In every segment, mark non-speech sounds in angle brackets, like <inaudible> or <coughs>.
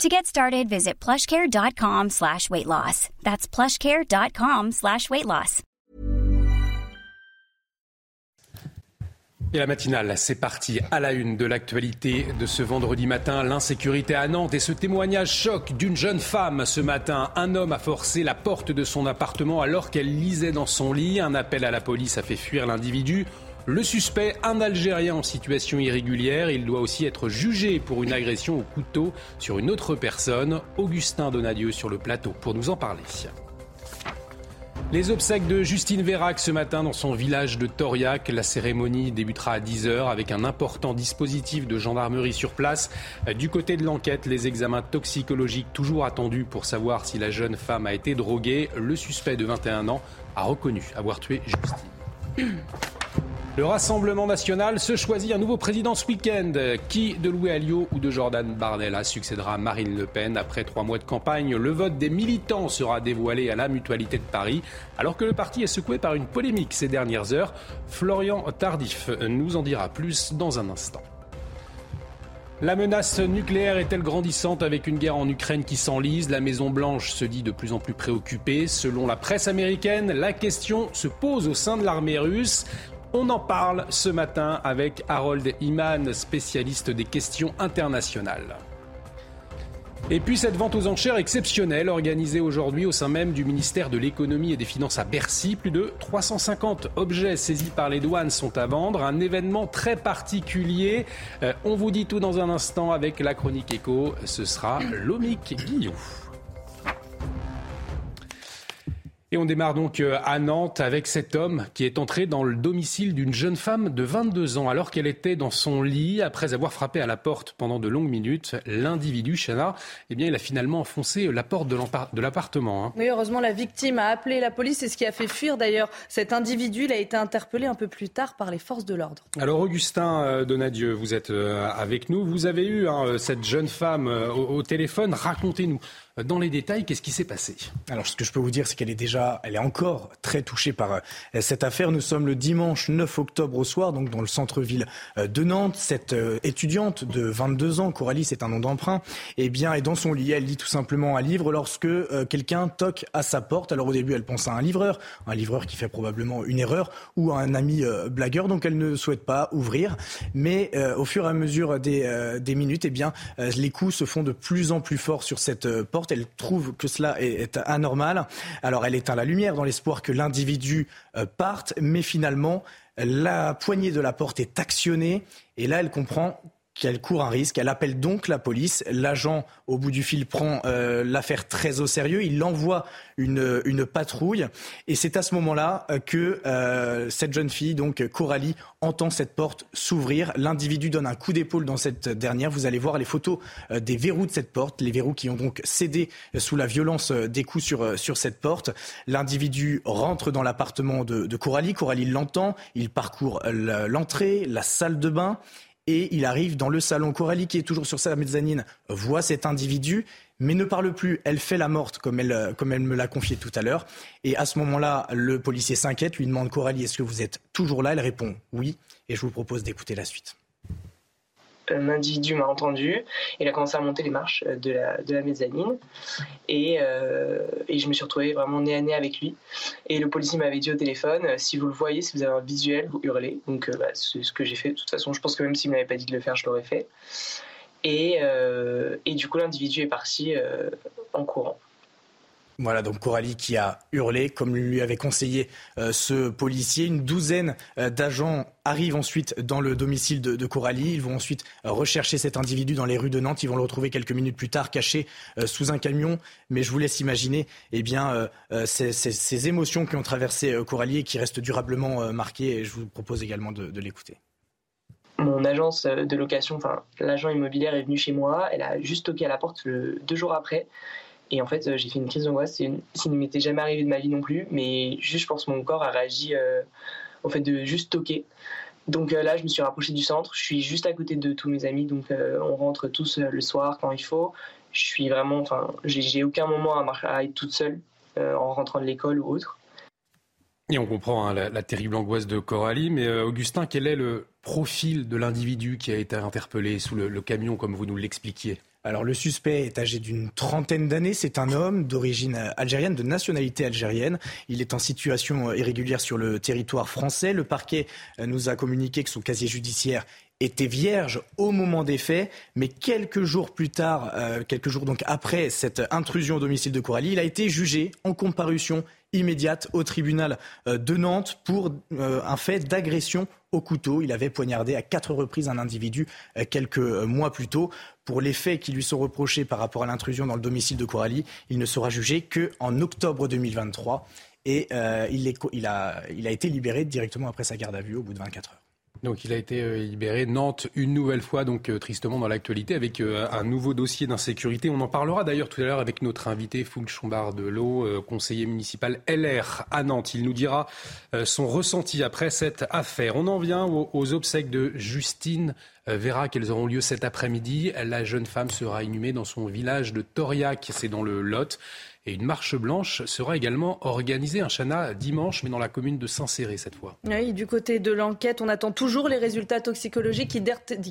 To get started, visit plushcare.com slash weight loss. That's plushcare.com slash weight loss. Et la matinale, c'est parti à la une de l'actualité de ce vendredi matin. L'insécurité à Nantes et ce témoignage choc d'une jeune femme ce matin. Un homme a forcé la porte de son appartement alors qu'elle lisait dans son lit. Un appel à la police a fait fuir l'individu. Le suspect, un Algérien en situation irrégulière, il doit aussi être jugé pour une agression au couteau sur une autre personne. Augustin Donadieu sur le plateau pour nous en parler. Les obsèques de Justine Vérac ce matin dans son village de Toriac. La cérémonie débutera à 10h avec un important dispositif de gendarmerie sur place. Du côté de l'enquête, les examens toxicologiques toujours attendus pour savoir si la jeune femme a été droguée. Le suspect de 21 ans a reconnu avoir tué Justine. Le Rassemblement national se choisit un nouveau président ce week-end. Qui de Louis Alliot ou de Jordan Bardella succédera à Marine Le Pen Après trois mois de campagne, le vote des militants sera dévoilé à la Mutualité de Paris. Alors que le parti est secoué par une polémique ces dernières heures, Florian Tardif nous en dira plus dans un instant. La menace nucléaire est-elle grandissante avec une guerre en Ukraine qui s'enlise? La Maison-Blanche se dit de plus en plus préoccupée. Selon la presse américaine, la question se pose au sein de l'armée russe. On en parle ce matin avec Harold Iman, spécialiste des questions internationales. Et puis cette vente aux enchères exceptionnelle organisée aujourd'hui au sein même du ministère de l'économie et des finances à Bercy. Plus de 350 objets saisis par les douanes sont à vendre. Un événement très particulier. Euh, on vous dit tout dans un instant avec la chronique écho. Ce sera Lomic Guillou. Et on démarre donc euh, à Nantes avec cet homme qui est entré dans le domicile d'une jeune femme de 22 ans alors qu'elle était dans son lit après avoir frappé à la porte pendant de longues minutes. L'individu, Chana, eh bien, il a finalement enfoncé la porte de l'appartement. Hein. Oui, heureusement, la victime a appelé la police et ce qui a fait fuir d'ailleurs cet individu. Il a été interpellé un peu plus tard par les forces de l'ordre. Alors, Augustin euh, Donadieu, vous êtes euh, avec nous. Vous avez eu hein, cette jeune femme au téléphone. Racontez-nous dans les détails, qu'est-ce qui s'est passé? Alors, ce que je peux vous dire, c'est qu'elle est déjà, elle est encore très touchée par euh, cette affaire. Nous sommes le dimanche 9 octobre au soir, donc dans le centre-ville euh, de Nantes. Cette euh, étudiante de 22 ans, Coralie, c'est un nom d'emprunt, eh bien, est dans son lit. Elle lit tout simplement un livre lorsque quelqu'un toque à sa porte. Alors, au début, elle pense à un livreur, un livreur qui fait probablement une erreur, ou à un ami blagueur, donc elle ne souhaite pas ouvrir. Mais au fur et à mesure des, minutes, eh bien, les coups se font de plus en plus forts sur cette porte elle trouve que cela est, anormal. Alors elle éteint la lumière dans l'espoir que l'individu euh, parte, mais finalement, la poignée de la porte est actionnée et là, elle comprend qu'elle court un risque. Elle appelle donc la police. L'agent, au bout du fil, prend euh, l'affaire très au sérieux. Il envoie une, une patrouille. Et c'est à ce moment-là euh, que euh, cette jeune fille, donc Coralie, entend cette porte s'ouvrir. L'individu donne un coup d'épaule dans cette dernière. Vous allez voir les photos des verrous de cette porte, les verrous qui ont donc cédé sous la violence des coups sur, sur cette porte. L'individu rentre dans l'appartement de, de Coralie. Coralie l'entend. Il parcourt l'entrée, la salle de bain et il arrive dans le salon. Coralie, qui est toujours sur sa mezzanine, voit cet individu, mais ne parle plus. Elle fait la morte, comme elle, comme elle me l'a confié tout à l'heure. Et à ce moment-là, le policier s'inquiète, lui demande Coralie, est-ce que vous êtes toujours là? Elle répond oui, et je vous propose d'écouter la suite un individu m'a entendu. Il a commencé à monter les marches de la, de la mezzanine. Et, euh, et, je me suis retrouvé vraiment nez à nez avec lui. Et le policier m'avait dit au téléphone si vous le voyez, si vous avez un visuel, vous hurlez. Donc euh, bah, c'est ce que j'ai fait. De toute façon, je pense que même s'il ne m'avait pas dit de le faire, je l'aurais fait. Et, euh, et, du coup, l'individu est parti en courant. Voilà, donc Coralie qui a hurlé, comme lui avait conseillé euh, ce policier. Une douzaine euh, d'agents arrivent ensuite dans le domicile de, Coralie. Ils vont ensuite euh, rechercher cet individu dans les rues de Nantes. Ils vont le retrouver quelques minutes plus tard, caché sous un camion. Mais je vous laisse imaginer eh bien, ces, émotions qui ont traversé Coralie et qui restent durablement marquées. Je vous propose également de, l'écouter mon agence de location, l'agent immobilière est venu chez moi, elle a juste toqué à la porte deux jours après Et en fait, j'ai fait une crise d'angoisse. Ça ne m'était jamais arrivé de ma vie non plus, mais juste, je pense mon corps a réagi au fait de juste toquer. Donc là, je me suis rapproché du centre. Je suis juste à côté de tous mes amis, donc on rentre tous le soir quand il faut. Je suis vraiment, enfin, j'ai aucun moment à, à être toute seule en rentrant de l'école ou autre. Et on comprend hein, la, terrible angoisse de Coralie, mais euh, Augustin, quel est le profil de l'individu qui a été interpellé sous le, camion, comme vous nous l'expliquiez? Alors le suspect est âgé d'une trentaine d'années, c'est un homme d'origine algérienne, de nationalité algérienne. Il est en situation euh, irrégulière sur le territoire français. Le parquet euh, nous a communiqué que son casier judiciaire était vierge au moment des faits, mais quelques jours plus tard, quelques jours donc après cette intrusion au domicile de Coralie, il a été jugé en comparution immédiate au tribunal euh, de Nantes pour euh, un fait d'agression au couteau. Il avait poignardé à quatre reprises un individu euh, quelques mois plus tôt. Pour les faits qui lui sont reprochés par rapport à l'intrusion dans le domicile de Coralie, il ne sera jugé qu'en octobre 2023 et il, a été libéré directement après sa garde à vue au bout de 24 heures. Donc il a été euh, libéré. Nantes, une nouvelle fois, donc euh, tristement dans l'actualité, avec euh, un nouveau dossier d'insécurité. On en parlera d'ailleurs tout à l'heure avec notre invité Foul Chombard de conseiller municipal LR à Nantes. Il nous dira son ressenti après cette affaire. On en vient aux, obsèques de Justine verra qu'elles auront lieu cet après-midi. La jeune femme sera inhumée dans son village de Toriac, c'est dans le Lot. Et une marche blanche sera également organisée, un chana dimanche, mais dans la commune de Saint-Céré cette fois. Oui, du côté de l'enquête, on attend toujours les résultats toxicologiques qui,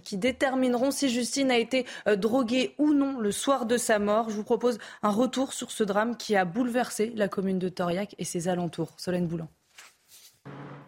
qui, détermineront si Justine a été euh, droguée ou non le soir de sa mort. Je vous propose un retour sur ce drame qui a bouleversé la commune de Toriac et ses alentours. Solène Boulan.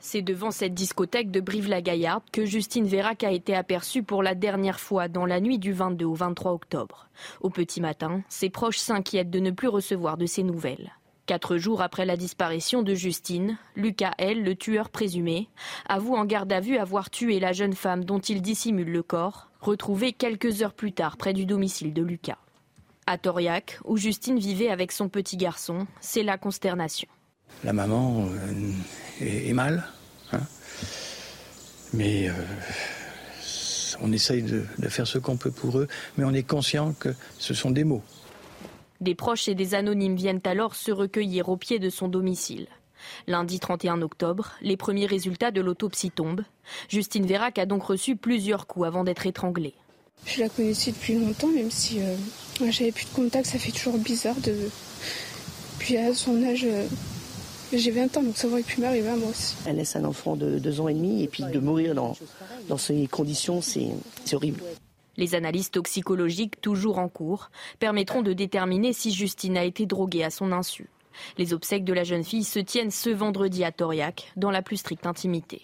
C'est devant cette discothèque de Brive-la-Gaillarde que Justine Vérac a été aperçue pour la dernière fois dans la nuit du 22 au 23 octobre. Au petit matin, ses proches s'inquiètent de ne plus recevoir de ses nouvelles. Quatre jours après la disparition de Justine, Lucas L., le tueur présumé, avoue en garde à vue avoir tué la jeune femme dont il dissimule le corps, retrouvée quelques heures plus tard près du domicile de Lucas. À Toriac, où Justine vivait avec son petit garçon, c'est la consternation. La maman euh, est, mal, hein. mais euh, on essaye de, faire ce qu'on peut pour eux, mais on est conscient que ce sont des mots. Des proches et des anonymes viennent alors se recueillir au pied de son domicile. Lundi 31 octobre, les premiers résultats de l'autopsie tombent. Justine Vérac a donc reçu plusieurs coups avant d'être étranglée. Je la connaissais depuis longtemps, même si euh, j'avais plus de contact, ça fait toujours bizarre de. Puis à son âge, j'ai 20 ans, donc ça aurait pu m'arriver à moi aussi. Elle laisse un enfant de 2 ans et demi, et puis de mourir dans, dans ces conditions, c'est horrible. Les analyses toxicologiques, toujours en cours, permettront de déterminer si Justine a été droguée à son insu. Les obsèques de la jeune fille se tiennent ce vendredi à Toriac, dans la plus stricte intimité.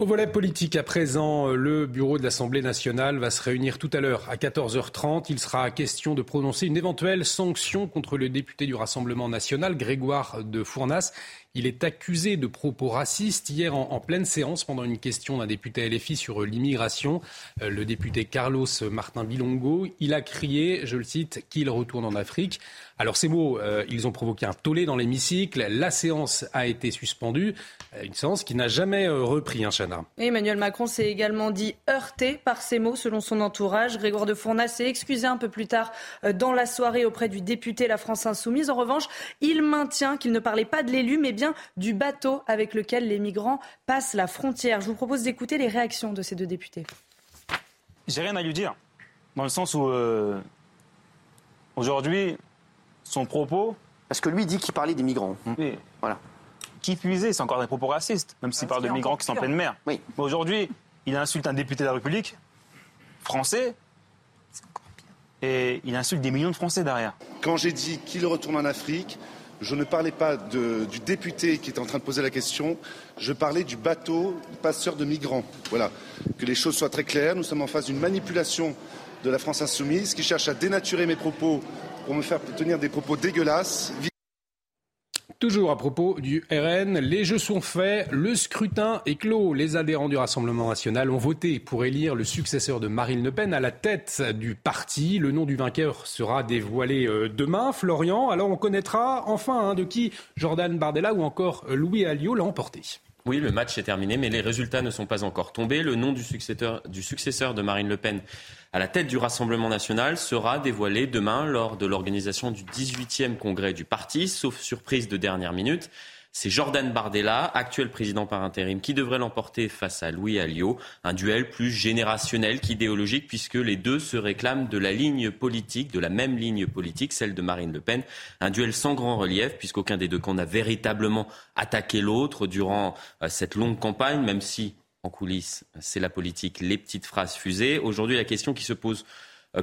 Au volet politique, à présent, le bureau de l'Assemblée nationale va se réunir tout à l'heure à 14h30. Il sera question de prononcer une éventuelle sanction contre le député du Rassemblement national, Grégoire de Fournas. Il est accusé de propos racistes hier en, pleine séance pendant une question d'un député LFI sur l'immigration. Euh, le député Carlos Martin Bilongo, il a crié, je le cite, qu'il retourne en Afrique. Alors ces mots, euh, ils ont provoqué un tollé dans l'hémicycle. La séance a été suspendue. Euh, une séance qui n'a jamais repris, un hein, Chana. Emmanuel Macron s'est également dit heurté par ces mots, selon son entourage. Grégoire de Fournas s'est excusé un peu plus tard dans la soirée auprès du député La France Insoumise. En revanche, il maintient qu'il ne parlait pas de l'élu, mais bien du bateau avec lequel les migrants passent la frontière. Je vous propose d'écouter les réactions de ces deux députés. J'ai rien à lui dire, dans le sens où euh, aujourd'hui, son propos. Parce que lui dit qu'il parlait des migrants. Oui. Voilà. Qui puisait, c'est encore des propos racistes, même s'il parle de migrants qui sont en pleine mer. Oui. Mais aujourd'hui, il insulte un député de la République, français, et il insulte des millions de Français derrière. Quand j'ai dit qu'il retourne en Afrique, je ne parlais pas du député qui était en train de poser la question, je parlais du bateau passeur de migrants. Voilà. Que les choses soient très claires, nous sommes en face d'une manipulation de la France insoumise qui cherche à dénaturer mes propos pour me faire tenir des propos dégueulasses. Toujours à propos du RN, les jeux sont faits, le scrutin est clos. Les adhérents du Rassemblement national ont voté pour élire le successeur de Marine Le Pen à la tête du parti. Le nom du vainqueur sera dévoilé euh, demain. Florian, alors on connaîtra enfin hein, de qui Jordan Bardella ou encore Louis Alliot l'a emporté. Oui, le match est terminé, mais les résultats ne sont pas encore tombés. Le nom du successeur, de Marine Le Pen à la tête du Rassemblement national sera dévoilé demain lors de l'organisation du 18e congrès du parti, sauf surprise de dernière minute. C'est Jordan Bardella, actuel président par intérim, qui devrait l'emporter face à Louis Alliot. Un duel plus générationnel qu'idéologique, puisque les deux se réclament de la ligne politique, de la même ligne politique, celle de Marine Le Pen. Un duel sans grand relief, puisqu'aucun des deux camps n'a véritablement attaqué l'autre durant euh, cette longue campagne, même si en coulisses, c'est la politique, les petites phrases fusées. Aujourd'hui, la question qui se pose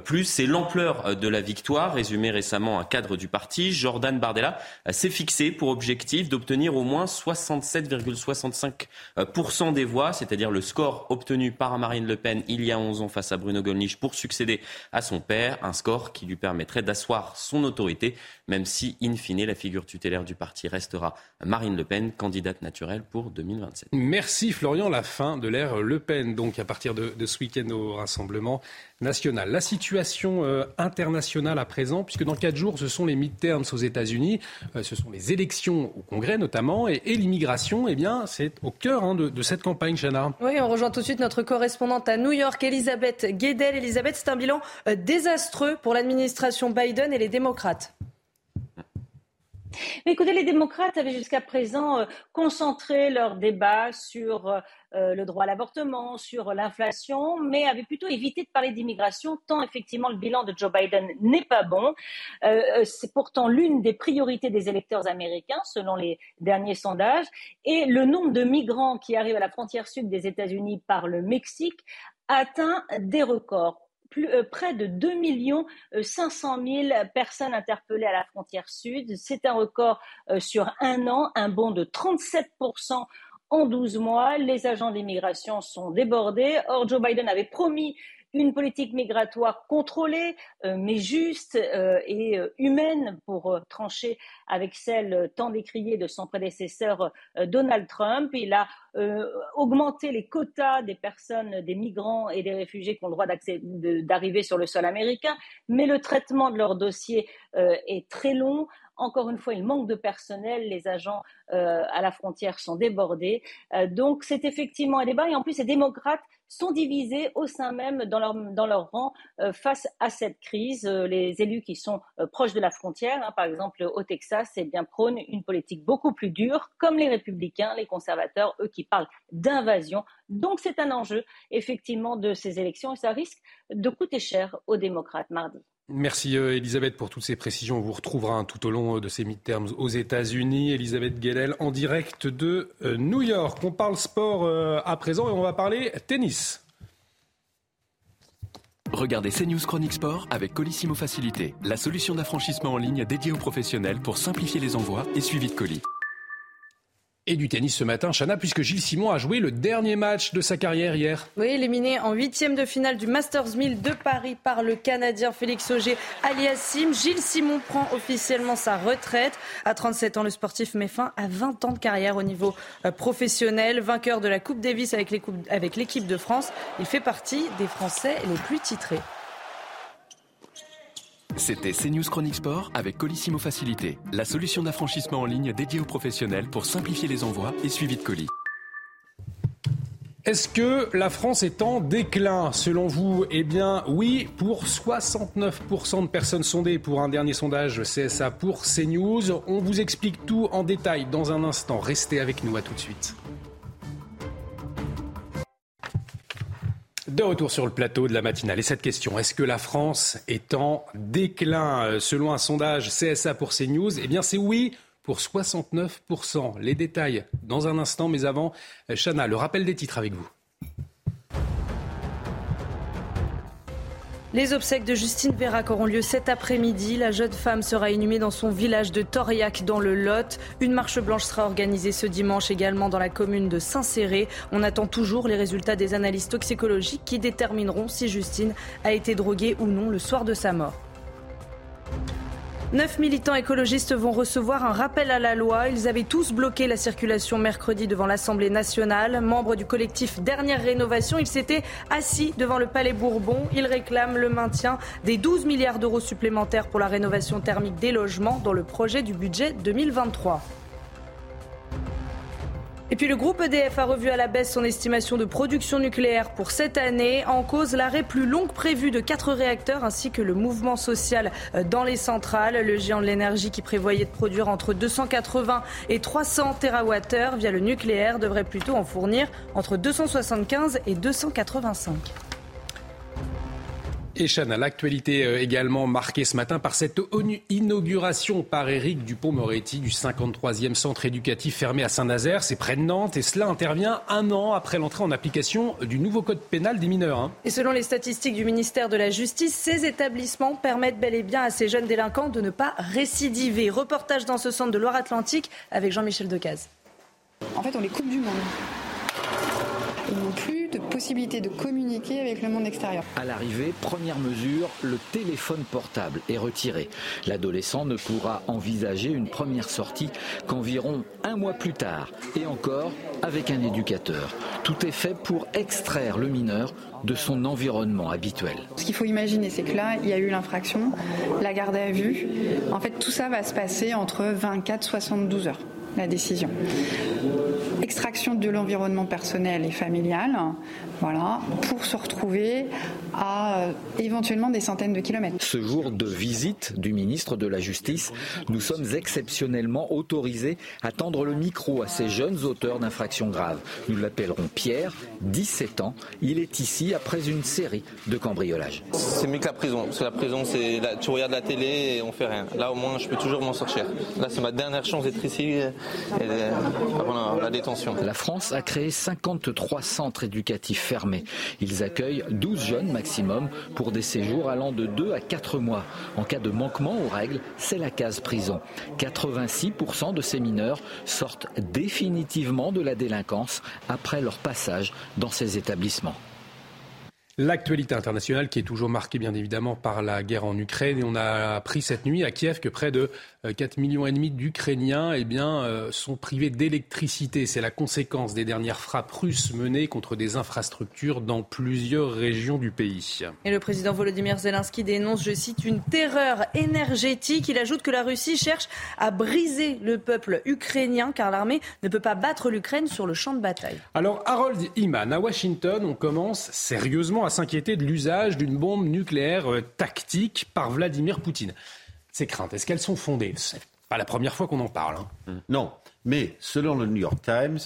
plus, c'est l'ampleur euh, de la victoire, résumé récemment un cadre du parti. Jordan Bardella euh, s'est fixé pour objectif d'obtenir au moins 67,65% des voix, c'est-à-dire le score obtenu par Marine Le Pen il y a 11 ans face à Bruno Gollnisch pour succéder à son père, un score qui lui permettrait d'asseoir son autorité, même si, in fine, la figure tutélaire du parti restera Marine Le Pen, candidate naturelle pour 2027. Merci Florian, la fin de l'ère Le Pen, donc à partir de ce week-end au Rassemblement national. La situation euh, internationale à présent, puisque dans quatre jours, ce sont les midterms aux États-Unis, euh, ce sont les élections au Congrès notamment, et, l'immigration, eh bien, c'est au cœur hein, de, cette campagne, Chana. Oui, on rejoint tout de suite notre correspondante à New York, Elisabeth Guedel. Elisabeth, c'est un bilan euh, désastreux pour l'administration Biden et les démocrates. Mais écoutez, les démocrates avaient jusqu'à présent euh, concentré leur débat sur euh, euh, le droit à l'avortement, sur l'inflation, mais avaient plutôt évité de parler d'immigration, tant effectivement le bilan de Joe Biden n'est pas bon. C'est pourtant l'une des priorités des électeurs américains, selon les derniers sondages, et le nombre de migrants qui arrivent à la frontière sud des États-Unis par le Mexique atteint des records. Euh, près de 2 500 000 personnes interpellées à la frontière sud. C'est un record euh, sur un an, un bond de 37% en 12 mois. Les agents d'immigration sont débordés. Or, Joe Biden avait promis une politique migratoire contrôlée, euh, mais juste et humaine pour trancher avec celle tant décriée de son prédécesseur Donald Trump. Il a augmenté les quotas des personnes, des migrants et des réfugiés qui ont le droit d'arriver sur le sol américain, mais le traitement de leur dossier est très long. Encore une fois, il manque de personnel. Les agents à la frontière sont débordés. donc, c'est effectivement un débat. Et en plus, les démocrates sont divisés au sein même dans leur, dans leur rang euh, face à cette crise. Euh, les élus qui sont euh, proches de la frontière, hein, par exemple au Texas, eh bien prônent une politique beaucoup plus dure, comme les républicains, les conservateurs, eux qui parlent d'invasion. Donc c'est un enjeu effectivement de ces élections et ça risque de coûter cher aux démocrates mardi. Merci euh, Elisabeth pour toutes ces précisions. On vous retrouvera tout au long euh, de ces midterms aux États-Unis. Elisabeth Guellel en direct de euh, New York. On parle sport à présent et on va parler tennis. Regardez CNews Chronique Sport avec Colissimo Facilité, la solution d'affranchissement en ligne dédiée aux professionnels pour simplifier les envois et suivi de colis. Et du tennis ce matin, Chana, puisque Gilles Simon a joué le dernier match de sa carrière hier. Oui, éliminé en huitième de finale du Masters 1000 de Paris par le Canadien Félix Auger aliasim. Gilles Simon prend officiellement sa retraite. À 37 ans, le sportif met fin à 20 ans de carrière au niveau euh, professionnel. Vainqueur de la Coupe Davis avec l'équipe de France, il fait partie des Français les plus titrés. C'était CNews Chronique Sport avec Colissimo Facilité, la solution d'affranchissement en ligne dédiée aux professionnels pour simplifier les envois et suivi de colis. Est-ce que la France est en déclin selon vous Eh bien oui, pour 69% de personnes sondées pour un dernier sondage CSA pour CNews. On vous explique tout en détail dans un instant. Restez avec nous, à tout de suite. De retour sur le plateau de la matinale. Et cette question, est-ce que la France est en déclin euh, Selon un sondage CSA pour CNews, eh bien c'est oui pour 69%. Les détails dans un instant, mais avant, euh, Chana, le rappel des titres avec vous. Les obsèques de Justine Vérac auront lieu cet après-midi. La jeune femme sera inhumée dans son village de Toriac dans le Lot. Une marche blanche sera organisée ce dimanche également dans la commune de Saint-Céré. On attend toujours les résultats des analyses toxicologiques qui détermineront si Justine a été droguée ou non le soir de sa mort. Neuf militants écologistes vont recevoir un rappel à la loi. Ils avaient tous bloqué la circulation mercredi devant l'Assemblée nationale. Membres du collectif Dernière Rénovation, ils s'étaient assis devant le Palais Bourbon. Ils réclament le maintien des 12 milliards d'euros supplémentaires pour la rénovation thermique des logements dans le projet du budget 2023. Et puis le groupe EDF a revu à la baisse son estimation de production nucléaire pour cette année. En cause, l'arrêt plus long que prévu de quatre réacteurs ainsi que le mouvement social euh, dans les centrales. Le géant de l'énergie qui prévoyait de produire entre 280 et 300 TWh via le nucléaire devrait plutôt en fournir entre 275 et 285. Et Chana, l'actualité euh, également marquée ce matin par cette inauguration par Éric Dupont-Moretti du 53e centre éducatif fermé à Saint-Nazaire. C'est près de Nantes et cela intervient un an après l'entrée en application du nouveau code pénal des mineurs. Hein. Et selon les statistiques du ministère de la Justice, ces établissements permettent bel et bien à ces jeunes délinquants de ne pas récidiver. Reportage dans ce centre de Loire-Atlantique avec Jean-Michel Decaze. En fait, on les coupe du monde. Ils n'ont plus de possibilité de communiquer avec le monde extérieur. À l'arrivée, première mesure, le téléphone portable est retiré. L'adolescent ne pourra envisager une première sortie qu'environ un mois plus tard, et encore avec un éducateur. Tout est fait pour extraire le mineur de son environnement habituel. Ce qu'il faut imaginer, c'est que là, il y a eu l'infraction, la garde à vue. En fait, tout ça va se passer entre 24 et 72 heures la décision. Extraction de l'environnement personnel et familial, voilà, pour se retrouver à euh, éventuellement des centaines de kilomètres. Ce jour de visite du ministre de la Justice, nous sommes exceptionnellement autorisés à tendre le micro à ces jeunes auteurs d'infractions graves. Nous l'appellerons Pierre, 17 ans. Il est ici après une série de cambriolages. C'est mieux que la prison, parce que la prison, c'est tu regardes la télé et on fait rien. Là, au moins, je peux toujours m'en sortir. Là, c'est ma dernière chance d'être ici et la détention. La France a créé 53 centres éducatifs fermés. Ils accueillent 12 jeunes maximum pour des séjours allant de 2 à 4 mois. En cas de manquement aux règles, c'est la case prison. 86% de ces mineurs sortent définitivement de la délinquance après leur passage dans ces établissements. L'actualité internationale qui est toujours marquée bien évidemment par la guerre en Ukraine et on a appris cette nuit à Kiev que près de 4 euh, millions et demi d'Ukrainiens eh bien, euh, sont privés d'électricité. C'est la conséquence des dernières frappes russes menées contre des infrastructures dans plusieurs régions du pays. Et le président Volodymyr Zelensky dénonce, je cite, une terreur énergétique. Il ajoute que la Russie cherche à briser le peuple ukrainien car l'armée ne peut pas battre l'Ukraine sur le champ de bataille. Alors Harold Iman, à Washington, on commence sérieusement à s'inquiéter de l'usage d'une bombe nucléaire euh, tactique par Vladimir Poutine ces craintes, est-ce qu'elles sont fondées? Pas la première fois qu'on en parle. Hein. Non, mais selon le New York Times,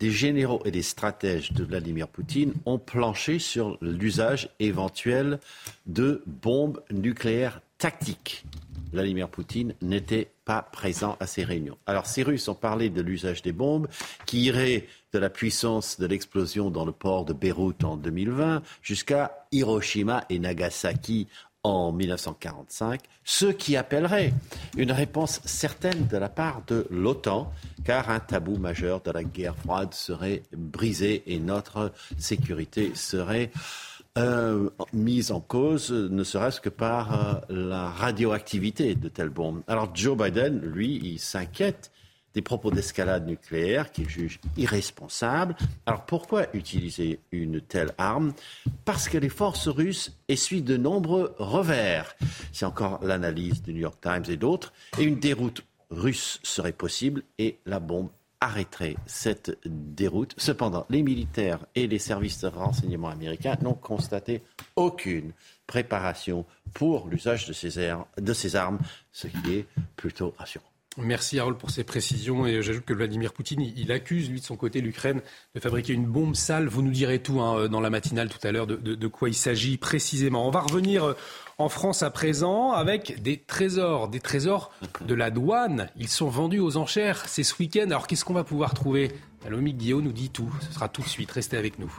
des généraux et des stratèges de Vladimir Poutine ont planché sur l'usage éventuel de bombes nucléaires tactiques. Vladimir Poutine n'était pas présent à ces réunions. Alors ces Russes ont parlé de l'usage des bombes qui irait de la puissance de l'explosion dans le port de Beyrouth en 2020 jusqu'à Hiroshima et Nagasaki en 1945, ce qui appellerait une réponse certaine de la part de l'OTAN, car un tabou majeur de la guerre froide serait brisé et notre sécurité serait euh, mise en cause, ne serait-ce que par euh, la radioactivité de telles bombes. Alors Joe Biden, lui, il s'inquiète des propos d'escalade nucléaire qu'il juge irresponsables. Alors pourquoi utiliser une telle arme? Parce que les forces russes essuient de nombreux revers. C'est encore l'analyse du New York Times et d'autres. Et une déroute russe serait possible et la bombe arrêterait cette déroute. Cependant, les militaires et les services de renseignement américains n'ont constaté aucune préparation pour l'usage de ces armes, ce qui est plutôt rassurant. Merci Harold pour ces précisions et j'ajoute que Vladimir Poutine, il accuse lui de son côté l'Ukraine de fabriquer une bombe sale. Vous nous direz tout hein, dans la matinale tout à l'heure de, quoi il s'agit précisément. On va revenir euh, en France à présent avec des trésors, des trésors de la douane. Ils sont vendus aux enchères, c'est ce week-end. Alors qu'est-ce qu'on va pouvoir trouver? Alomi Guillaume nous dit tout. Ce sera tout de suite. Restez avec nous.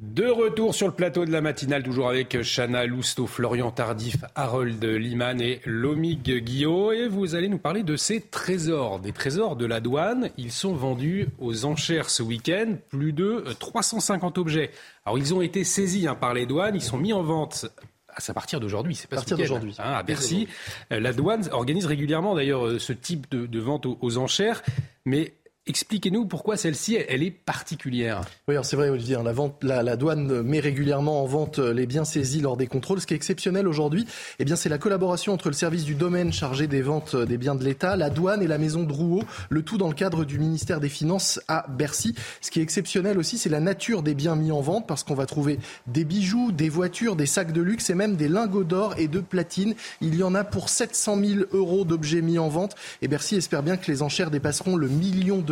De retour sur le plateau de la matinale, toujours avec Chana Lousteau, Florian Tardif, Harold Liman et Lomig Guillot. Et vous allez nous parler de ces trésors, des trésors de la douane. Ils sont vendus aux enchères ce week-end, plus de 350 objets. Alors ils ont été saisis hein, par les douanes, ils sont mis en vente à partir d'aujourd'hui, c'est pas à partir d'aujourd'hui. Hein, à Bercy, la douane organise régulièrement d'ailleurs ce type de, vente aux, enchères, mais Expliquez-nous pourquoi celle-ci, elle est particulière. Oui, c'est vrai, Olivier. Hein, la, vente, la, douane met régulièrement en vente les biens saisis lors des contrôles. Ce qui est exceptionnel aujourd'hui, eh bien, c'est la collaboration entre le service du domaine chargé des ventes des biens de l'État, la douane et la maison Drouot, le tout dans le cadre du ministère des Finances à Bercy. Ce qui est exceptionnel aussi, c'est la nature des biens mis en vente, parce qu'on va trouver des bijoux, des voitures, des sacs de luxe et même des lingots d'or et de platine. Il y en a pour 700 000 euros d'objets mis en vente. Et Bercy espère bien que les enchères dépasseront le million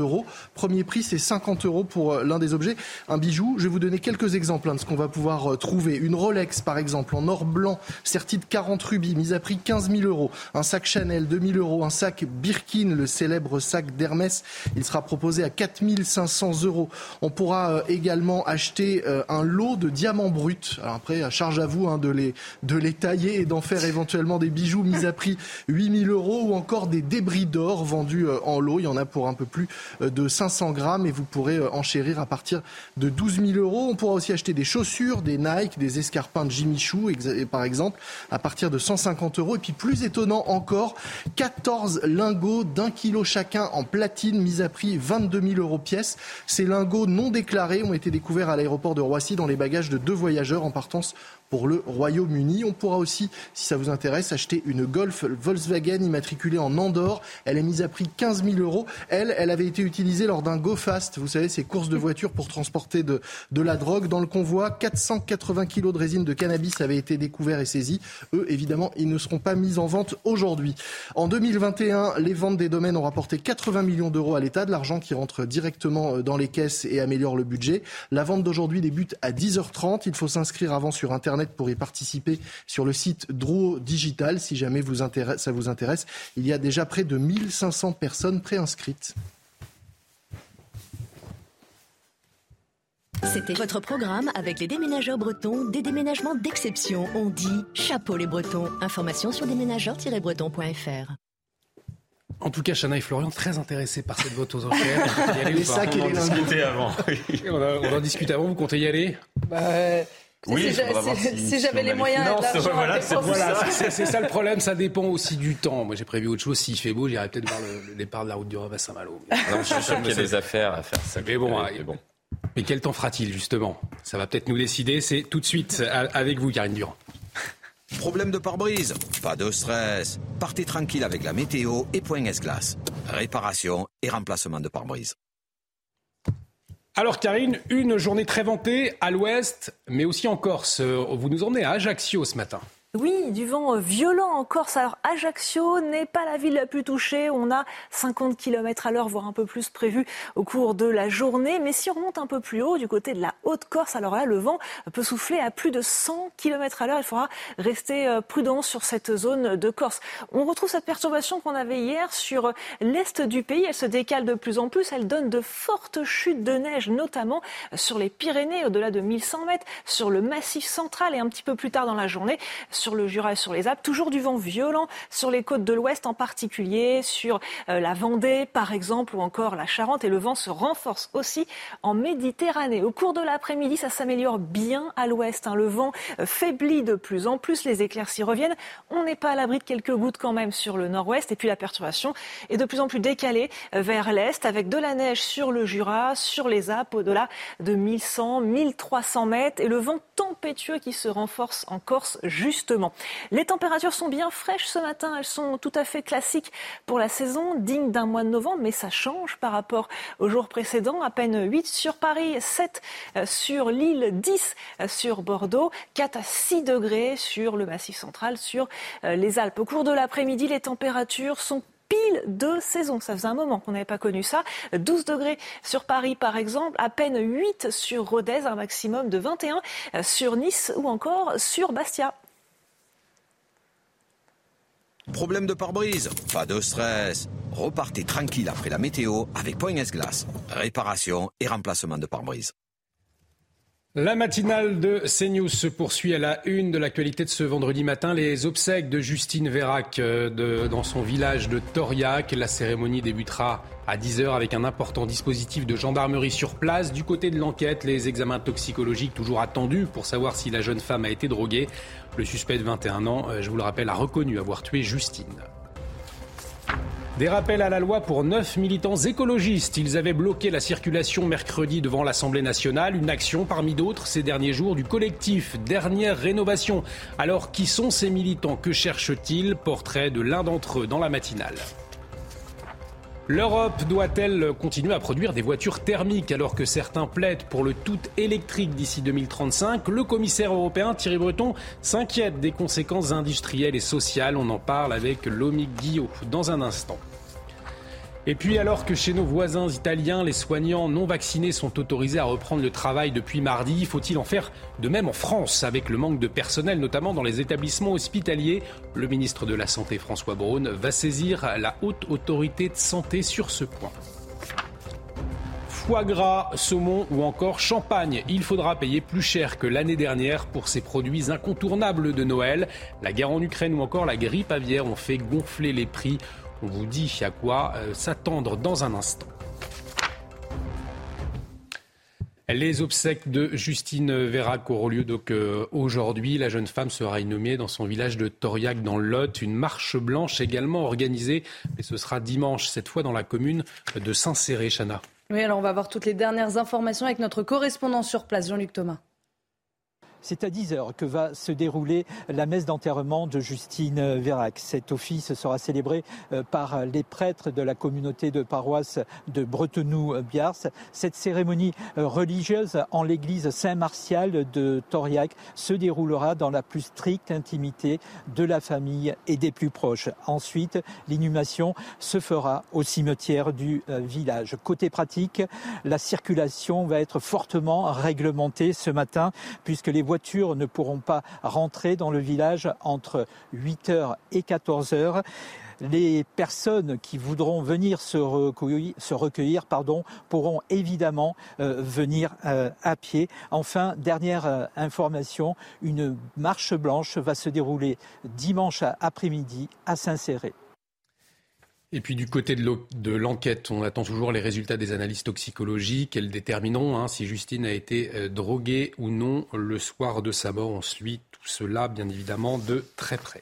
Premier prix, c'est 50 euros pour euh, l'un des objets. Un bijou, je vais vous donner quelques exemples hein, de ce qu'on va pouvoir euh, trouver. Une Rolex, par exemple, en or blanc, sertie de 40 rubis, mise à prix 15 000 euros. Un sac Chanel, 2 000 euros. Un sac Birkin, le célèbre sac d'Hermès, il sera proposé à 4 500 euros. On pourra euh, également acheter un lot de diamants bruts. Alors après, charge à vous hein, de, les, de les tailler et d'en faire éventuellement des bijoux mis à prix 8 000 euros ou encore des débris d'or vendus en lot. Il y en a pour un peu plus de 500 grammes et vous pourrez euh, enchérir à partir de 12 000 euros. On pourra aussi acheter des chaussures, des Nike, des escarpins de Jimmy Choo, par exemple, à partir de 150 euros. Et puis plus étonnant encore, 14 lingots d'un kilo chacun en platine, mis à prix 22 000 euros pièce. Ces lingots non déclarés ont été découverts à l'aéroport de Roissy dans les bagages de deux voyageurs en partance pour le Royaume-Uni. On pourra aussi, si ça vous intéresse, acheter une Golf Volkswagen immatriculée en Andorre. Elle est mise à prix 15 000 euros. Elle, elle avait été utilisée lors d'un Go Fast, vous savez, ces courses de voitures pour transporter de, de la drogue. Dans le convoi, 480 kilos de résine de cannabis avaient été découverts et saisis. Eux, évidemment, ils ne seront pas mis en vente aujourd'hui. En 2021, les ventes des domaines ont rapporté 80 millions d'euros à l'État, de l'argent qui rentre directement euh, dans les caisses et améliore le budget. La vente d'aujourd'hui débute à 10h30. Il faut s'inscrire avant sur Internet pour y participer sur le site Drouot Digital. Si jamais vous intéresse, ça vous intéresse, il y a déjà près de 1500 personnes préinscrites. C'était votre programme avec les déménageurs bretons, des déménagements d'exception. On dit chapeau les bretons. Information sur déménageurs-bretons.fr. En tout cas, Chana et Florian, très intéressés par cette vote aux enchères. <laughs> on en discutait avant. on, en discutait avant, vous comptez y aller? Bah, oui, si, j'avais les moyens non, c'est ça le problème, ça dépend aussi du temps. Moi j'ai prévu autre chose, s'il fait beau, j'irai peut-être voir le, départ de la route du Rhum à Saint-Malo. je suis sûr qu'il y a des affaires à faire. Ça mais bon, mais bon. Mais quel temps fera-t-il justement? Ça va peut-être nous décider, c'est tout de suite avec vous Karine Durand. Problème de pare-brise? Pas de stress. Partez tranquille avec la météo et Point S-Glace. Réparation et remplacement de pare-brise. Alors Karine, une journée très vantée à l'ouest, mais aussi en Corse. Vous nous emmenez à Ajaccio ce matin. Oui, du vent euh, violent en Corse. Alors Ajaccio n'est pas la ville la plus touchée. On a 50 km à l'heure, voire un peu plus prévu au cours de la journée. Mais si on remonte un peu plus haut, du côté de la Haute-Corse, alors là, le vent peut souffler à plus de 100 km à l'heure. Il faudra rester euh, prudent sur cette zone de Corse. On retrouve cette perturbation qu'on avait hier sur l'est du pays. Elle se décale de plus en plus. Elle donne de fortes chutes de neige, notamment sur les Pyrénées, au-delà de 1100 mètres, sur le massif central et un petit peu plus tard dans la journée sur le Jura et sur les Alpes. Toujours du vent violent sur les côtes de l'ouest en particulier, sur euh, la Vendée par exemple ou encore la Charente. Et le vent se renforce aussi en Méditerranée. Au cours de l'après-midi, ça s'améliore bien à l'ouest. Hein. Le vent euh, faiblit de plus en plus, les éclaircies reviennent. On n'est pas à l'abri de quelques gouttes quand même sur le nord-ouest. Et puis la perturbation est de plus en plus décalée euh, vers l'est avec de la neige sur le Jura, sur les Alpes au-delà de 1100, 1300 mètres. Et le vent tempétueux qui se renforce en Corse juste les températures sont bien fraîches ce matin, elles sont tout à fait classiques pour la saison, dignes d'un mois de novembre, mais ça change par rapport au jour précédent. À peine 8 sur Paris, 7 euh, sur Lille, 10 euh, sur Bordeaux, 4 à 6 degrés sur le Massif central, sur euh, les Alpes. Au cours de l'après-midi, les températures sont pile de saison. Ça faisait un moment qu'on n'avait pas connu ça. 12 degrés sur Paris, par exemple, à peine 8 sur Rodez, un maximum de 21 sur Nice ou encore sur Bastia. Problème de pare-brise Pas de stress. Repartez tranquille après la météo avec Point S-Glace. Réparation et remplacement de pare-brise. La matinale de CNews se poursuit à la une de l'actualité de ce vendredi matin. Les obsèques de Justine Vérac euh, dans son village de Toriac. La cérémonie débutera à 10h avec un important dispositif de gendarmerie sur place. Du côté de l'enquête, les examens toxicologiques toujours attendus pour savoir si la jeune femme a été droguée. Le suspect de 21 ans, euh, je vous le rappelle, a reconnu avoir tué Justine. Des rappels à la loi pour neuf militants écologistes. Ils avaient bloqué la circulation mercredi devant l'Assemblée nationale. Une action parmi d'autres ces derniers jours du collectif Dernière Rénovation. Alors qui sont ces militants? Que cherchent-ils? Portrait de l'un d'entre eux dans la matinale. L'Europe doit-elle continuer à produire des voitures thermiques alors que certains plaident pour le tout électrique d'ici 2035 Le commissaire européen Thierry Breton s'inquiète des conséquences industrielles et sociales. On en parle avec Lomique Guillot dans un instant. Et puis alors que chez nos voisins italiens, les soignants non vaccinés sont autorisés à reprendre le travail depuis mardi, faut-il en faire de même en France avec le manque de personnel, notamment dans les établissements hospitaliers? Le ministre de la Santé François Braun va saisir la haute autorité de santé sur ce point foie gras, saumon ou encore champagne. Il faudra payer plus cher que l'année dernière pour ces produits incontournables de Noël. La guerre en Ukraine ou encore la grippe aviaire ont fait gonfler les prix. On vous dit à quoi euh, s'attendre dans un instant. Les obsèques de Justine Vérac auront lieu donc euh, aujourd'hui. La jeune femme sera inhumée dans son village de Toriac dans Lot. Une marche blanche également organisée, mais ce sera dimanche, cette fois dans la commune de Saint-Céré, Chana. Oui, alors on va voir toutes les dernières informations avec notre correspondant sur place, Jean-Luc Thomas. C'est à 10h que va se dérouler la messe d'enterrement de Justine Vérac. Cet office sera célébré euh, par les prêtres de la communauté de paroisse de Bretenoux-Biars. Cette cérémonie euh, religieuse en l'église Saint-Martial de Toriac se déroulera dans la plus stricte intimité de la famille et des plus proches. Ensuite, l'inhumation se fera au cimetière du euh, village. Côté pratique, la circulation va être fortement réglementée ce matin puisque les voitures ne pourront pas rentrer dans le village entre 8h et 14h les personnes qui voudront venir se recueillir, pourront évidemment euh, venir euh, à pied. Enfin, dernière euh, information, une marche blanche va se dérouler dimanche après-midi à Saint-Céré. Et puis du côté de l'enquête, on attend toujours les résultats des analyses toxicologiques. Elles détermineront hein, si Justine a été euh, droguée ou non le soir de sa mort. On suit tout cela, bien évidemment, de très près.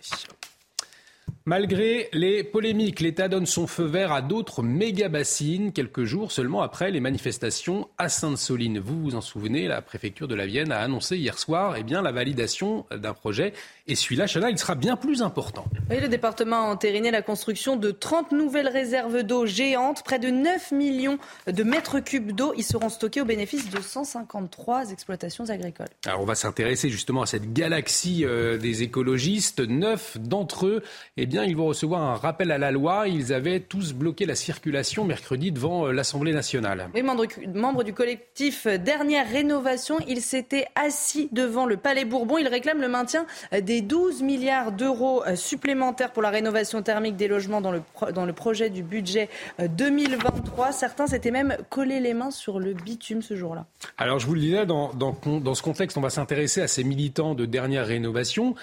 Malgré les polémiques, l'État donne son feu vert à d'autres méga-bassines quelques jours seulement après les manifestations à Sainte-Soline. Vous vous en souvenez, la préfecture de la Vienne a annoncé hier soir eh la validation d'un projet. Et celui-là, Chana, il sera bien plus important. Oui, le département a entériné la construction de 30 nouvelles réserves d'eau géantes. Près de 9 millions de mètres cubes d'eau y seront stockés au bénéfice de 153 exploitations agricoles. Alors on va s'intéresser justement à cette galaxie euh, des écologistes. Neuf d'entre eux eh bien, ils vont recevoir un rappel à la loi. Ils avaient tous bloqué la circulation mercredi devant euh, l'Assemblée nationale. Oui, membre, du collectif Dernière Rénovation, ils s'étaient assis devant le Palais Bourbon. Ils réclament le maintien des 12 milliards d'euros euh, supplémentaires pour la rénovation thermique des logements dans le, dans le projet du budget 2023. Euh, Certains s'étaient même collés les mains sur le bitume ce jour-là. Alors, je vous le disais, dans, dans, dans ce contexte, on va s'intéresser à ces militants de dernière rénovation.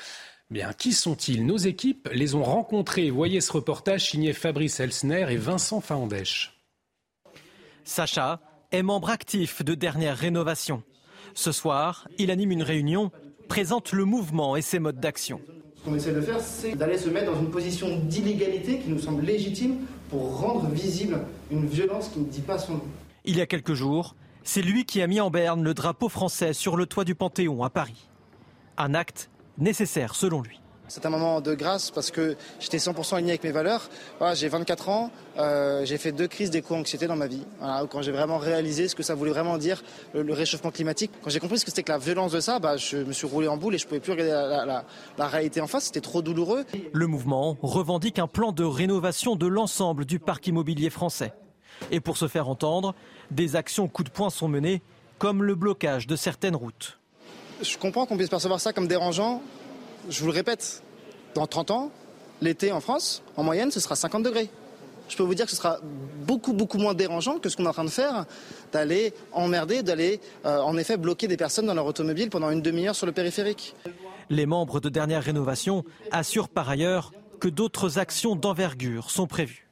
Bien, qui sont-ils? Nos équipes les ont rencontrés. Voyez ce reportage signé Fabrice Elsner et Vincent Faandèche. Sacha est membre actif de Dernière Rénovation. Ce soir, il anime une réunion, présente le mouvement et ses modes d'action. Ce qu'on essaie de faire, c'est d'aller se mettre dans une position d'illégalité qui nous semble légitime pour rendre visible une violence qui ne dit pas son nom. Il y a quelques jours, c'est lui qui a mis en berne le drapeau français sur le toit du Panthéon à Paris. Un acte nécessaire selon lui. C'est un moment de grâce parce que j'étais 100% aligné avec mes valeurs. j'ai 24 ans, euh, j'ai fait deux crises d'éco-anxiété dans ma vie. quand j'ai vraiment réalisé ce que ça voulait vraiment dire, le, réchauffement climatique. Quand j'ai compris ce que c'était que la violence de ça, bah, je me suis roulé en boule et je pouvais plus regarder la, la réalité en face. C'était trop douloureux. Le mouvement revendique un plan de rénovation de l'ensemble du parc immobilier français. Et pour se faire entendre, des actions coup de poing sont menées, comme le blocage de certaines routes je comprends qu'on puisse percevoir ça comme dérangeant. Je vous le répète, dans 30 ans, l'été en France, en moyenne, ce sera 50 degrés. Je peux vous dire que ce sera beaucoup, beaucoup moins dérangeant que ce qu'on est en train de faire, d'aller emmerder, d'aller euh, en effet bloquer des personnes dans leur automobile pendant une demi-heure sur le périphérique. Les membres de Dernière Rénovation assurent par ailleurs que d'autres actions d'envergure sont prévues.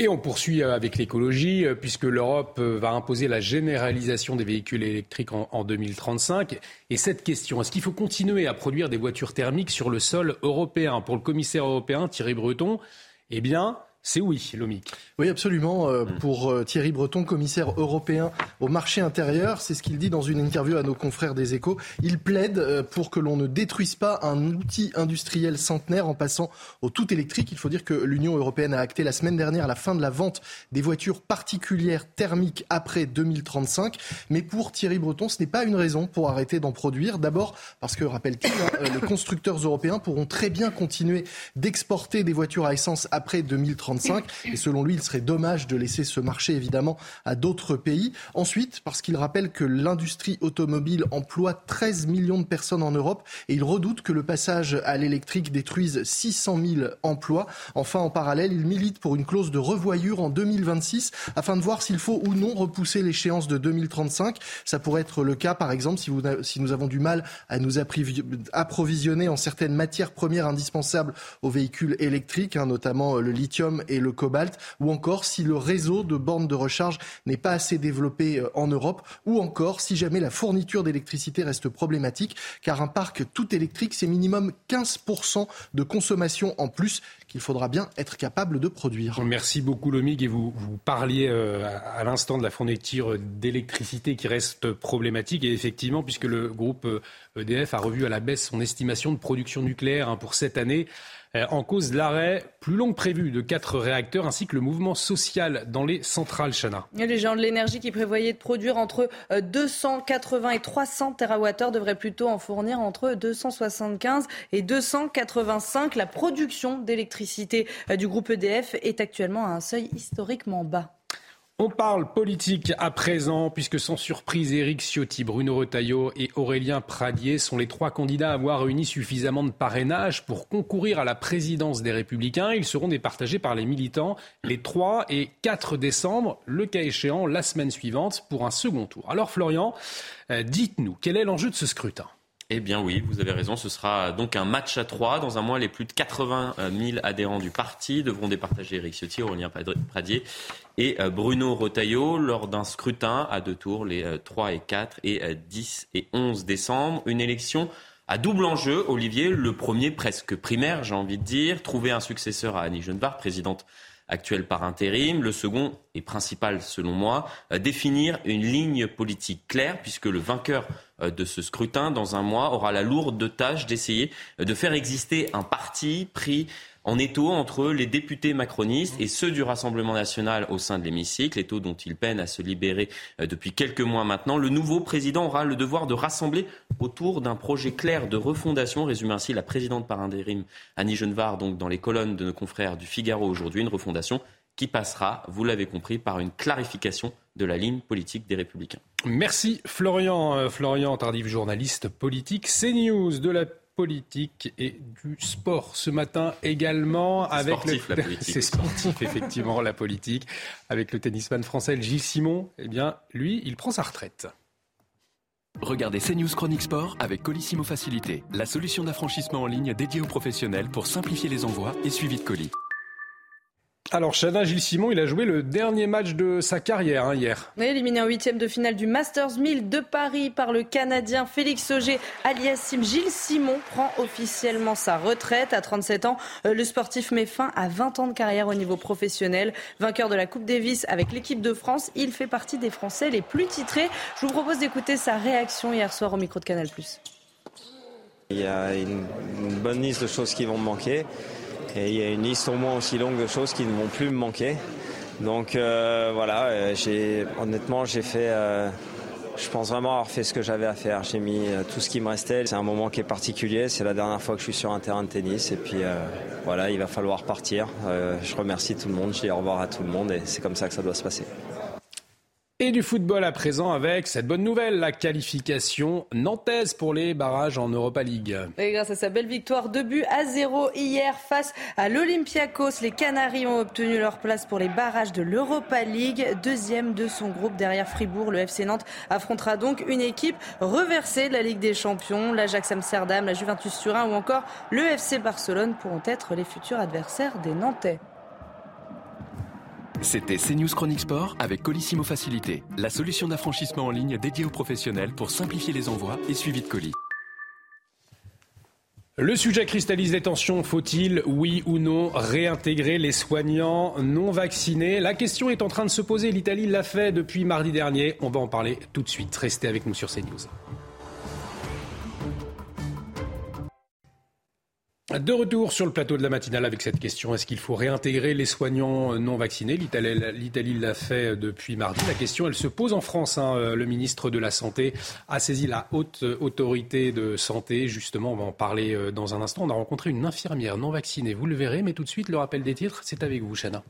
Et on poursuit euh, avec l'écologie, euh, puisque l'Europe euh, va imposer la généralisation des véhicules électriques en, 2035. Et cette question, est-ce qu'il faut continuer à produire des voitures thermiques sur le sol européen? Pour le commissaire européen Thierry Breton, eh bien, c'est oui, Lomic. Oui, absolument. Euh, pour euh, Thierry Breton, commissaire européen au marché intérieur, c'est ce qu'il dit dans une interview à nos confrères des échos. Il plaide euh, pour que l'on ne détruise pas un outil industriel centenaire en passant au tout électrique. Il faut dire que l'Union européenne a acté la semaine dernière la fin de la vente des voitures particulières thermiques après 2035. Mais pour Thierry Breton, ce n'est pas une raison pour arrêter d'en produire. D'abord parce que, rappelle-t-il, hein, les constructeurs européens pourront très bien continuer d'exporter des voitures à essence après 2035 et selon lui, il serait dommage de laisser ce marché évidemment à d'autres pays. Ensuite, parce qu'il rappelle que l'industrie automobile emploie 13 millions de personnes en Europe et il redoute que le passage à l'électrique détruise 600 000 emplois. Enfin, en parallèle, il milite pour une clause de revoyure en 2026 afin de voir s'il faut ou non repousser l'échéance de 2035. Ça pourrait être le cas, par exemple, si, nous avons du mal à nous approvisionner en certaines matières premières indispensables aux véhicules électriques, hein, notamment le lithium et le cobalt, ou encore si le réseau de bornes de recharge n'est pas assez développé euh, en Europe, ou encore si jamais la fourniture d'électricité reste problématique, car un parc tout électrique, c'est minimum 15% de consommation en plus qu'il faudra bien être capable de produire. Merci beaucoup Lomig et vous, parliez euh, à l'instant de la fourniture d'électricité qui reste problématique et effectivement puisque le groupe EDF euh, e a revu à la baisse son estimation de production nucléaire hein, pour cette année en cause l'arrêt plus long que prévu de quatre réacteurs ainsi que le mouvement social dans les centrales, Chana. Les gens de l'énergie qui prévoyaient de produire entre 280 euh, et 300 TWh devraient plutôt en fournir entre 275 et 285. La production d'électricité euh, du groupe EDF est actuellement à un seuil historiquement bas. On parle politique à présent, puisque sans surprise, Éric Ciotti, Bruno Retailleau et Aurélien Pradier sont les trois candidats à avoir réuni suffisamment de parrainage pour concourir à la présidence des Républicains. Ils seront départagés par les militants les 3 et 4 décembre, le cas échéant la semaine suivante, pour un second tour. Alors Florian, euh, dites-nous, quel est l'enjeu de ce scrutin? Eh bien oui, vous avez raison, ce sera donc un match à trois. Dans un mois, les plus de 80 000 adhérents du parti devront départager Eric Ciotti, Aurélien Pradier et euh, Bruno Rotaillot lors d'un scrutin à deux tours, les 3 euh, et 4 et 10 euh, et 11 décembre. Une élection à double enjeu, Olivier, le premier presque primaire, j'ai envie de dire, trouver un successeur à Annie Genevard, présidente actuelle par intérim. Le second et principal, selon moi, définir une ligne politique claire, puisque le vainqueur de ce scrutin, dans un mois, aura la lourde tâche d'essayer de faire exister un parti pris en étau entre les députés macronistes et ceux du Rassemblement national au sein de l'hémicycle, étau dont il peine à se libérer euh, depuis quelques mois maintenant. Le nouveau président aura le devoir de rassembler autour d'un projet clair de refondation, résume ainsi la présidente par intérim Annie Genevard, donc dans les colonnes de nos confrères du Figaro aujourd'hui, une refondation qui passera, vous l'avez compris, par une clarification de la ligne politique des Républicains. Merci Florian, euh, Florian Tardif, journaliste politique, CNews de la politique et du sport ce matin également avec sportif, le... la <laughs> politique. c'est sportif <laughs> effectivement la politique avec le tennisman français Gilles Simon eh bien lui il prend sa retraite Regardez CNews Chronique Sport avec Colissimo Facilité, la solution d'affranchissement en ligne dédiée aux professionnels pour simplifier les envois et suivi de colis. Alors, Chana Gilles Simon, il a joué le dernier match de sa carrière hein, hier. Éliminé en huitième de finale du Masters 1000 de Paris par le Canadien Félix Auger aliassime Gilles Simon prend officiellement sa retraite à 37 ans. Euh, le sportif met fin à 20 ans de carrière au niveau professionnel. Vainqueur de la Coupe Davis avec l'équipe de France, il fait partie des Français les plus titrés. Je vous propose d'écouter sa réaction hier soir au micro de Canal+. Il y a une bonne liste de choses qui vont me manquer. Et il y a une liste au moins aussi longue de choses qui ne vont plus me manquer. Donc euh, voilà, euh, honnêtement j'ai fait euh, je pense vraiment avoir fait ce que j'avais à faire. J'ai mis tout ce qui me restait. C'est un moment qui est particulier. C'est la dernière fois que je suis sur un terrain de tennis. Et puis voilà, il va falloir partir. je remercie tout le monde. Je dis au revoir à tout le monde. Et c'est comme ça que ça doit se passer. Et du football à présent avec cette bonne nouvelle, la qualification nantaise pour les barrages en Europa League. Grâce à sa belle victoire, 2 buts à 0 hier face à l'Olympiakos, les Canaries ont obtenu leur place pour les barrages de l'Europa League. Deuxième de son groupe derrière Fribourg, le FC Nantes affrontera donc une équipe reversée de la Ligue des Champions. L'Ajax Amsterdam, la Juventus Turin ou encore le FC Barcelone pourront être les futurs adversaires des Nantais. C'était CNews Chronique Sport avec Colissimo Facilité, la solution d'affranchissement en ligne dédiée aux professionnels pour simplifier les envois et suivi de colis. Le sujet cristallise les tensions. Faut-il, oui ou non, réintégrer les soignants non vaccinés? La question est en train de se poser. L'Italie l'a fait depuis mardi dernier. On va en parler tout de suite. Restez avec nous sur CNews. De retour sur le plateau de la matinale avec cette question est-ce qu'il faut réintégrer les soignants non vaccinés? L'Italie l'a fait depuis mardi. La question, elle se pose en France. Hein. Le ministre de la Santé a saisi la haute autorité de santé. Justement, on va en parler euh, dans un instant. On a rencontré une infirmière non vaccinée. Vous le verrez, mais tout de suite, le rappel des titres, c'est avec vous, Chana.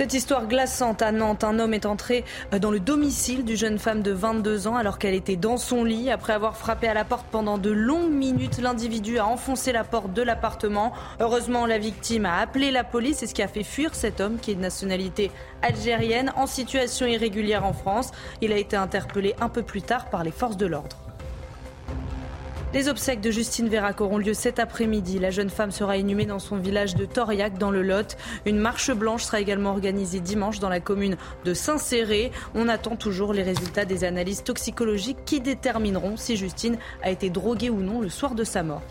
Cette histoire glaçante à Nantes, un homme est entré euh, dans le domicile d'une jeune femme de 22 ans alors qu'elle était dans son lit. Après avoir frappé à la porte pendant de longues minutes, l'individu a enfoncé la porte de l'appartement. Heureusement, la victime a appelé la police C'est ce qui a fait fuir cet homme qui est de nationalité algérienne en situation irrégulière en France. Il a été interpellé un peu plus tard par les forces de l'ordre. Les obsèques de Justine Vérac auront lieu cet après-midi. La jeune femme sera inhumée dans son village de Toriac dans le Lot. Une marche blanche sera également organisée dimanche dans la commune de Saint-Céré. On attend toujours les résultats des analyses toxicologiques qui détermineront si Justine a été droguée ou non le soir de sa mort.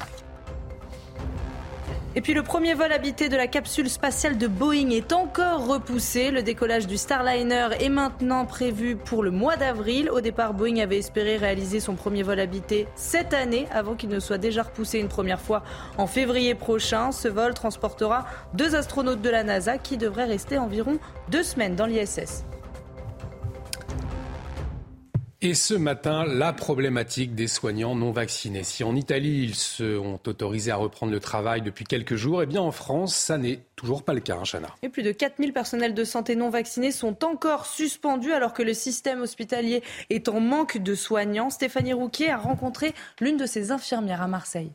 Et puis le premier vol habité de la capsule spatiale de Boeing est encore repoussé. Le décollage du Starliner est maintenant prévu pour le mois d'avril. Au départ, Boeing avait espéré réaliser son premier vol habité cette année avant qu'il ne soit déjà repoussé une première fois en février prochain. Ce vol transportera deux astronautes de la NASA qui devraient rester environ deux semaines dans l'ISS. Et ce matin, la problématique des soignants non vaccinés. Si en Italie, ils se ont autorisés à reprendre le travail depuis quelques jours, eh bien en France, ça n'est toujours pas le cas, hein, Chana. Et plus de 4000 personnels de santé non vaccinés sont encore suspendus alors que le système hospitalier est en manque de soignants. Stéphanie Rouquier a rencontré l'une de ses infirmières à Marseille.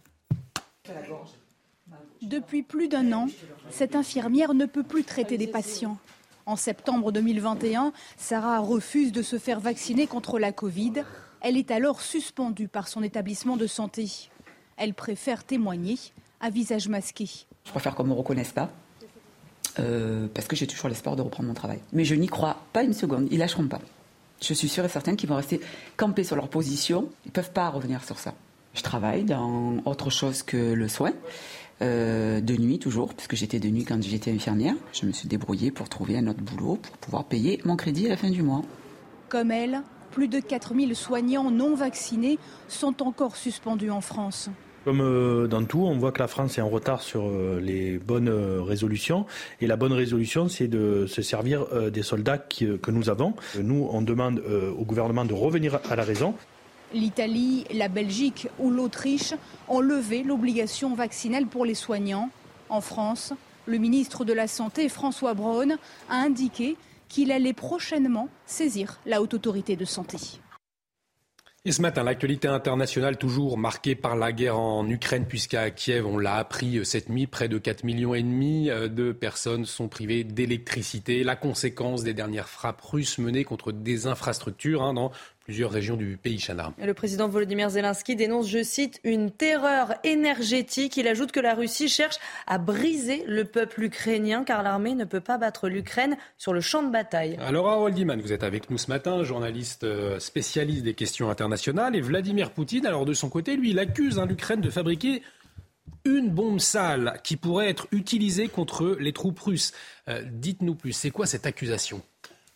Depuis plus d'un an, cette infirmière ne peut plus traiter des patients. En septembre 2021, Sarah refuse de se faire vacciner contre la Covid. Elle est alors suspendue par son établissement de santé. Elle préfère témoigner à visage masqué. Je préfère qu'on ne me reconnaisse pas. Euh, parce que j'ai toujours l'espoir de reprendre mon travail. Mais je n'y crois pas une seconde. Ils lâcheront pas. Je suis sûre et certaine qu'ils vont rester campés sur leur position. Ils ne peuvent pas revenir sur ça. Je travaille dans autre chose que le soin. Euh, de nuit toujours, puisque j'étais de nuit quand j'étais infirmière. Je me suis débrouillée pour trouver un autre boulot pour pouvoir payer mon crédit à la fin du mois. Comme elle, plus de 4000 soignants non vaccinés sont encore suspendus en France. Comme euh, dans tout, on voit que la France est en retard sur euh, les bonnes résolutions. Et la bonne résolution, c'est de se servir des soldats que nous avons. Nous, on demande au gouvernement de revenir à la raison. L'Italie, la Belgique ou l'Autriche ont levé l'obligation vaccinale pour les soignants. En France, le ministre de la Santé, François Braun, a indiqué qu'il allait prochainement saisir la haute autorité de santé. Et ce matin, l'actualité internationale toujours marquée par la guerre en Ukraine, puisqu'à Kiev, on l'a appris cette nuit, près de 4 millions euh, de personnes sont privées d'électricité. La conséquence des dernières frappes russes menées contre des infrastructures hein, dans plusieurs régions du pays, Chana. Le président Volodymyr Zelensky dénonce, je cite, une terreur énergétique. Il ajoute que la Russie cherche à briser le peuple ukrainien car l'armée ne peut pas battre l'Ukraine sur le champ de bataille. Alors, Harold Iman, vous êtes avec nous ce matin, journaliste euh, spécialiste des questions internationales. Et Vladimir Poutine, alors de son côté, lui, il accuse hein, l'Ukraine de fabriquer une bombe sale qui pourrait être utilisée contre les troupes russes. Euh, dites-nous plus, c'est quoi cette accusation?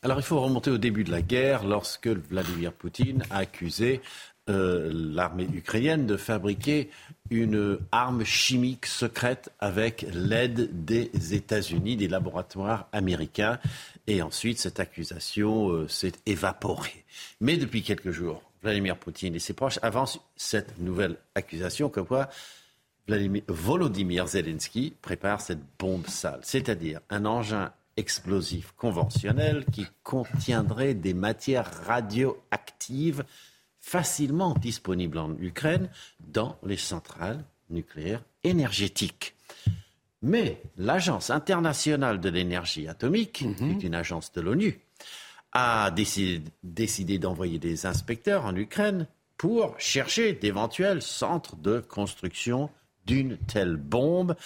Alors il faut remonter au début de la guerre lorsque Vladimir Poutine a accusé euh, l'armée ukrainienne de fabriquer une arme chimique secrète avec l'aide des États-Unis, des laboratoires américains. Et ensuite, cette accusation euh, s'est évaporée. Mais depuis quelques jours, Vladimir Poutine et ses proches avancent cette nouvelle accusation comme quoi Vladimir, Volodymyr Zelensky prépare cette bombe sale, c'est-à-dire un engin explosif conventionnel qui contiendrait des matières radioactives facilement disponibles en Ukraine dans les centrales nucléaires énergétiques. Mais l'Agence internationale de l'énergie atomique, qui est mhm. une agence de l'ONU, a décidé, décidé d'envoyer des inspecteurs en Ukraine pour chercher d'éventuels centres de construction d'une telle bombe.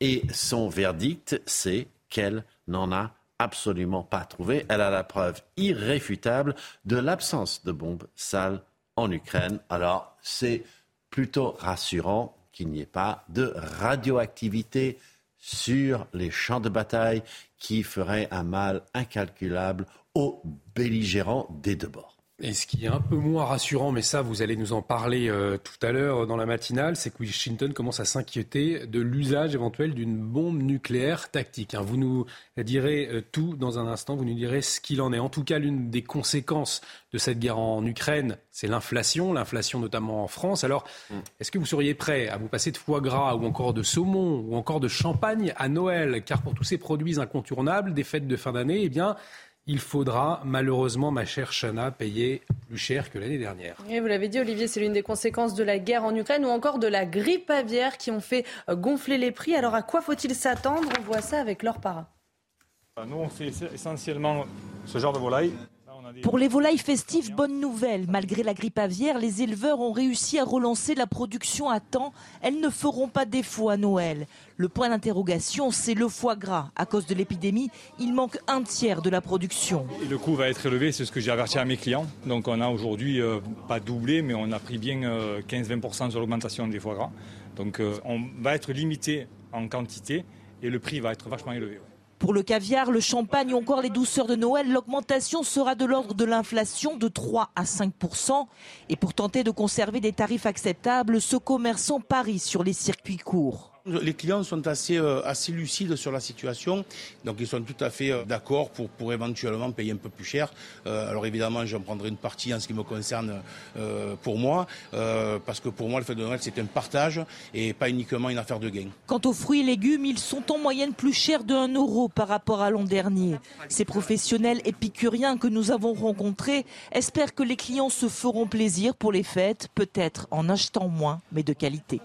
Et son verdict, c'est qu'elle n'en a absolument pas trouvé. Elle a la preuve irréfutable de l'absence de bombes sales en Ukraine. Alors, c'est plutôt rassurant qu'il n'y ait pas de radioactivité sur les champs de bataille qui ferait un mal incalculable aux belligérants des deux bords. Et ce qui est un peu moins rassurant, mais ça, vous allez nous en parler euh, tout à l'heure dans la matinale, c'est que Washington commence à s'inquiéter de l'usage éventuel d'une bombe nucléaire tactique. Hein. Vous nous direz euh, tout dans un instant, vous nous direz ce qu'il en est. En tout cas, l'une des conséquences de cette guerre en Ukraine, c'est l'inflation, l'inflation notamment en France. Alors, mm. est-ce que vous seriez prêt à vous passer de foie gras ou encore de saumon ou encore de champagne à Noël? Car pour tous ces produits incontournables des fêtes de fin d'année, eh bien, il faudra malheureusement, ma chère Chana, payer plus cher que l'année dernière. Et vous l'avez dit, Olivier, c'est l'une des conséquences de la guerre en Ukraine ou encore de la grippe aviaire qui ont fait euh, gonfler les prix. Alors à quoi faut-il s'attendre? On voit ça avec leur para. Nous, on fait essentiellement ce genre de volaille. Pour les volailles festives, bonne nouvelle. Malgré la grippe aviaire, les éleveurs ont réussi à relancer la production à temps. Elles ne feront pas défaut à Noël. Le point d'interrogation, c'est le foie gras. À cause de l'épidémie, il manque un tiers de la production. le coût va être élevé, c'est ce que j'ai averti à mes clients. Donc on a aujourd'hui, euh, pas doublé, mais on a pris bien 15-20% euh, sur l'augmentation des foie gras. Donc euh, on va être limité en quantité et le prix va être vachement élevé. Pour le caviar, le champagne ou encore les douceurs de Noël, l'augmentation sera de l'ordre de l'inflation de 3 à 5% Et pour tenter de conserver des tarifs acceptables, ce commerçant parie sur les circuits courts. Les clients sont assez, euh, assez lucides sur la situation, donc ils sont tout à fait euh, d'accord pour, pour éventuellement payer un peu plus cher. Euh, alors évidemment, j'en prendrai une partie en ce qui me concerne pour moi, parce que pour moi, le fait de Noël, c'est un partage et pas uniquement une affaire de gain. Quant aux fruits et légumes, ils sont en moyenne plus chers de 1 euro par rapport à l'an dernier. Ces professionnels épicuriens que nous avons rencontrés espèrent que les clients se feront plaisir pour les fêtes, peut-être en achetant moins, mais de qualité.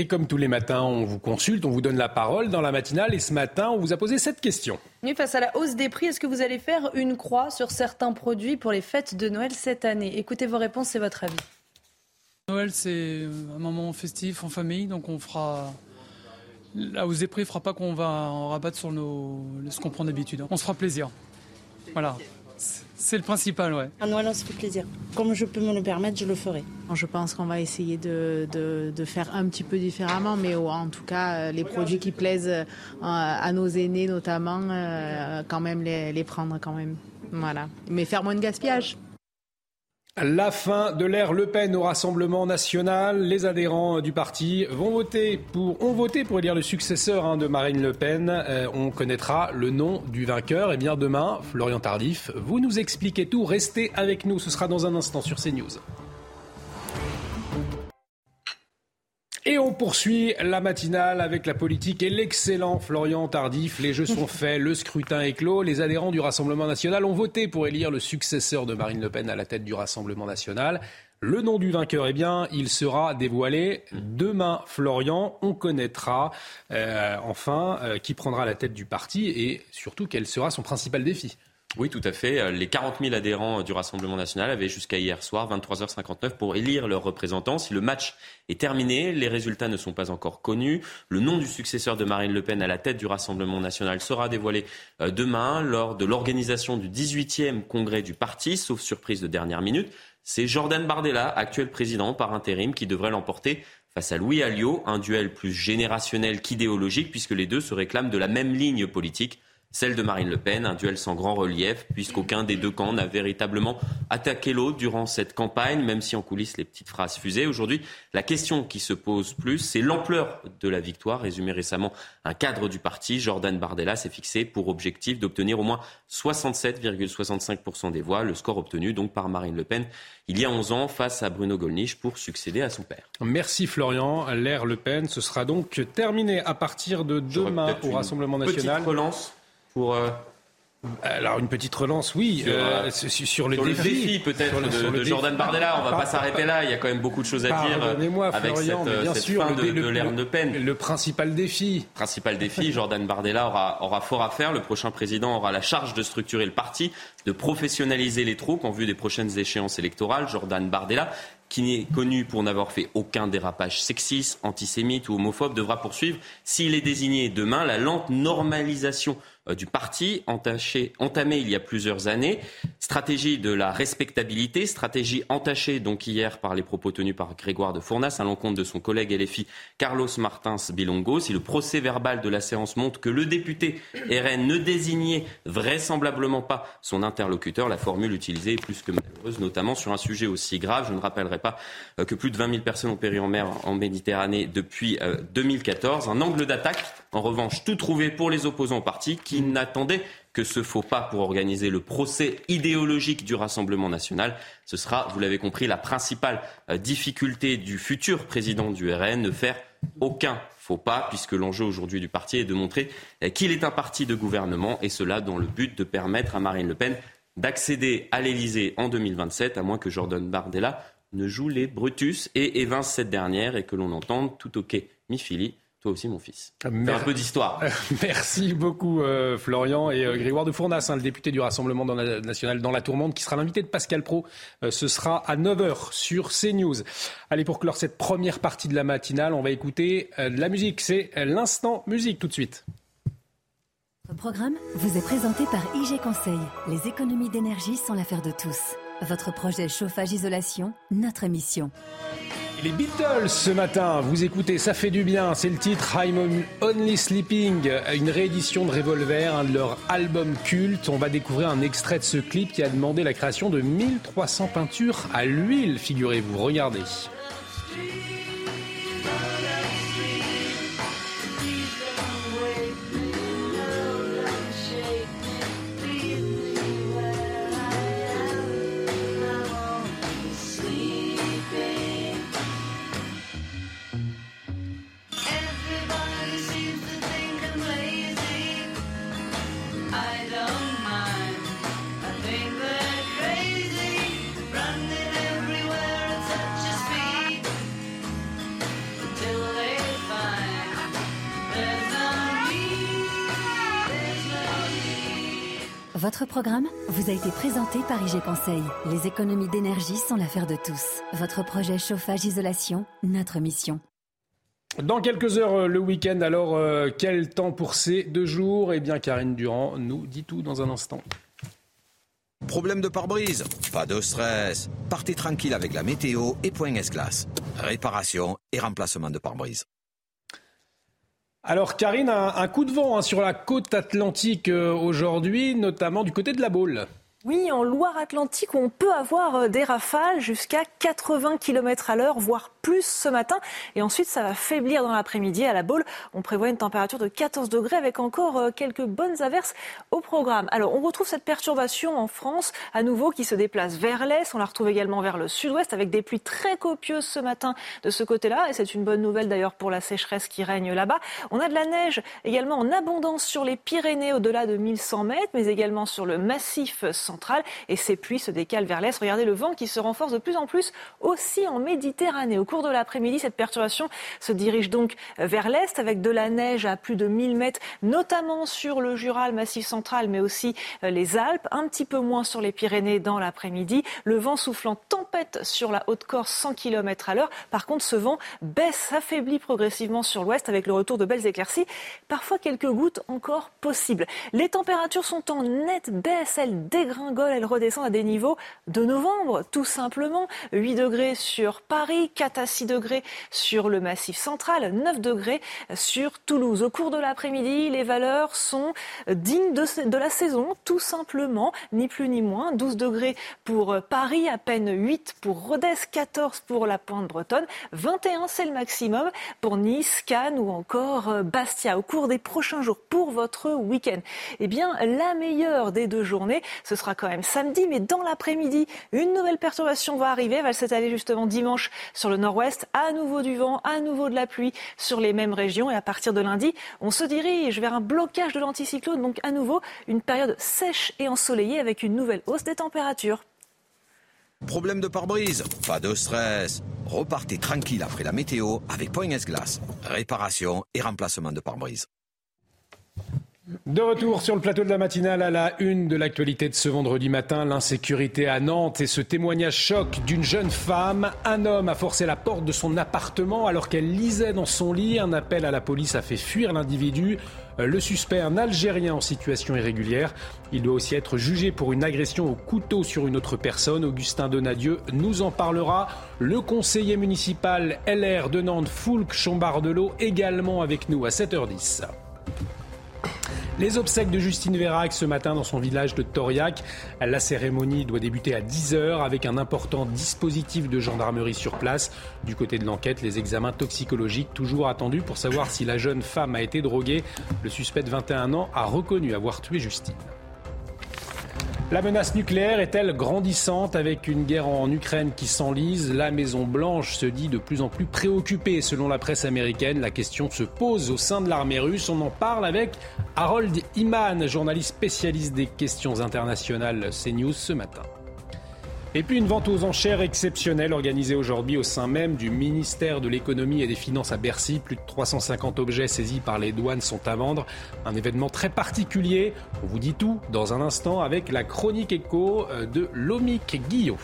Et comme tous les matins, on vous consulte, on vous donne la parole dans la matinale. Et ce matin, on vous a posé cette question. Oui, face à la hausse des prix, est-ce que vous allez faire une croix sur certains produits pour les fêtes de Noël cette année? Écoutez vos réponses et votre avis. Noël, c'est un moment festif en famille, donc on fera. La hausse des prix ne fera pas qu'on va en rabattre sur nos... ce qu'on prend d'habitude. On se fera plaisir. Voilà. C'est le principal, ouais. À Noël, on se fait plaisir. Comme je peux me le permettre, je le ferai. Je pense qu'on va essayer de, de, faire un petit peu différemment, mais en tout cas, euh, les produits qui plaisent euh, à nos aînés notamment, euh, quand même les, les prendre quand même. Voilà. Mais faire moins de gaspillage. La fin de l'ère Le Pen au Rassemblement national. Les adhérents du parti vont voter pour, ont voté pour élire le successeur hein, de Marine Le Pen. Euh, on connaîtra le nom du vainqueur. Et bien demain, Florian Tardif, vous nous expliquez tout. Restez avec nous. Ce sera dans un instant sur CNews. Et on poursuit la matinale avec la politique et l'excellent Florian Tardif. Les jeux sont <laughs> faits, le scrutin est clos. Les adhérents du Rassemblement national ont voté pour élire le successeur de Marine Le Pen à la tête du Rassemblement national. Le nom du vainqueur, eh bien, il sera dévoilé demain. Florian, on connaîtra euh, enfin euh, qui prendra la tête du parti et surtout quel sera son principal défi. Oui, tout à fait. Euh, les 40 000 adhérents du Rassemblement national avaient jusqu'à hier soir, 23h59, pour élire leurs représentants. Si le match est terminé, les résultats ne sont pas encore connus. Le nom du successeur de Marine Le Pen à la tête du Rassemblement national sera dévoilé euh, demain lors de l'organisation du 18e congrès du parti, sauf surprise de dernière minute. C'est Jordan Bardella, actuel président par intérim, qui devrait l'emporter face à Louis Alliot, un duel plus générationnel qu'idéologique, puisque les deux se réclament de la même ligne politique celle de Marine Le Pen, un duel sans grand relief, puisqu'aucun des deux camps n'a véritablement attaqué l'autre durant cette campagne, même si en coulisses les petites phrases fusaient. Aujourd'hui, la question qui se pose plus, c'est l'ampleur de la victoire. Résumé récemment un cadre du parti, Jordan Bardella s'est fixé pour objectif d'obtenir au moins 67,65% des voix, le score obtenu donc par Marine Le Pen il y a 11 ans face à Bruno Gollnisch pour succéder à son père. Merci Florian. L'ère Le Pen, ce sera donc terminé à partir de demain au Rassemblement national. relance pour euh, alors une petite relance, oui, sur, euh, euh, sur, le, défi, peut-être de, Jordan Bardella. On va pas s'arrêter là. Il y a quand même beaucoup de choses à dire avec Florian, cette, bien sûr, fin de, de l'ère de Pen. Le principal défi. Principal défi. <laughs> Jordan Bardella aura, aura fort à faire. Le prochain président aura la charge de structurer le parti, de professionnaliser les troupes en vue des prochaines échéances électorales. Jordan Bardella qui n'est connu pour n'avoir fait aucun dérapage sexiste, antisémite ou homophobe, devra poursuivre, s'il est désigné demain, la lente normalisation du parti entaché, entamé il y a plusieurs années. Stratégie de la respectabilité, stratégie entachée donc hier par les propos tenus par Grégoire de Fournas à l'encontre de son collègue LFI Carlos Martins Bilongo. Si le procès verbal de la séance montre que le député RN ne désignait vraisemblablement pas son interlocuteur, la formule utilisée est plus que malheureuse, notamment sur un sujet aussi grave. Je ne rappellerai pas euh, que plus de 20 000 personnes ont péri en mer en Méditerranée depuis 2014. Euh, un angle d'attaque, en revanche, tout trouvé pour les opposants au parti qui n'attendait que ce faux pas pour organiser le procès idéologique du Rassemblement national. Ce sera, vous l'avez compris, la principale euh, difficulté du futur président du RN, ne faire aucun faux pas, puisque l'enjeu aujourd'hui du parti est de montrer euh, qu'il est un parti de gouvernement, et cela dans le but de permettre à Marine Le Pen d'accéder à l'Élysée en 2027, à moins que Jordan Bardella ne joue les Brutus et évince cette dernière et que l'on entende tout ok, mi fili, toi aussi, mon fils. Fais un peu d'histoire. <laughs> Merci beaucoup, euh, Florian. Et euh, Grégoire de Fournas, hein, le député du Rassemblement national dans la tourmente, qui sera l'invité de Pascal Pro. Euh, ce sera à 9h sur CNews. Allez, pour clore cette première partie de la matinale, on va écouter de la musique. C'est l'instant musique tout de suite. Le programme vous est présenté par IG Conseil. Les économies d'énergie sont l'affaire de tous. Votre projet chauffage-isolation, notre mission. Les Beatles ce matin, vous écoutez, ça fait du bien, c'est le titre I'm Only Sleeping, une réédition de Revolver, un de leurs albums cultes. On va découvrir un extrait de ce clip qui a demandé la création de 1300 peintures à l'huile, figurez-vous, regardez. Votre programme vous a été présenté par IG Conseil. Les économies d'énergie sont l'affaire de tous. Votre projet chauffage-isolation, notre mission. Dans quelques heures, euh, le week-end, alors euh, quel temps pour ces deux jours? Eh bien, Karine Durand nous dit tout dans un instant. Problème de pare-brise? Pas de stress. Partez tranquille avec la météo et Point S-Glace. Réparation et remplacement de pare-brise. Alors Karine, un, coup de vent hein, sur la côte atlantique euh, aujourd'hui, notamment du côté de la Baule. Oui, en Loire-Atlantique, on peut avoir euh, des rafales jusqu'à 80 km à l'heure, voire plus ce matin. Et ensuite, ça va faiblir dans l'après-midi. À la Baule, on prévoit une température de 14 degrés avec encore euh, quelques bonnes averses au programme. Alors, on retrouve cette perturbation en France, à nouveau, qui se déplace vers l'est. On la retrouve également vers le sud-ouest avec des pluies très copieuses ce matin de ce côté-là. Et c'est une bonne nouvelle d'ailleurs pour la sécheresse qui règne là-bas. On a de la neige également en abondance sur les Pyrénées au-delà de 1100 mètres, mais également sur le massif et ces pluies se décalent vers l'est. Regardez le vent qui se renforce de plus en plus aussi en Méditerranée. Au cours de l'après-midi, cette perturbation se dirige donc vers l'est avec de la neige à plus de 1000 mètres, notamment sur le Jura, le Massif central, mais aussi euh, les Alpes, un petit peu moins sur les Pyrénées dans l'après-midi. Le vent soufflant tempête sur la Haute-Corse 100 km à l'heure. Par contre, ce vent baisse, s'affaiblit progressivement sur l'ouest avec le retour de belles éclaircies, parfois quelques gouttes encore possibles. Les températures sont en nette baisse, elles dégradent elle redescend à des niveaux de novembre, tout simplement. 8 degrés sur Paris, 4 à 6 degrés sur le Massif central, 9 degrés sur Toulouse. Au cours de l'après-midi, les valeurs sont dignes de, la saison, tout simplement, ni plus ni moins. 12 degrés pour Paris, à peine 8 pour Rodez, 14 pour la Pointe bretonne, 21 c'est le maximum pour Nice, Cannes ou encore Bastia. Au cours des prochains jours, pour votre week-end, eh bien, la meilleure des deux journées, ce sera quand même samedi, mais dans l'après-midi, une nouvelle perturbation va arriver. Elle va s'étaler justement dimanche sur le nord-ouest. À nouveau du vent, à nouveau de la pluie sur les mêmes régions. Et à partir de lundi, on se dirige vers un blocage de l'anticyclone. Donc à nouveau, une période sèche et ensoleillée avec une nouvelle hausse des températures. Problème de pare-brise? Pas de stress. Repartez tranquille après la météo avec Point Glace. Réparation et remplacement de pare-brise. De retour sur le plateau de la matinale à la une de l'actualité de ce vendredi matin, l'insécurité à Nantes et ce témoignage choc d'une jeune femme. Un homme a forcé la porte de son appartement alors qu'elle lisait dans son lit. Un appel à la police a fait fuir l'individu. Le suspect, un Algérien en situation irrégulière. Il doit aussi être jugé pour une agression au couteau sur une autre personne. Augustin Donadieu nous en parlera. Le conseiller municipal LR de Nantes, Foulque Chambardelot, également avec nous à 7h10. Les obsèques de Justine Vérac ce matin dans son village de Toriac. La cérémonie doit débuter à 10h avec un important dispositif de gendarmerie sur place. Du côté de l'enquête, les examens toxicologiques toujours attendus pour savoir si la jeune femme a été droguée. Le suspect de 21 ans a reconnu avoir tué Justine. La menace nucléaire est-elle grandissante avec une guerre en Ukraine qui s'enlise? La Maison-Blanche se dit de plus en plus préoccupée selon la presse américaine. La question se pose au sein de l'armée russe. On en parle avec Harold Iman, journaliste spécialiste des questions internationales CNews ce matin. Et puis une vente aux enchères exceptionnelle organisée aujourd'hui au sein même du ministère de l'économie et des finances à Bercy. Plus de 350 objets saisis par les douanes sont à vendre. Un événement très particulier. On vous dit tout dans un instant avec la chronique écho euh, de Lomic Guillaume.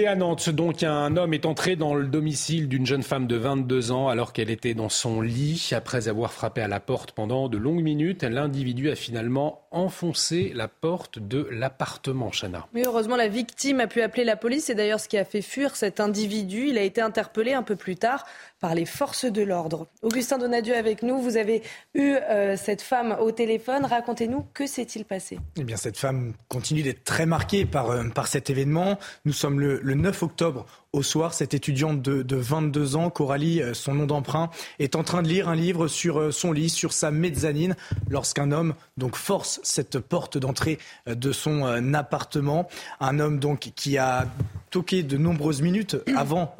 Et à Nantes, donc, un homme est entré dans le domicile d'une jeune femme de 22 ans alors qu'elle était dans son lit. Après avoir frappé à la porte pendant de longues minutes, l'individu a finalement enfoncé la porte de l'appartement, Chana. Mais heureusement, la victime a pu appeler la police. C'est d'ailleurs ce qui a fait fuir cet individu. Il a été interpellé un peu plus tard par les forces de l'ordre. Augustin Donadieu avec nous. Vous avez eu euh, cette femme au téléphone. Racontez-nous, que s'est-il passé? Eh bien, cette femme continue d'être très marquée par, euh, par cet événement. Nous sommes le, le 9 octobre au soir, cette étudiante de, de 22 ans, Coralie, euh, son nom d'emprunt, est en train de lire un livre sur euh, son lit, sur sa mezzanine, lorsqu'un homme donc force cette porte d'entrée euh, de son appartement. Un homme donc qui a toqué de nombreuses minutes avant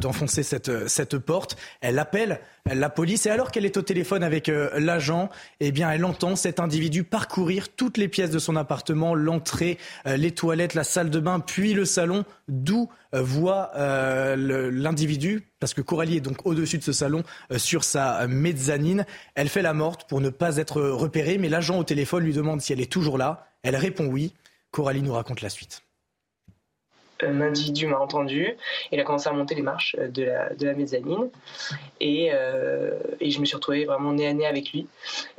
d'enfoncer cette, cette porte. Elle appelle la police et alors qu'elle est au téléphone avec l'agent, eh bien elle entend cet individu parcourir toutes les pièces de son appartement, l'entrée, les toilettes, la salle de bain, puis le salon, d'où voit euh, l'individu, parce que Coralie est donc au-dessus de ce salon euh, sur sa mezzanine. Elle fait la morte pour ne pas être repérée, mais l'agent au téléphone lui demande si elle est toujours là. Elle répond oui. Coralie nous raconte la suite. Un individu m'a entendu, il a commencé à monter les marches de la, de la mezzanine et, euh, et, je me suis retrouvée vraiment nez à nez avec lui.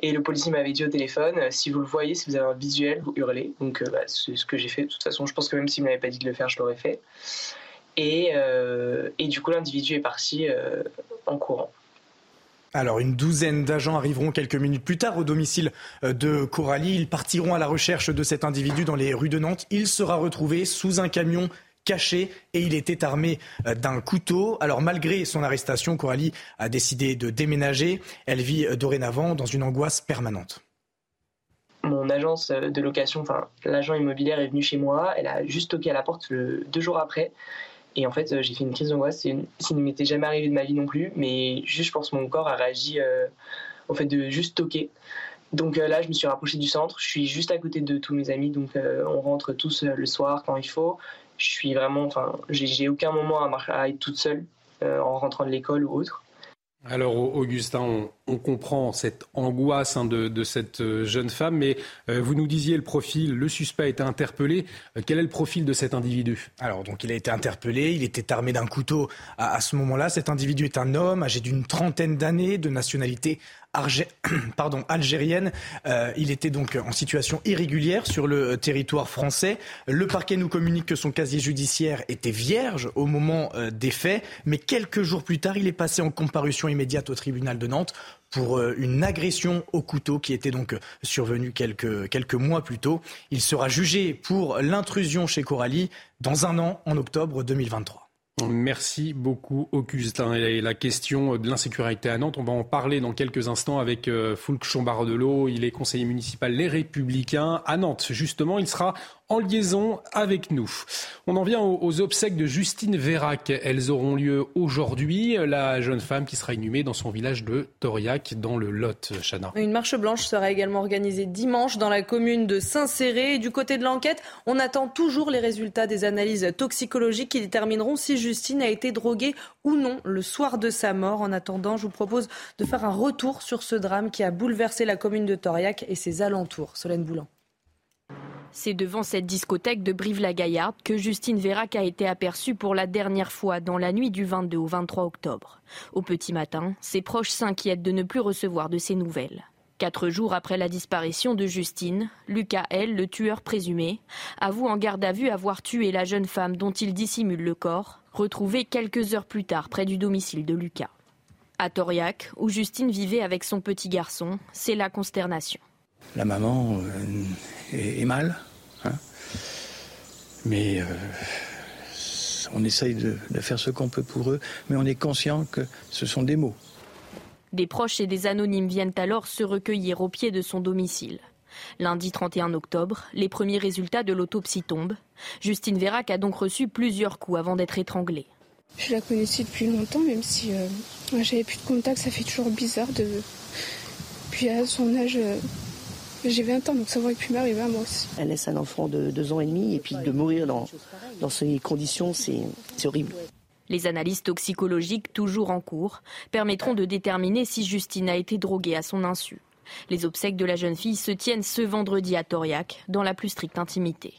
Et le policier m'avait dit au téléphone si vous le voyez, si vous avez un visuel, vous hurlez. Donc bah, c'est ce que j'ai fait. De toute façon, je pense que même s'il ne m'avait pas dit de le faire, je l'aurais fait. Et, euh, et du coup, l'individu est parti euh, en courant. Alors, une douzaine d'agents arriveront quelques minutes plus tard au domicile euh, de Coralie. Ils partiront à la recherche de cet individu dans les rues de Nantes. Il sera retrouvé sous un camion caché et il était armé d'un couteau. Alors malgré son arrestation, Coralie a décidé de déménager. Elle vit dorénavant dans une angoisse permanente. Mon agence de location, enfin l'agent immobilière est venu chez moi. Elle a juste toqué à la porte deux jours après. Et en fait, euh, j'ai fait une crise d'angoisse. Ça ne m'était jamais arrivé de ma vie non plus, mais juste, je pense, mon corps a réagi euh, au fait de juste toquer. Donc euh, là, je me suis rapproché du centre. Je suis juste à côté de tous mes amis, donc on rentre tous le soir quand il faut. Je suis vraiment, enfin, j'ai aucun moment à, à, être toute seule en rentrant de l'école ou autre. Alors Augustin, on, comprend cette angoisse hein, de, cette euh, jeune femme, mais euh, vous nous disiez le profil, le suspect a été interpellé. Euh, quel est le profil de cet individu? Alors donc il a été interpellé, il était armé d'un couteau à, à ce moment-là. Cet individu est un homme âgé d'une trentaine d'années, de nationalité <clears throat> pardon, algérienne. Euh, il était donc en situation irrégulière sur le territoire français. Le parquet nous communique que son casier judiciaire était vierge au moment euh, des faits, mais quelques jours plus tard, il est passé en comparution immédiate au tribunal de Nantes pour euh, une agression au couteau qui était donc survenue quelques, quelques mois plus tôt. Il sera jugé pour l'intrusion chez Coralie dans un an, en octobre 2023. Merci beaucoup, Augustin. La question de l'insécurité à Nantes, on va en parler dans quelques instants avec euh, Foulque Chambardelot. Il est conseiller municipal Les Républicains à Nantes. Justement, il sera en liaison avec nous. On en vient aux, obsèques de Justine Vérac. Elles auront lieu aujourd'hui. La jeune femme qui sera inhumée dans son village de Toriac, dans le Lot, Chana. Une marche blanche sera également organisée dimanche dans la commune de Saint-Céré. Du côté de l'enquête, on attend toujours les résultats des analyses toxicologiques qui détermineront si Justine a été droguée ou non le soir de sa mort. En attendant, je vous propose de faire un retour sur ce drame qui a bouleversé la commune de Toriac et ses alentours. Solène Boulan. C'est devant cette discothèque de Brive-la-Gaillarde que Justine Vérac a été aperçue pour la dernière fois dans la nuit du 22 au 23 octobre. Au petit matin, ses proches s'inquiètent de ne plus recevoir de ses nouvelles. Quatre jours après la disparition de Justine, Lucas L., le tueur présumé, avoue en garde à vue avoir tué la jeune femme dont il dissimule le corps, retrouvée quelques heures plus tard près du domicile de Lucas. À Toriac, où Justine vivait avec son petit garçon, c'est la consternation. La maman euh, est, mal, hein. mais euh, on essaye de, de faire ce qu'on peut pour eux, mais on est conscient que ce sont des mots. Des proches et des anonymes viennent alors se recueillir au pied de son domicile. Lundi 31 octobre, les premiers résultats de l'autopsie tombent. Justine Vérac a donc reçu plusieurs coups avant d'être étranglée. Je la connaissais depuis longtemps, même si euh, j'avais plus de contact, ça fait toujours bizarre de. Puis à son âge, euh, j'ai 20 ans, donc ça aurait pu m'arriver à moi aussi. Elle laisse un enfant de deux ans et demi, et puis de mourir dans, dans ces conditions, c'est horrible. Les analyses toxicologiques, toujours en cours, permettront de déterminer si Justine a été droguée à son insu. Les obsèques de la jeune fille se tiennent ce vendredi à Toriac, dans la plus stricte intimité.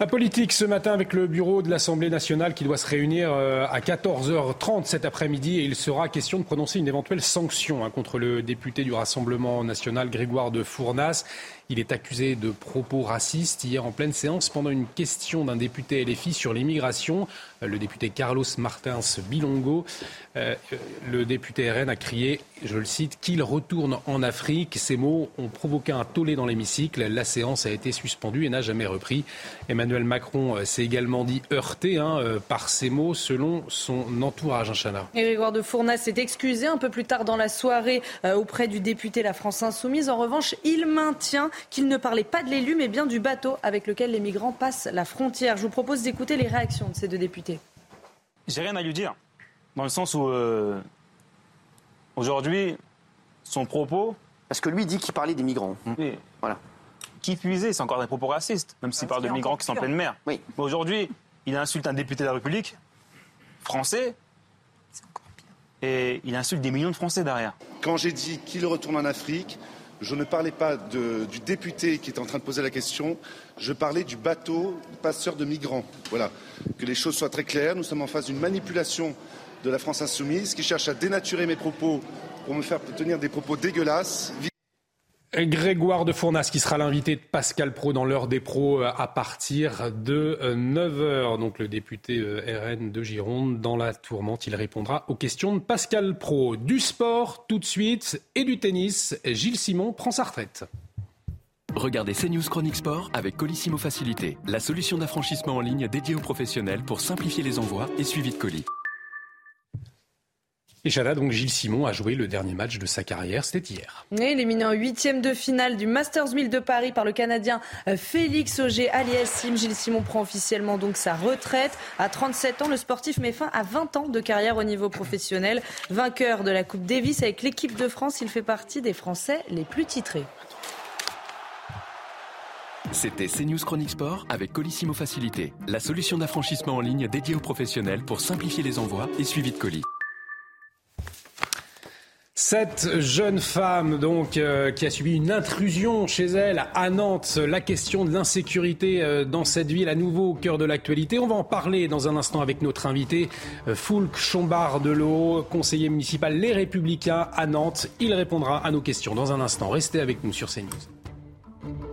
La politique ce matin avec le bureau de l'Assemblée nationale qui doit se réunir euh, à 14h30 cet après-midi et il sera question de prononcer une éventuelle sanction hein, contre le député du Rassemblement national Grégoire de Fournas. Il est accusé de propos racistes hier en pleine séance pendant une question d'un député LFI sur l'immigration. Euh, le député Carlos Martins Bilongo, euh, le député RN a crié, je le cite, qu'il retourne en Afrique. Ces mots ont provoqué un tollé dans l'hémicycle. La séance a été suspendue et n'a jamais repris. Emmanuel Macron euh, s'est également dit heurté hein, par ces mots selon son entourage. Hein, Grégoire de Fournas s'est excusé un peu plus tard dans la soirée auprès du député La France Insoumise. En revanche, il maintient qu'il ne parlait pas de l'élu, mais bien du bateau avec lequel les migrants passent la frontière. Je vous propose d'écouter les réactions de ces deux députés. J'ai rien à lui dire, dans le sens où euh, aujourd'hui, son propos. Parce que lui dit qu'il parlait des migrants. Oui. Voilà. Qui puisait, c'est encore des propos racistes, même s'il parle de migrants qui sont en pleine mer. Oui. Mais aujourd'hui, il insulte un député de la République, français, et il insulte des millions de Français derrière. Quand j'ai dit qu'il retourne en Afrique, je ne parlais pas du député qui était en train de poser la question, je parlais du bateau passeur de migrants. Voilà. Que les choses soient très claires, nous sommes en face d'une manipulation de la France insoumise qui cherche à dénaturer mes propos pour me faire tenir des propos dégueulasses. Grégoire de Fournas qui sera l'invité de Pascal Pro dans l'heure des pros euh, à partir de 9h. Euh, Donc le député euh, RN de Gironde dans la tourmente, il répondra aux questions de Pascal Pro. Du sport tout de suite et du tennis. Gilles Simon prend sa retraite. Regardez CNews Chronique Sport avec Colissimo Facilité, la solution d'affranchissement en ligne dédiée aux professionnels pour simplifier les envois et suivi de colis. Et Chana, donc Gilles Simon a joué le dernier match de sa carrière, c'était hier. Éliminé en huitième de finale du Masters 1000 de Paris par le Canadien euh, Félix Auger aliassime. Gilles Simon prend officiellement donc sa retraite. À 37 ans, le sportif met fin à 20 ans de carrière au niveau professionnel. Vainqueur de la Coupe Davis avec l'équipe de France, il fait partie des Français les plus titrés. C'était CNews Chronique Sport avec Colissimo Facilité, la solution d'affranchissement en ligne dédiée aux professionnels pour simplifier les envois et suivi de colis. Cette jeune femme donc euh, qui a subi une intrusion chez elle à Nantes, la question de l'insécurité euh, dans cette ville à nouveau au cœur de l'actualité. On va en parler dans un instant avec notre invité euh, Foulk Chombard Delot, conseiller municipal Les Républicains à Nantes. Il répondra à nos questions dans un instant. Restez avec nous sur CNews.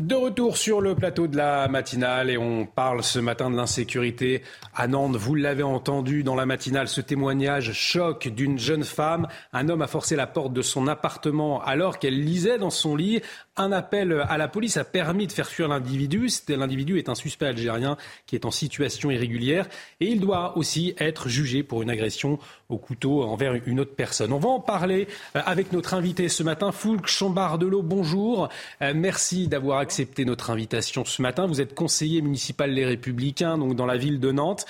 De retour sur le plateau de la matinale et on parle ce matin de l'insécurité à Nantes. Vous l'avez entendu dans la matinale, ce témoignage choc d'une jeune femme. Un homme a forcé la porte de son appartement alors qu'elle lisait dans son lit. Un appel à la police a permis de faire fuir l'individu. L'individu est un suspect algérien qui est en situation irrégulière et il doit aussi être jugé pour une agression au couteau envers une autre personne. On va en parler euh, avec notre invité ce matin, Foulk Chambardelot. Bonjour. Euh, merci d'avoir accepté notre invitation ce matin. Vous êtes conseiller municipal Les Républicains, donc dans la ville de Nantes.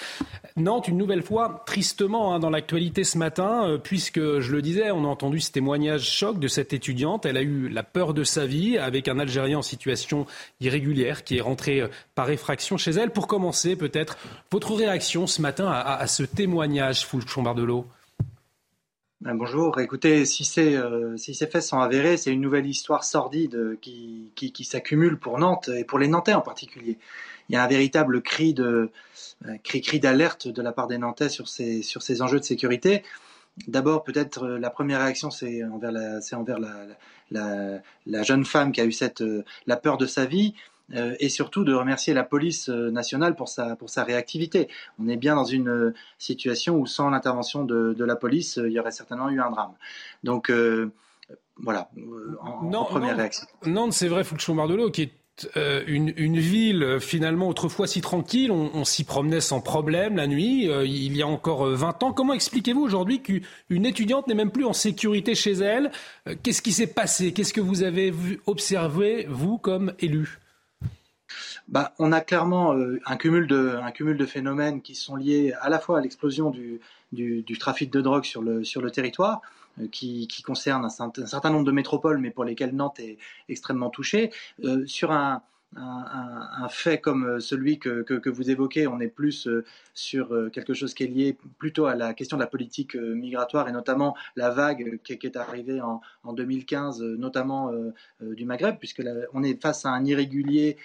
Nantes, une nouvelle fois, tristement hein, dans l'actualité ce matin, euh, puisque je le disais, on a entendu ce témoignage choc de cette étudiante. Elle a eu la peur de sa vie avec un Algérien en situation irrégulière qui est rentré euh, par effraction chez elle. Pour commencer, peut-être votre réaction ce matin à, ce témoignage, Foulchon Bardelot. Ben, bonjour. Écoutez, si, euh, si ces faits sont avérés, c'est une nouvelle histoire sordide qui, qui, s'accumule pour Nantes et pour les Nantais en particulier. Il y a un véritable cri de euh, cri, cri d'alerte de la part des Nantais sur ces, sur ces enjeux de sécurité. D'abord, peut-être euh, la première réaction, c'est envers la, envers la, la, jeune femme qui a eu cette la peur de sa vie. Euh, et surtout de remercier la police euh, nationale pour sa, pour sa réactivité. On est bien dans une euh, situation où sans l'intervention de, de, la police, il y aurait certainement eu un drame. Donc voilà, en, non, première réaction. Nantes, c'est vrai, Fouchon Mardelot, qui est une, une, ville finalement autrefois si tranquille, on, on s'y promenait sans problème la nuit, il y a encore 20 ans. Comment expliquez-vous aujourd'hui qu'une étudiante n'est même plus en sécurité chez elle? Qu'est-ce qui s'est passé? Qu'est-ce que vous avez vu, observé, vous, comme élu? Bah, on a clairement euh, un, cumul de, un cumul de phénomènes qui sont liés à la fois à l'explosion du, du, du, trafic de drogue sur le, sur le territoire, euh, qui, qui, concerne un, certain nombre de métropoles, mais pour lesquelles Nantes est extrêmement touchée, euh, sur un, un, fait comme euh, celui que, vous évoquez, on est plus euh, sur euh, quelque chose qui est lié plutôt à la question de la politique migratoire et notamment la vague qui, est arrivée en, en 2015, notamment du Maghreb, puisque on est face à un irrégulier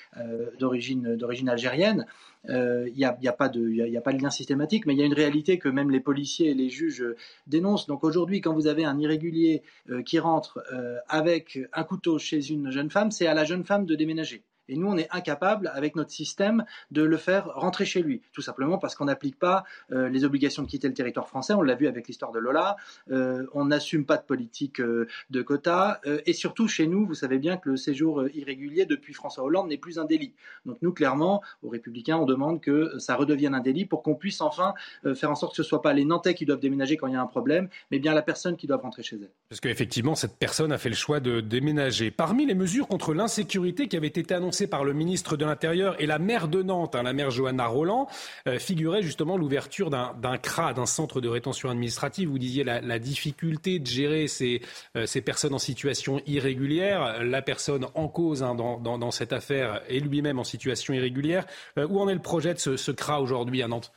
d'origine algérienne. Il n'y y a, a, pas de lien systématique, mais il y a une réalité que même les policiers et les juges dénoncent. Donc aujourd'hui, quand vous avez un irrégulier qui rentre avec un couteau chez une jeune femme, c'est à la jeune femme de déménager. Et nous, on est incapable, avec notre système, de le faire rentrer chez lui. Tout simplement parce qu'on n'applique pas euh, les obligations de quitter le territoire français. On l'a vu avec l'histoire de Lola. Euh, on n'assume pas de politique euh, de quotas. et surtout, chez nous, vous savez bien que le séjour irrégulier depuis François Hollande n'est plus un délit. Donc nous, clairement, aux Républicains, on demande que ça redevienne un délit pour qu'on puisse enfin faire en sorte que ce ne soit pas les Nantais qui doivent déménager quand il y a un problème, mais bien la personne qui doit rentrer chez elle. Parce qu'effectivement, cette personne a fait le choix de déménager. Parmi les mesures contre l'insécurité qui avaient été annoncées par le ministre de l'Intérieur et la maire de Nantes, hein, la maire Johanna Roland, euh, figurait justement l'ouverture d'un CRA, d'un centre de rétention administrative. Vous disiez la, difficulté de gérer ces, euh, ces, personnes en situation irrégulière. La personne en cause hein, dans, cette affaire est lui-même en situation irrégulière. Euh, où en est le projet de ce, ce CRA aujourd'hui à Nantes?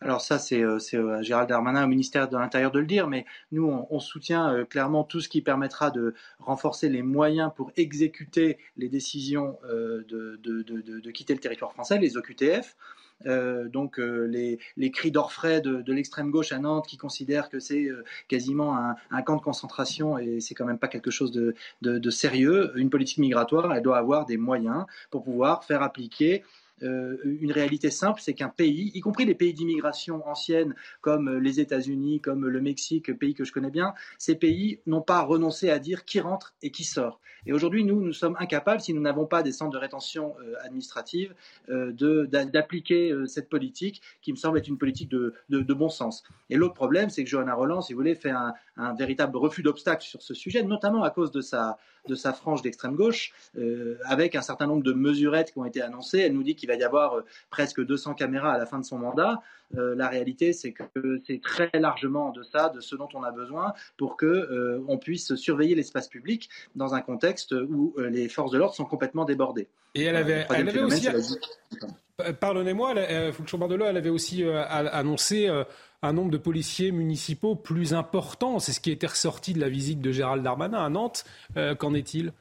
Alors ça, c'est euh, euh, Gérald Darmanin au ministère de l'Intérieur de le dire, mais nous, on, soutient euh, clairement tout ce qui permettra de renforcer les moyens pour exécuter les décisions de, quitter le territoire français, les OQTF. donc les, cris d'orfraie de, l'extrême gauche à Nantes qui considèrent que c'est quasiment un, camp de concentration et c'est quand même pas quelque chose de, sérieux. Une politique migratoire, elle doit avoir des moyens pour pouvoir faire appliquer une réalité simple, c'est qu'un pays, y compris les pays d'immigration anciennes comme euh, les États-Unis, comme le Mexique, pays que je connais bien, ces pays n'ont pas renoncé à dire qui rentre et qui sort. Et aujourd'hui, nous, nous sommes incapables, si nous n'avons pas des centres de rétention euh, administrative, d'appliquer cette politique qui me semble être une politique de, bon sens. Et l'autre problème, c'est que Johanna Roland, si vous voulez, fait un, un véritable refus d'obstacle sur ce sujet, notamment à cause de sa, de sa frange d'extrême gauche, euh, avec un certain nombre de mesurettes qui ont été annoncées. Elle nous dit qu'il va y avoir euh, presque 200 caméras à la fin de son mandat. Euh, la réalité, c'est que c'est très largement de ça, de ce dont on a besoin pour que on puisse surveiller l'espace public dans un contexte où les forces de l'ordre sont complètement débordées. Et elle avait, elle avait aussi. Pardonnez-moi, Fouchon Bardelot, elle avait aussi annoncé un nombre de policiers municipaux plus important. C'est ce qui était ressorti de la visite de Gérald Darmanin à Nantes. Euh, qu'en est-il?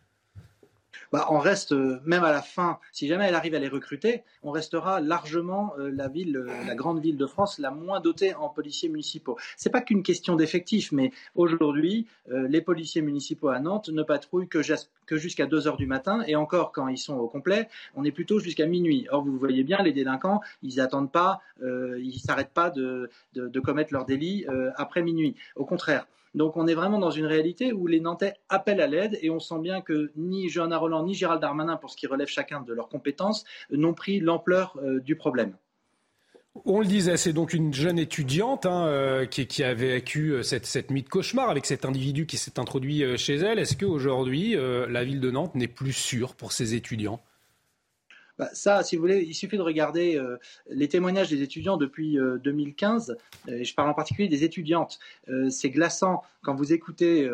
Bah, on reste, euh, même à la fin, si jamais elle arrive à les recruter, on restera largement euh, la ville, euh, la grande ville de France, la moins dotée en policiers municipaux. C'est pas qu'une question d'effectifs, mais aujourd'hui, les policiers municipaux à Nantes ne patrouillent que, jusqu'à 2 heures du matin, et encore quand ils sont au complet, on est plutôt jusqu'à minuit. Or, vous voyez bien, les délinquants, ils n'attendent pas, ils s'arrêtent pas de, commettre leurs délits après minuit. Au contraire. Donc on est vraiment dans une réalité où les Nantais appellent à l'aide et on sent bien que ni Johanna Roland ni Gérald Darmanin, pour ce qui relève chacun de leurs compétences, n'ont pris l'ampleur euh, du problème. On le disait, c'est donc une jeune étudiante hein, euh, qui, a vécu euh, cette, nuit de cauchemar avec cet individu qui s'est introduit chez elle. Est-ce qu'aujourd'hui, la ville de Nantes n'est plus sûre pour ses étudiants? Bah, ça, si vous voulez, il suffit de regarder les témoignages des étudiants depuis 2015, et je parle en particulier des étudiantes. c'est glaçant quand vous écoutez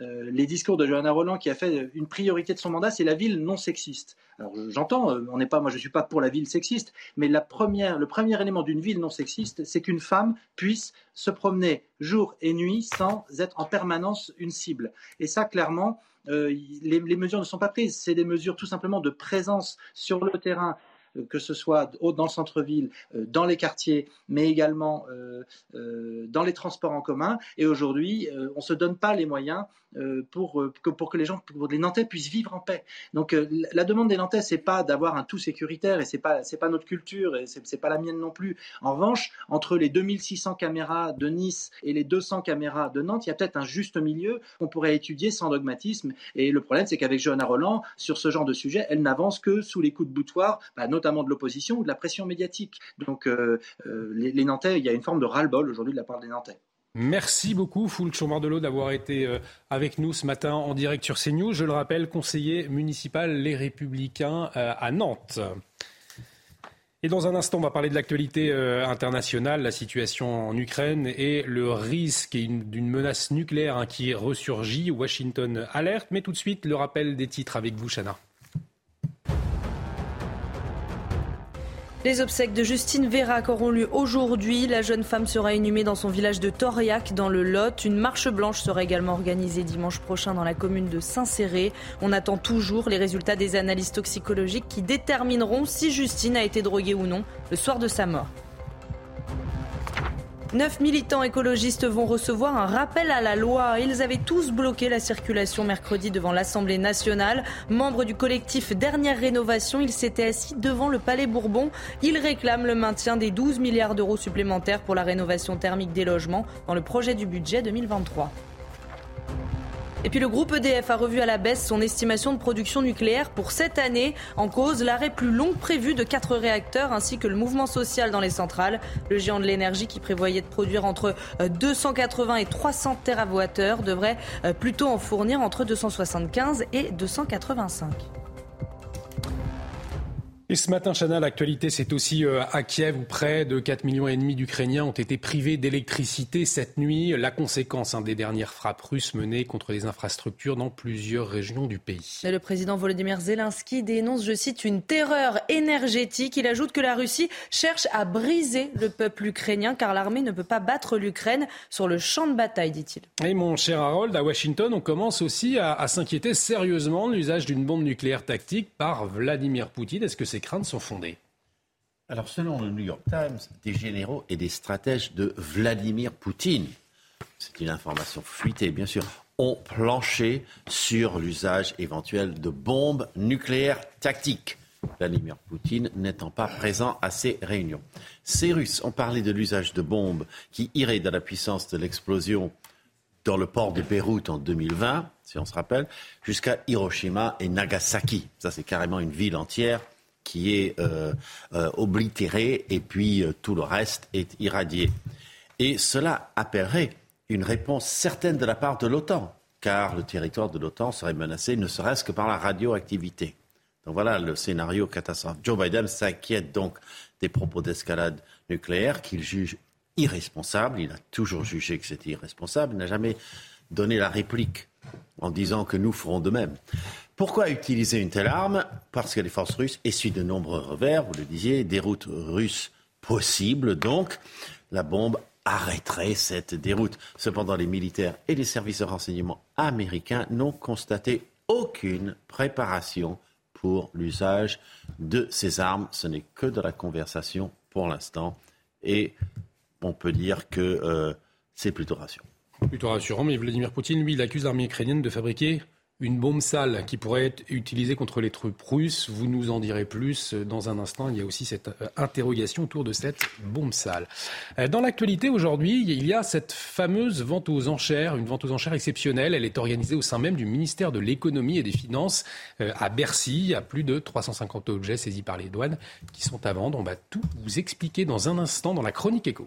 euh, les discours de Johanna Roland qui a fait une priorité de son mandat, c'est la ville non sexiste. Alors j'entends, euh, on n'est pas, moi je suis pas pour la ville sexiste, mais le premier élément d'une ville non sexiste, c'est qu'une femme puisse se promener jour et nuit sans être en permanence une cible. Et ça, clairement, euh, les, les, mesures ne sont pas prises. C'est des mesures tout simplement de présence sur le terrain euh, que ce soit dans le centre-ville, euh, dans les quartiers, mais également euh, dans les transports en commun. Et aujourd'hui, on ne se donne pas les moyens pour, que, pour que les gens, pour les Nantais puissent vivre en paix. Donc la demande des Nantais, c'est pas d'avoir un tout sécuritaire et c'est pas pas notre culture et c'est pas la mienne non plus. En revanche, entre les 2600 caméras de Nice et les 200 caméras de Nantes, il y a peut-être un juste milieu qu'on pourrait étudier sans dogmatisme. Et le problème, c'est qu'avec Johanna Roland, sur ce genre de sujet, elle n'avance que sous les coups de boutoir, bah, de l'opposition ou de la pression médiatique. Donc euh, euh, les, Nantais, il y a une forme de ras-le-bol aujourd'hui de la part des Nantais. Merci beaucoup, Foul l'eau d'avoir été euh, avec nous ce matin en direct sur CNews. Je le rappelle, conseiller municipal Les Républicains à Nantes. Et dans un instant, on va parler de l'actualité internationale, la situation en Ukraine et le risque d'une menace nucléaire hein, qui ressurgit. Washington alerte. Mais tout de suite, le rappel des titres avec vous, Chana. Les obsèques de Justine Vérac auront lieu aujourd'hui. La jeune femme sera inhumée dans son village de Toriac, dans le Lot. Une marche blanche sera également organisée dimanche prochain dans la commune de Saint-Céré. On attend toujours les résultats des analyses toxicologiques qui détermineront si Justine a été droguée ou non le soir de sa mort. Neuf militants écologistes vont recevoir un rappel à la loi. Ils avaient tous bloqué la circulation mercredi devant l'Assemblée nationale. Membres du collectif Dernière Rénovation, ils s'étaient assis devant le Palais Bourbon. Ils réclament le maintien des 12 milliards d'euros supplémentaires pour la rénovation thermique des logements dans le projet du budget 2023. Et puis le groupe EDF a revu à la baisse son estimation de production nucléaire pour cette année. En cause, l'arrêt plus long prévu de quatre réacteurs ainsi que le mouvement social dans les centrales. Le géant de l'énergie qui prévoyait de produire entre 280 et 300 TWh devrait euh, plutôt en fournir entre 275 et 285. Et ce matin, Chana, l'actualité, c'est aussi euh, à Kiev où près de 4 millions et demi d'Ukrainiens ont été privés d'électricité cette nuit. La conséquence hein, des dernières frappes russes menées contre les infrastructures dans plusieurs régions du pays. le président Volodymyr Zelensky dénonce, je cite, une terreur énergétique. Il ajoute que la Russie cherche à briser le peuple ukrainien car l'armée ne peut pas battre l'Ukraine sur le champ de bataille, dit-il. Et mon cher Harold, à Washington, on commence aussi à, à s'inquiéter sérieusement de l'usage d'une bombe nucléaire tactique par Vladimir Poutine. Est-ce que c'est craintes sont fondées Alors, selon le New York Times, des généraux et des stratèges de Vladimir Poutine, c'est une information fuitée, bien sûr, ont planché sur l'usage éventuel de bombes nucléaires tactiques. Vladimir Poutine n'étant pas présent à ces réunions. Ces Russes ont parlé de l'usage de bombes qui iraient dans la puissance de l'explosion dans le port de Beyrouth en 2020, si on se rappelle, jusqu'à Hiroshima et Nagasaki. Ça, c'est carrément une ville entière qui est euh, euh, oblitéré et puis euh, tout le reste est irradié. Et cela appellerait une réponse certaine de la part de l'OTAN, car le territoire de l'OTAN serait menacé ne serait-ce que par la radioactivité. Donc voilà le scénario catastrophe. Joe Biden s'inquiète donc des propos d'escalade nucléaire qu'il juge irresponsables. Il a toujours jugé que c'était irresponsable. Il n'a jamais donné la réplique en disant que nous ferons de même. Pourquoi utiliser une telle arme? Parce que les forces russes essuient de nombreux revers, vous le disiez, des routes russes possibles, donc la bombe arrêterait cette déroute. Cependant, les militaires et les services de renseignement américains n'ont constaté aucune préparation pour l'usage de ces armes. Ce n'est que de la conversation pour l'instant et on peut dire que euh, c'est plutôt rassurant. Plutôt rassurant, mais Vladimir Poutine, lui, il accuse l'armée ukrainienne de fabriquer une bombe sale qui pourrait être utilisée contre les troupes russes. Vous nous en direz plus dans un instant. Il y a aussi cette euh, interrogation autour de cette bombe sale. Euh, dans l'actualité aujourd'hui, il y a cette fameuse vente aux enchères, une vente aux enchères exceptionnelle. Elle est organisée au sein même du ministère de l'économie et des finances euh, à Bercy. Il y a plus de 350 objets saisis par les douanes qui sont à vendre. On va tout vous expliquer dans un instant dans la chronique éco.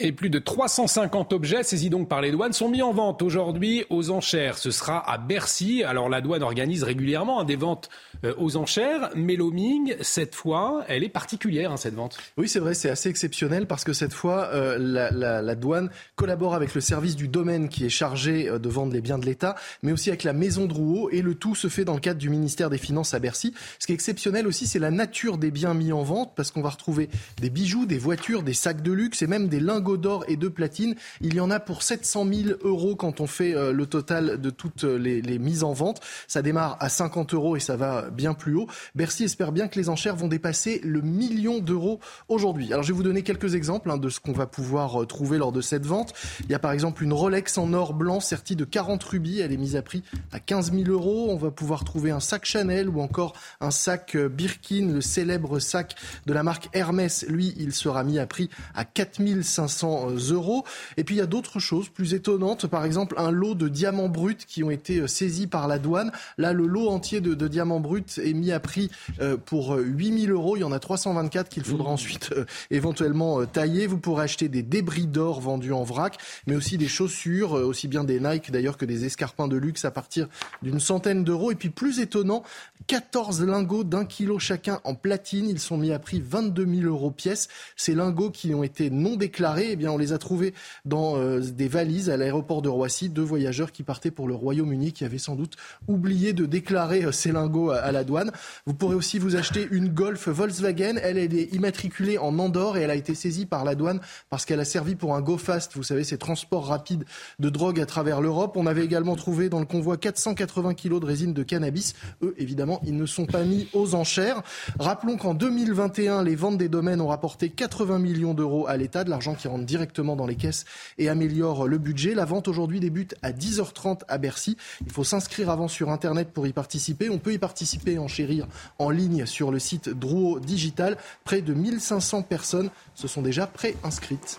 Et plus de 350 objets saisis donc par les douanes sont mis en vente aujourd'hui aux enchères. Ce sera à Bercy. Alors la douane organise régulièrement des ventes euh, aux enchères, mais Loming, cette fois, elle est particulière, hein, cette vente. Oui, c'est vrai, c'est assez exceptionnel parce que cette fois, euh, la, douane collabore avec le service du domaine qui est chargé euh, de vendre les biens de l'État, mais aussi avec la maison de Rouault, et le tout se fait dans le cadre du ministère des Finances à Bercy. Ce qui est exceptionnel aussi, c'est la nature des biens mis en vente, parce qu'on va retrouver des bijoux, des voitures, des sacs de luxe et même des lingots d'or et de platine. Il y en a pour 700 000 euros quand on fait euh, le total de toutes les, mises en vente. Ça démarre à 50 euros et ça va bien plus haut. Bercy espère bien que les enchères vont dépasser le million d'euros aujourd'hui. Alors je vais vous donner quelques exemples hein, de ce qu'on va pouvoir euh, trouver lors de cette vente. Il y a par exemple une Rolex en or blanc sertie de 40 rubis. Elle est mise à prix à 15 000 euros. On va pouvoir trouver un sac Chanel ou encore un sac euh, Birkin, le célèbre sac de la marque Hermès. Lui, il sera mis à prix à 4 500 euros. Et puis il y a d'autres choses plus étonnantes, par exemple un lot de diamants bruts qui ont été euh, saisis par la douane. Là, le lot entier de, diamants bruts est mis à prix euh, pour 8000 euh, euros. Il y en a 324 qu'il faudra mmh. ensuite éventuellement tailler. Vous pourrez acheter des débris d'or vendus en vrac, mais aussi des chaussures, aussi bien des Nike d'ailleurs que des escarpins de luxe à partir d'une centaine d'euros. Et puis plus étonnant, 14 lingots d'un kilo chacun en platine. Ils sont mis à prix 22 000 euros pièce. Ces lingots qui ont été non déclarés, eh bien, on les a trouvés dans euh, des valises à l'aéroport de Roissy. Deux voyageurs qui partaient pour le Royaume-Uni qui avaient sans doute oublié de déclarer euh, ces lingots à, la douane. Vous pourrez aussi vous acheter une Golf Volkswagen. Elle, elle est immatriculée en Andorre et elle a été saisie par la douane parce qu'elle a servi pour un Go Fast. Vous savez, ces transports rapides de drogue à travers l'Europe. On avait également trouvé dans le convoi 480 kilos de résine de cannabis. Eux, évidemment, ils ne sont pas mis aux enchères. Rappelons qu'en 2021, les ventes des domaines ont rapporté 80 millions d'euros à l'État, de l'argent qui directement dans les caisses et améliore le budget. La vente aujourd'hui débute à 10h30 à Bercy. Il faut s'inscrire avant sur Internet pour y participer. On peut y participer et enchérir en ligne sur le site Drouot Digital. Près de 1500 personnes se sont déjà préinscrites.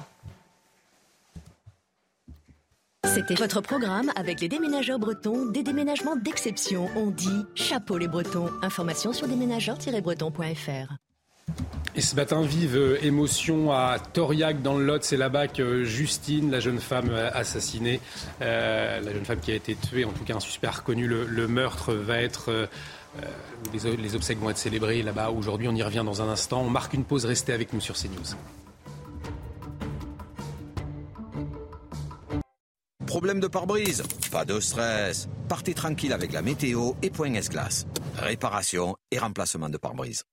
C'était votre programme avec les déménageurs bretons, des déménagements d'exception. On dit chapeau les bretons. Information sur déménageurs-bretons.fr. Et ce matin, vive euh, émotion à Toriac dans le Lot. C'est là-bas que Justine, la jeune femme euh, assassinée, euh, la jeune femme qui a été tuée, en tout cas un suspect reconnu, le, meurtre va être. les, les obsèques vont être célébrées là-bas aujourd'hui. On y revient dans un instant. On marque une pause. Restez avec nous sur CNews. Problème de pare-brise? Pas de stress. Partez tranquille avec la météo et Point S-Glace. Réparation et remplacement de pare-brise.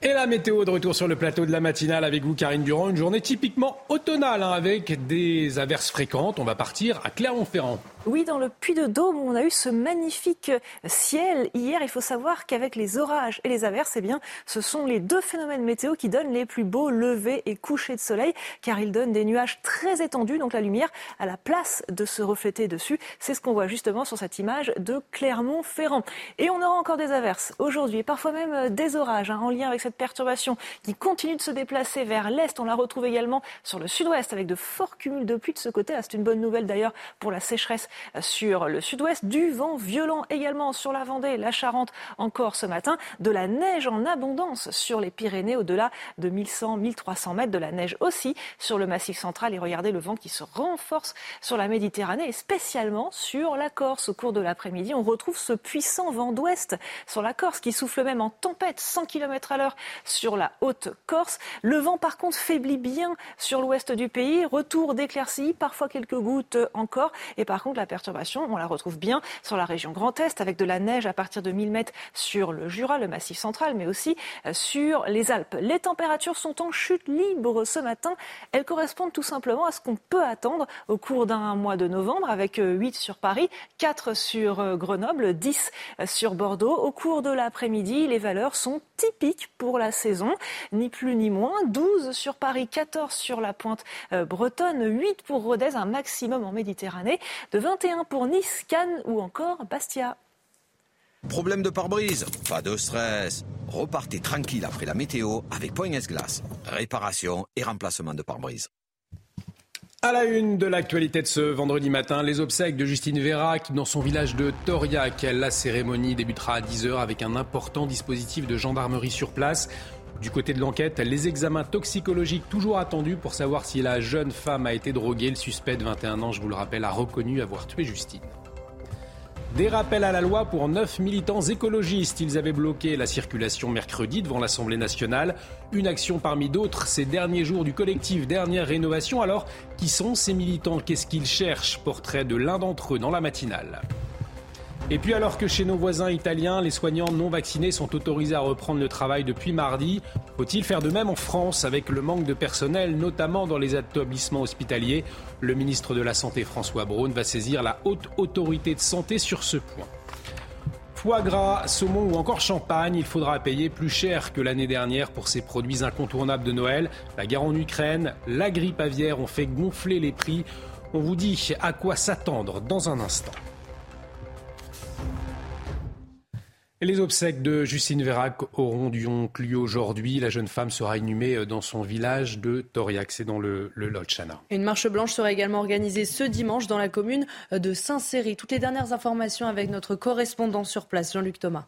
Et la météo de retour sur le plateau de la matinale avec vous, Karine Durand. Une journée typiquement automnale hein, avec des averses fréquentes. On va partir à Clermont-Ferrand. Oui, dans le Puy de Dôme, on a eu ce magnifique ciel hier. Il faut savoir qu'avec les orages et les averses, eh bien, ce sont les deux phénomènes météo qui donnent les plus beaux levers et couchers de soleil, car ils donnent des nuages très étendus. Donc la lumière a la place de se refléter dessus. C'est ce qu'on voit justement sur cette image de Clermont-Ferrand. Et on aura encore des averses aujourd'hui, parfois même des orages, hein, en lien avec cette perturbation qui continue de se déplacer vers l'est. On la retrouve également sur le sud-ouest avec de forts cumuls de pluie de ce côté. C'est une bonne nouvelle d'ailleurs pour la sécheresse sur le sud-ouest, du vent violent également sur la Vendée, la Charente encore ce matin, de la neige en abondance sur les Pyrénées au-delà de 1100-1300 mètres, de la neige aussi sur le massif central et regardez le vent qui se renforce sur la Méditerranée et spécialement sur la Corse. Au cours de l'après-midi, on retrouve ce puissant vent d'ouest sur la Corse qui souffle même en tempête 100 km à l'heure sur la haute Corse. Le vent par contre faiblit bien sur l'ouest du pays, retour d'éclaircies, parfois quelques gouttes encore et par contre la perturbation, on la retrouve bien sur la région Grand Est, avec de la neige à partir de 1000 mètres sur le Jura, le Massif central, mais aussi euh, sur les Alpes. Les températures sont en chute libre ce matin. Elles correspondent tout simplement à ce qu'on peut attendre au cours d'un mois de novembre, avec 8 euh, sur Paris, 4 sur euh, Grenoble, 10 sur Bordeaux. Au cours de l'après-midi, les valeurs sont typiques pour la saison, ni plus ni moins. 12 sur Paris, 14 sur la pointe bretonne, 8 pour Rodez, un maximum en Méditerranée, de 21 pour Nice, Cannes ou encore Bastia. Problème de pare-brise Pas de stress. Repartez tranquille après la météo avec Point Glace. Réparation et remplacement de pare-brise. À la une de l'actualité de ce vendredi matin, les obsèques de Justine Vérac dans son village de Toriac. La cérémonie débutera à 10h avec un important dispositif de gendarmerie sur place. Du côté de l'enquête, les examens toxicologiques toujours attendus pour savoir si la jeune femme a été droguée. Le suspect de 21 ans, je vous le rappelle, a reconnu avoir tué Justine. Des rappels à la loi pour neuf militants écologistes. Ils avaient bloqué la circulation mercredi devant l'Assemblée nationale. Une action parmi d'autres ces derniers jours du collectif Dernière Rénovation. Alors, qui sont ces militants? Qu'est-ce qu'ils cherchent? Portrait de l'un d'entre eux dans la matinale. Et puis alors que chez nos voisins italiens, les soignants non vaccinés sont autorisés à reprendre le travail depuis mardi, faut-il faire de même en France avec le manque de personnel, notamment dans les établissements hospitaliers? Le ministre de la Santé François Braun va saisir la haute autorité de santé sur ce point. Foie gras, saumon ou encore champagne, il faudra payer plus cher que l'année dernière pour ces produits incontournables de Noël. La guerre en Ukraine, la grippe aviaire ont fait gonfler les prix. On vous dit à quoi s'attendre dans un instant. Les obsèques de Justine Vérac auront donc lieu aujourd'hui. La jeune femme sera inhumée dans son village de Toriac, c'est dans le, le Une marche blanche sera également organisée ce dimanche dans la commune de Saint-Céry. Toutes les dernières informations avec notre correspondant sur place, Jean-Luc Thomas.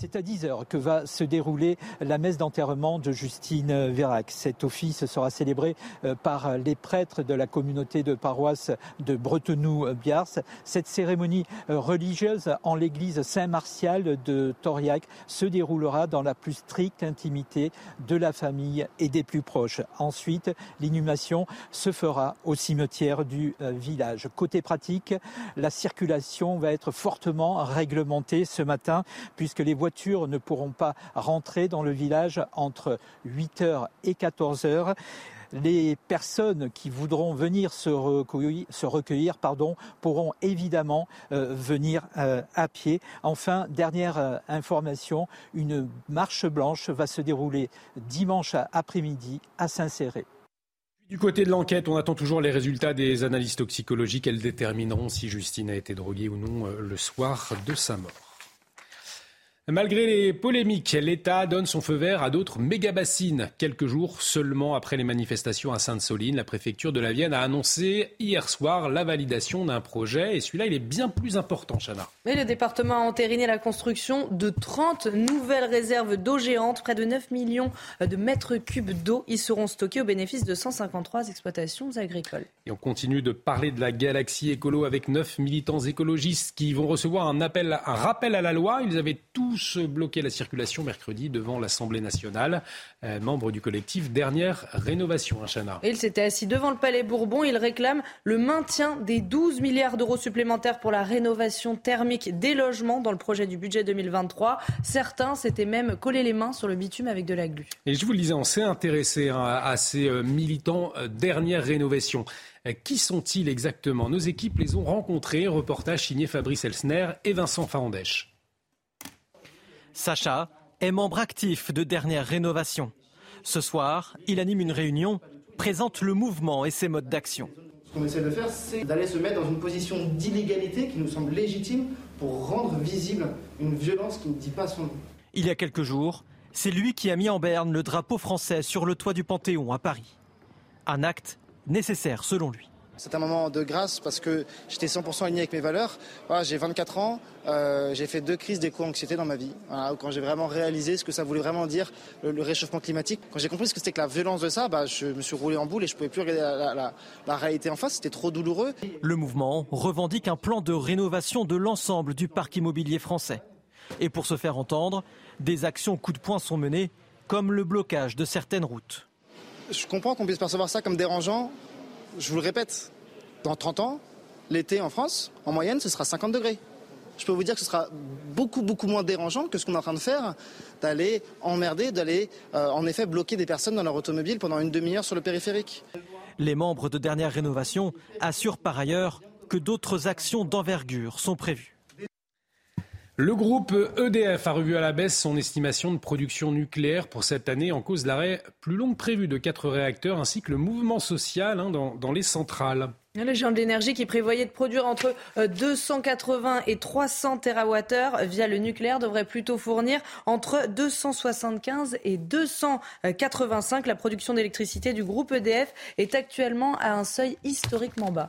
C'est à 10h que va se dérouler la messe d'enterrement de Justine Vérac. Cet office sera célébré euh, par les prêtres de la communauté de paroisse de Bretenoux-Biars. Cette cérémonie euh, religieuse en l'église Saint-Martial de Toriac se déroulera dans la plus stricte intimité de la famille et des plus proches. Ensuite, l'inhumation se fera au cimetière du euh, village. Côté pratique, la circulation va être fortement réglementée ce matin puisque les voitures ne pourront pas rentrer dans le village entre 8h et 14h les personnes qui voudront venir se recueillir, se recueillir pardon, pourront évidemment euh, venir euh, à pied. Enfin, dernière euh, information, une marche blanche va se dérouler dimanche après-midi à Saint-Céré. Du côté de l'enquête, on attend toujours les résultats des analyses toxicologiques. Elles détermineront si Justine a été droguée ou non le soir de sa mort. Malgré les polémiques, l'État donne son feu vert à d'autres méga-bassines. Quelques jours seulement après les manifestations à Sainte-Soline, la préfecture de la Vienne a annoncé hier soir la validation d'un projet. Et celui-là, il est bien plus important, Chana. Mais le département a entériné la construction de 30 nouvelles réserves d'eau géantes. Près de 9 millions de mètres cubes d'eau y seront stockés au bénéfice de 153 exploitations agricoles. Et on continue de parler de la galaxie écolo avec 9 militants écologistes qui vont recevoir un, appel, un rappel à la loi. Ils avaient tous bloquer la circulation mercredi devant l'Assemblée nationale. Euh, membre du collectif Dernière Rénovation, hein, Il s'était assis devant le Palais Bourbon. Il réclame le maintien des 12 milliards d'euros supplémentaires pour la rénovation thermique des logements dans le projet du budget 2023. Certains s'étaient même collé les mains sur le bitume avec de la glu. Et je vous le disais, on s'est intéressé hein, à ces euh, militants euh, Dernière Rénovation. Qui sont-ils exactement? Nos équipes les ont rencontrés. Reportage signé Fabrice Elsner et Vincent Farandèche. Sacha est membre actif de Dernière Rénovation. Ce soir, il anime une réunion, présente le mouvement et ses modes d'action. Ce qu'on essaie de faire, c'est d'aller se mettre dans une position d'illégalité qui nous semble légitime pour rendre visible une violence qui ne dit pas son nom. Il y a quelques jours, c'est lui qui a mis en berne le drapeau français sur le toit du Panthéon à Paris. Un acte nécessaire selon lui. C'est un moment de grâce parce que j'étais 100% aligné avec mes valeurs. j'ai 24 ans, euh, j'ai fait deux crises d'éco-anxiété dans ma vie. quand j'ai vraiment réalisé ce que ça voulait vraiment dire, le, réchauffement climatique. Quand j'ai compris ce que c'était que la violence de ça, bah, je me suis roulé en boule et je pouvais plus regarder la, la réalité en face. C'était trop douloureux. Le mouvement revendique un plan de rénovation de l'ensemble du parc immobilier français. Et pour se faire entendre, des actions coup de poing sont menées, comme le blocage de certaines routes. Je comprends qu'on puisse percevoir ça comme dérangeant, je vous le répète, dans 30 ans, l'été en France, en moyenne, ce sera 50 degrés. Je peux vous dire que ce sera beaucoup, moins dérangeant que ce qu'on est en train de faire, d'aller emmerder, d'aller euh, en effet bloquer des personnes dans leur automobile pendant une demi-heure sur le périphérique. Les membres de dernière rénovation assurent par ailleurs que d'autres actions d'envergure sont prévues. Le groupe EDF a revu à la baisse son estimation de production nucléaire pour cette année en cause l'arrêt plus long que prévu de quatre réacteurs ainsi que le mouvement social hein, dans, dans, les centrales. Le géant de l'énergie qui prévoyait de produire entre 280 et 300 TWh via le nucléaire devrait plutôt fournir entre 275 et 285. La production d'électricité du groupe EDF est actuellement à un seuil historiquement bas.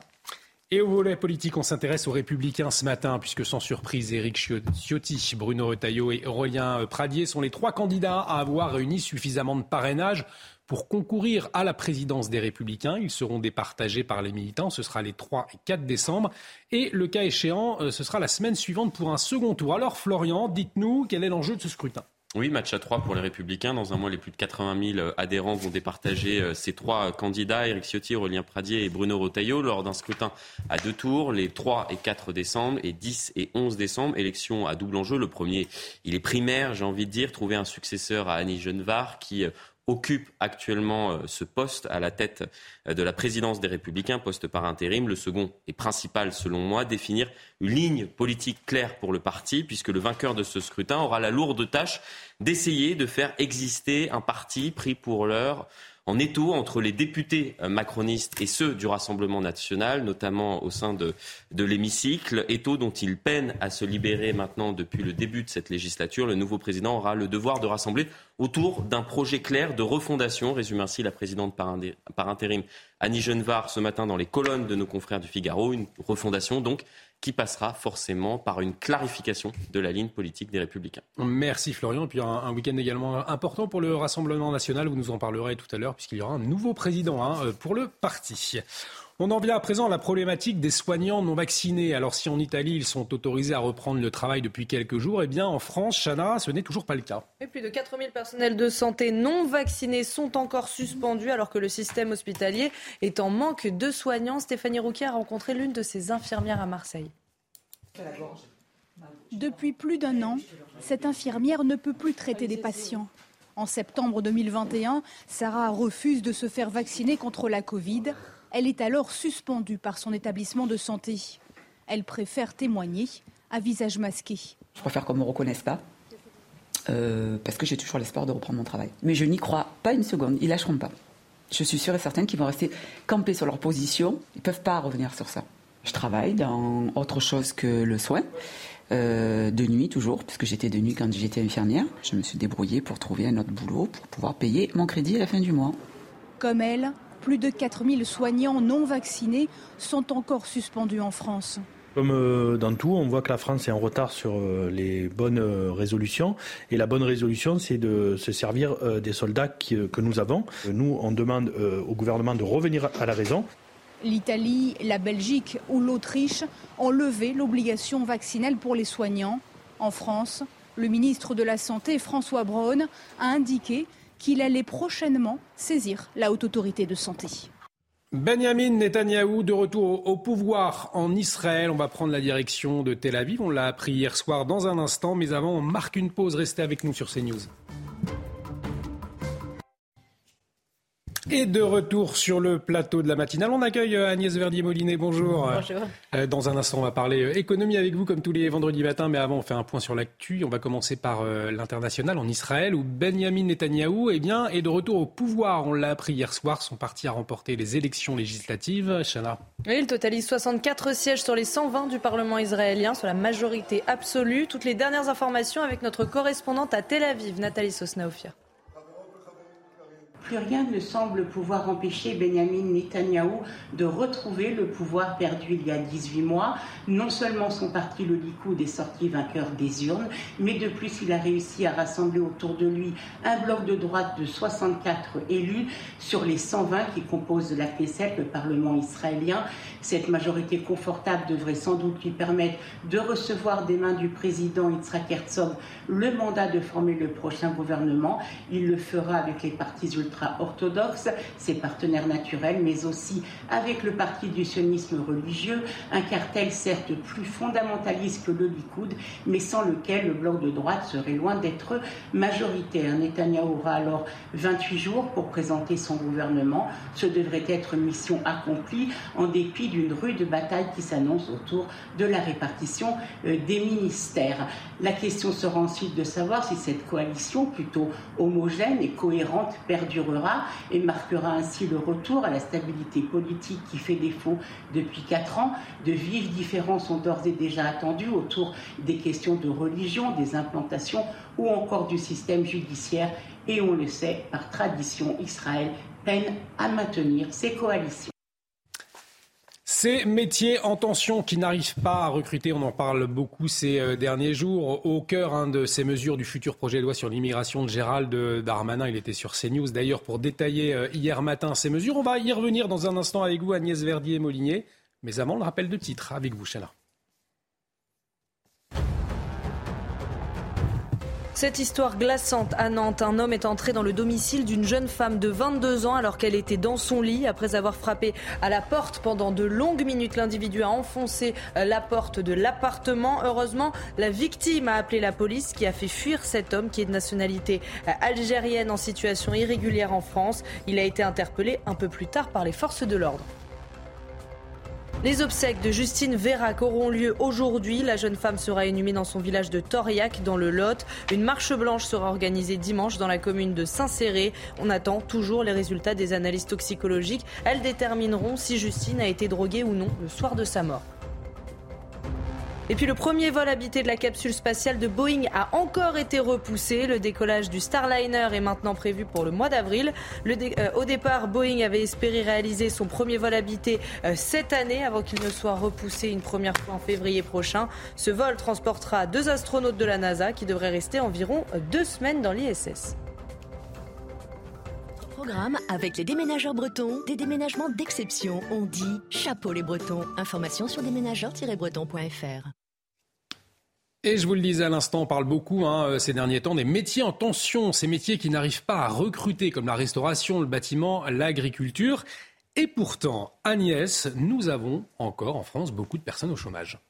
Et au volet politique, on s'intéresse aux Républicains ce matin, puisque sans surprise, Éric Ciotti, Bruno Retailleau et Aurélien Pradier sont les trois candidats à avoir réuni suffisamment de parrainage pour concourir à la présidence des Républicains. Ils seront départagés par les militants. Ce sera les 3 et 4 décembre. Et le cas échéant, euh, ce sera la semaine suivante pour un second tour. Alors, Florian, dites-nous quel est l'enjeu de ce scrutin? Oui, match à trois pour les Républicains. Dans un mois, les plus de 80 000 adhérents vont départager euh, ces trois candidats, Éric Ciotti, Aurélien Pradier et Bruno Retailleau, lors d'un scrutin à deux tours, les 3 et 4 décembre et 10 et 11 décembre. Élection à double enjeu. Le premier, il est primaire, j'ai envie de dire, trouver un successeur à Annie Genevard, qui euh, occupe actuellement euh, ce poste à la tête euh, de la présidence des Républicains, poste par intérim. Le second et principal, selon moi, définir une ligne politique claire pour le parti, puisque le vainqueur de ce scrutin aura la lourde tâche d'essayer de faire exister un parti pris pour l'heure en étau entre les députés euh, macronistes et ceux du Rassemblement national, notamment au sein de, l'hémicycle, étau dont il peine à se libérer maintenant depuis le début de cette législature. Le nouveau président aura le devoir de rassembler autour d'un projet clair de refondation, résume ainsi la présidente par, par intérim Annie Genevard ce matin dans les colonnes de nos confrères du Figaro, une refondation donc qui passera forcément par une clarification de la ligne politique des Républicains. Merci Florian. Et puis un, week-end également important pour le Rassemblement national. Vous nous en parlerez tout à l'heure puisqu'il y aura un nouveau président hein, pour le parti. On en vient à présent à la problématique des soignants non vaccinés. Alors si en Italie ils sont autorisés à reprendre le travail depuis quelques jours, eh bien en France, Chana, ce n'est toujours pas le cas. Et plus de 4000 personnels de santé non vaccinés sont encore suspendus alors que le système hospitalier est en manque de soignants. Stéphanie Rouquet a rencontré l'une de ses infirmières à Marseille. Depuis plus d'un an, cette infirmière ne peut plus traiter des patients. En septembre 2021, Sarah refuse de se faire vacciner contre la Covid. Elle est alors suspendue par son établissement de santé. Elle préfère témoigner à visage masqué. Je préfère qu'on ne me reconnaisse pas. Euh, parce que j'ai toujours l'espoir de reprendre mon travail. Mais je n'y crois pas une seconde, ils lâcheront pas. Je suis sûre et certaine qu'ils vont rester campés sur leur position, ils ne peuvent pas revenir sur ça. Je travaille dans autre chose que le soin, euh, de nuit toujours, puisque j'étais de nuit quand j'étais infirmière. Je me suis débrouillée pour trouver un autre boulot pour pouvoir payer mon crédit à la fin du mois. Comme elle, plus de 4000 soignants non vaccinés sont encore suspendus en France. Comme dans tout, on voit que la France est en retard sur les bonnes résolutions. Et la bonne résolution, c'est de se servir des soldats que nous avons. Nous, on demande au gouvernement de revenir à la raison. L'Italie, la Belgique ou l'Autriche ont levé l'obligation vaccinale pour les soignants. En France, le ministre de la Santé, François Braun, a indiqué qu'il allait prochainement saisir la haute autorité de santé. Benjamin Netanyahou de retour au pouvoir en Israël. On va prendre la direction de Tel Aviv. On l'a appris hier soir dans un instant. Mais avant, on marque une pause. Restez avec nous sur CNews. Et de retour sur le plateau de la matinale, on accueille Agnès Verdier-Molinet. Bonjour. Bonjour. Dans un instant, on va parler économie avec vous comme tous les vendredis matins. Mais avant, on fait un point sur l'actu. On va commencer par l'international en Israël où Benjamin Netanyahou eh bien, est de retour au pouvoir. On l'a appris hier soir. Son parti a remporté les élections législatives. Chana. Oui, il totalise 64 sièges sur les 120 du Parlement israélien, sur la majorité absolue. Toutes les dernières informations avec notre correspondante à Tel Aviv, Nathalie Sosnaofia. Rien ne semble pouvoir empêcher Benjamin Netanyahou de retrouver le pouvoir perdu il y a 18 mois. Non seulement son parti, le Likoud, est sorti vainqueur des urnes, mais de plus, il a réussi à rassembler autour de lui un bloc de droite de 64 élus sur les 120 qui composent la Knesset, le Parlement israélien. Cette majorité confortable devrait sans doute lui permettre de recevoir des mains du président Yitzhak Herzog le mandat de former le prochain gouvernement. Il le fera avec les partis ultra ultra-orthodoxes, ses partenaires naturels, mais aussi avec le parti du sionisme religieux, un cartel certes plus fondamentaliste que le Likoud, mais sans lequel le bloc de droite serait loin d'être majoritaire. Netanyahu aura alors 28 jours pour présenter son gouvernement. Ce devrait être mission accomplie en dépit d'une rude bataille qui s'annonce autour de la répartition euh, des ministères. La question sera ensuite de savoir si cette coalition plutôt homogène et cohérente perdurera et marquera ainsi le retour à la stabilité politique qui fait défaut depuis quatre ans. De vives différences sont d'ores et déjà attendues autour des questions de religion, des implantations ou encore du système judiciaire. Et on le sait, par tradition, Israël peine à maintenir ses coalitions. Ces métiers en tension qui n'arrivent pas à recruter, on en parle beaucoup ces euh, derniers jours, au cœur hein, de ces mesures du futur projet de loi sur l'immigration de Gérald Darmanin. Il était sur CNews d'ailleurs pour détailler euh, hier matin ces mesures. On va y revenir dans un instant avec vous, Agnès Verdier-Molinier. Mais avant, le rappel de titre avec vous, Chana. Cette histoire glaçante à Nantes, un homme est entré dans le domicile d'une jeune femme de 22 ans alors qu'elle était dans son lit. Après avoir frappé à la porte pendant de longues minutes, l'individu a enfoncé euh, la porte de l'appartement. Heureusement, la victime a appelé la police qui a fait fuir cet homme qui est de nationalité euh, algérienne en situation irrégulière en France. Il a été interpellé un peu plus tard par les forces de l'ordre. Les obsèques de Justine Vérac auront lieu aujourd'hui. La jeune femme sera inhumée dans son village de Toriac, dans le Lot. Une marche blanche sera organisée dimanche dans la commune de Saint-Céré. On attend toujours les résultats des analyses toxicologiques. Elles détermineront si Justine a été droguée ou non le soir de sa mort. Et puis le premier vol habité de la capsule spatiale de Boeing a encore été repoussé. Le décollage du Starliner est maintenant prévu pour le mois d'avril. Euh, au départ, Boeing avait espéré réaliser son premier vol habité euh, cette année avant qu'il ne soit repoussé une première fois en février prochain. Ce vol transportera deux astronautes de la NASA qui devraient rester environ euh, deux semaines dans l'ISS programme avec les déménageurs bretons, des déménagements d'exception. On dit chapeau les bretons. Information sur déménageurs-bretons.fr. Et je vous le disais à l'instant, on parle beaucoup hein, euh, ces derniers temps des métiers en tension, ces métiers qui n'arrivent pas à recruter, comme la restauration, le bâtiment, l'agriculture. Et pourtant, Agnès, nous avons encore en France beaucoup de personnes au chômage.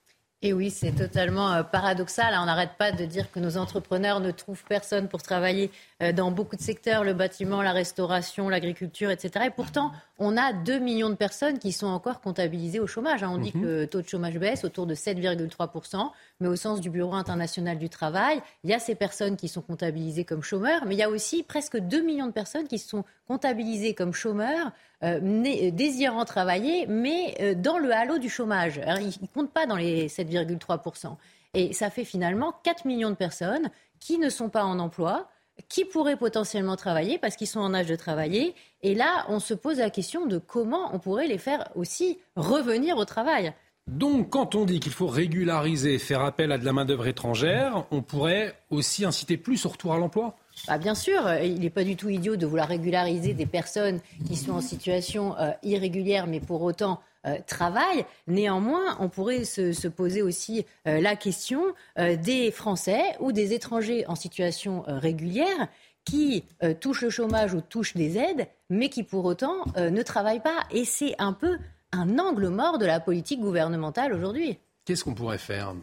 Et oui, c'est totalement euh, paradoxal. On n'arrête pas de dire que nos entrepreneurs ne trouvent personne pour travailler euh, dans beaucoup de secteurs, le bâtiment, la restauration, l'agriculture, etc. Et pourtant, on a 2 millions de personnes qui sont encore comptabilisées au chômage. Hein. On dit mhm. que le taux de chômage baisse autour de 7,3%, mais au sens du Bureau international du travail, il y a ces personnes qui sont comptabilisées comme chômeurs, mais il y a aussi presque 2 millions de personnes qui sont comptabilisées comme chômeurs, euh, euh, désirant travailler, mais dans le halo du chômage. ils ne comptent pas dans les 7,3%. Et ça fait finalement 4 millions de personnes qui ne sont pas en emploi, qui pourraient potentiellement travailler parce qu'ils sont en âge de travailler. Et là, on se pose la question de comment on pourrait les faire aussi revenir au travail. Donc, quand on dit qu'il faut régulariser, faire appel à de la main-d'œuvre étrangère, on pourrait aussi inciter plus au retour à l'emploi? Bah bien sûr, il n'est pas du tout idiot de vouloir régulariser des personnes qui sont en situation euh, irrégulière, mais pour autant euh, travail. Néanmoins, on pourrait se, poser aussi euh, la question euh, des Français ou des étrangers en situation régulière qui touchent le chômage ou touchent des aides, mais qui pour autant ne travaillent pas. Et c'est un peu un angle mort de la politique gouvernementale aujourd'hui. Qu'est-ce qu'on pourrait faire?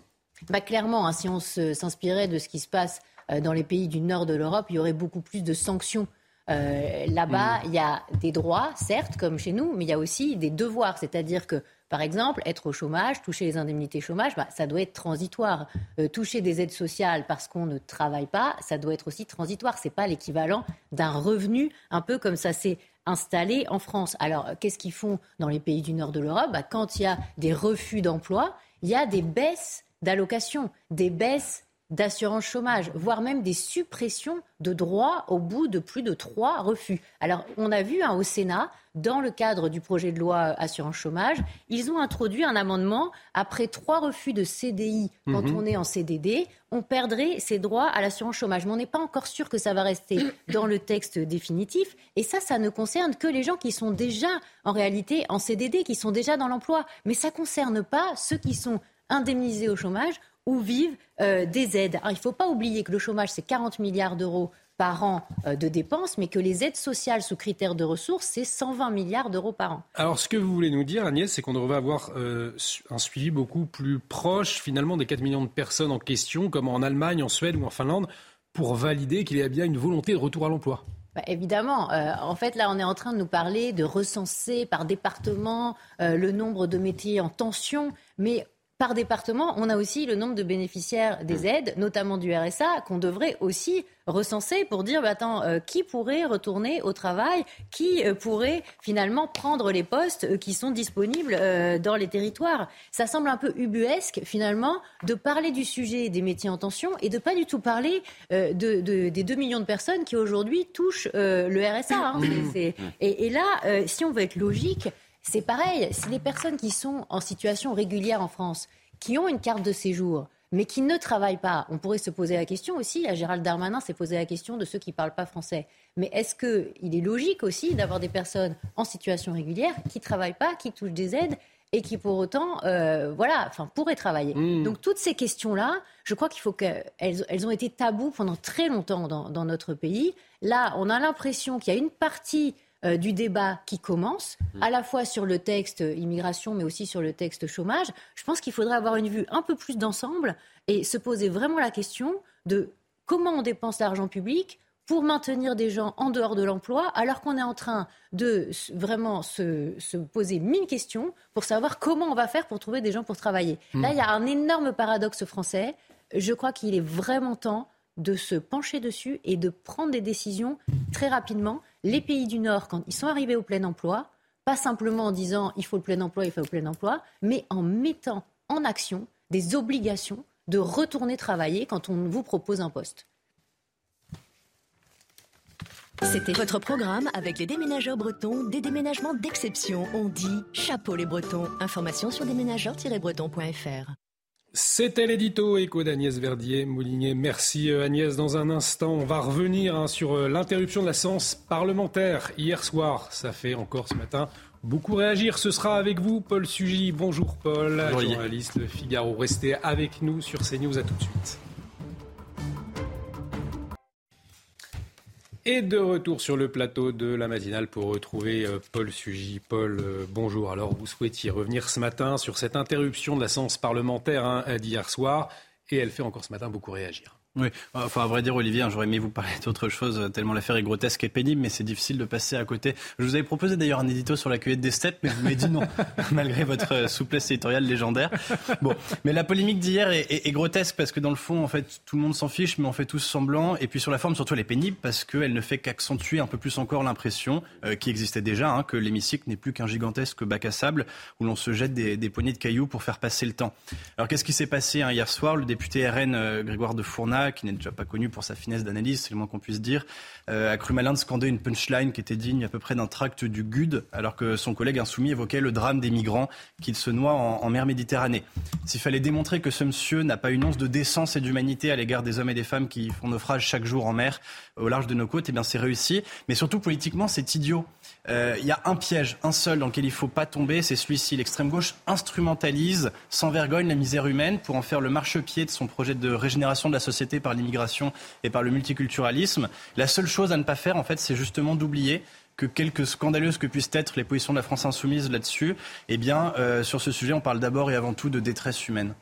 Bah, Clairement, hein, si on s'inspirait de ce qui se passe dans les pays du nord de l'Europe, il y aurait beaucoup plus de sanctions euh, là-bas, mm. il y a des droits, certes, comme chez nous, mais il y a aussi des devoirs. C'est-à-dire que, par exemple, être au chômage, toucher les indemnités chômage, bah, ça doit être transitoire. Euh, toucher des aides sociales parce qu'on ne travaille pas, ça doit être aussi transitoire. Ce n'est pas l'équivalent d'un revenu, un peu comme ça s'est installé en France. Alors, qu'est-ce qu'ils font dans les pays du nord de l'Europe? Bah, Quand il y a des refus d'emploi, il y a des baisses d'allocations, des baisses d'assurance chômage, voire même des suppressions de droits au bout de plus de trois refus. Alors, on a vu hein, au Sénat, dans le cadre du projet de loi assurance chômage, ils ont introduit un amendement. Après trois refus de CDI, quand mhm. on est en CDD, on perdrait ses droits à l'assurance chômage. Mais on n'est pas encore sûr que ça va rester <coughs> dans le texte définitif. Et ça, ça ne concerne que les gens qui sont déjà, en réalité, en CDD, qui sont déjà dans l'emploi. Mais ça ne concerne pas ceux qui sont indemnisés au chômage où vivent euh, des aides. il ne faut pas oublier que le chômage, c'est 40 milliards d'euros par an euh, de dépenses, mais que les aides sociales sous critères de ressources, c'est 120 milliards d'euros par an. Alors, ce que vous voulez nous dire, Agnès, c'est qu'on devrait avoir euh, un suivi beaucoup plus proche, finalement, des 4 millions de personnes en question, comme en Allemagne, en Suède ou en Finlande, pour valider qu'il y a bien une volonté de retour à l'emploi. Bah, évidemment. Euh, en fait, là, on est en train de nous parler de recenser par département le nombre de métiers en tension, mais par département, on a aussi le nombre de bénéficiaires des aides, notamment du RSA, qu'on devrait aussi recenser pour dire, bah, attends, euh, qui pourrait retourner au travail, qui euh, pourrait finalement prendre les postes euh, qui sont disponibles dans les territoires. Ça semble un peu ubuesque, finalement, de parler du sujet des métiers en tension et de pas du tout parler de, des 2 millions de personnes qui aujourd'hui touchent le RSA. Hein. et, et, là, si on veut être logique, c'est pareil, si les personnes qui sont en situation régulière en France, qui ont une carte de séjour, mais qui ne travaillent pas, on pourrait se poser la question aussi, à Gérald Darmanin s'est posé la question de ceux qui ne parlent pas français. Mais est-ce qu'il est logique aussi d'avoir des personnes en situation régulière qui ne travaillent pas, qui touchent des aides et qui pour autant, euh, voilà, enfin, pourraient travailler? Mmh. Donc toutes ces questions-là, je crois qu'il faut qu'elles elles ont été tabous pendant très longtemps dans notre pays. Là, on a l'impression qu'il y a une partie euh, du débat qui commence, mm. à la fois sur le texte immigration, mais aussi sur le texte chômage. Je pense qu'il faudrait avoir une vue un peu plus d'ensemble et se poser vraiment la question de comment on dépense l'argent public pour maintenir des gens en dehors de l'emploi, alors qu'on est en train de vraiment se, poser mille questions pour savoir comment on va faire pour trouver des gens pour travailler. Mm. Là, il y a un énorme paradoxe français. Je crois qu'il est vraiment temps de se pencher dessus et de prendre des décisions très rapidement. Les pays du Nord, quand ils sont arrivés au plein emploi, pas simplement en disant il faut le plein emploi, il faut le plein emploi, mais en mettant en action des obligations de retourner travailler quand on vous propose un poste. C'était votre programme avec les déménageurs bretons, des déménagements d'exception. On dit chapeau les bretons. Information sur déménageurs-bretons.fr. C'était l'édito écho d'Agnès Verdier-Moulinier. Merci euh, Agnès. Dans un instant, on va revenir hein, sur euh, l'interruption de la séance parlementaire hier soir. Ça fait encore ce matin beaucoup réagir. Ce sera avec vous, Paul Sugy. Bonjour Paul, journaliste Le Figaro. Restez avec nous sur CNews. À tout de suite. Et de retour sur le plateau de la matinale pour retrouver euh, Paul Sugy. Paul, euh, bonjour. Alors, vous souhaitiez revenir ce matin sur cette interruption de la séance parlementaire hein, d'hier soir, et elle fait encore ce matin beaucoup réagir. Oui, enfin, à vrai dire, Olivier, hein, j'aurais aimé vous parler <laughs> d'autre chose, tellement l'affaire est grotesque et pénible, mais c'est difficile de passer à côté. Je vous avais proposé d'ailleurs un édito sur la cuvette des steppes, mais vous m'avez dit non, <laughs> <laughs> malgré votre souplesse éditoriale légendaire. Bon, mais la polémique d'hier est, grotesque parce que dans le fond, en fait, tout le monde s'en fiche, mais on fait tous semblant. Et puis sur la forme, surtout, elle est pénible parce qu'elle ne fait qu'accentuer un peu plus encore l'impression euh, qui existait déjà, hein, que l'hémicycle n'est plus qu'un gigantesque bac à sable où l'on se jette des, poignées de cailloux pour faire passer le temps. Alors qu'est-ce qui s'est passé hein, hier soir? Le député RN euh, Grégoire de Qui n'est déjà pas connu pour sa finesse d'analyse, c'est le moins qu'on puisse dire, euh, a cru malin de scander une punchline qui était digne à peu près d'un tract du GUD, alors que son collègue insoumis évoquait le drame des migrants qui se noient en, mer Méditerranée. S'il fallait démontrer que ce monsieur n'a pas une once de décence et d'humanité à l'égard des hommes et des femmes qui font naufrage chaque jour en mer au large de nos côtes, eh bien c'est réussi. Mais surtout politiquement, c'est idiot. Euh, il y a un piège, un seul dans lequel il ne faut pas tomber, c'est celui-ci. L'extrême gauche instrumentalise sans vergogne la misère humaine pour en faire le marchepied de son projet de régénération de la société par l'immigration et par le multiculturalisme. La seule chose à ne pas faire, en fait, c'est justement d'oublier que quelque scandaleuses que puissent être les positions de la France insoumise là-dessus, eh bien, euh, sur ce sujet, on parle d'abord et avant tout de détresse humaine.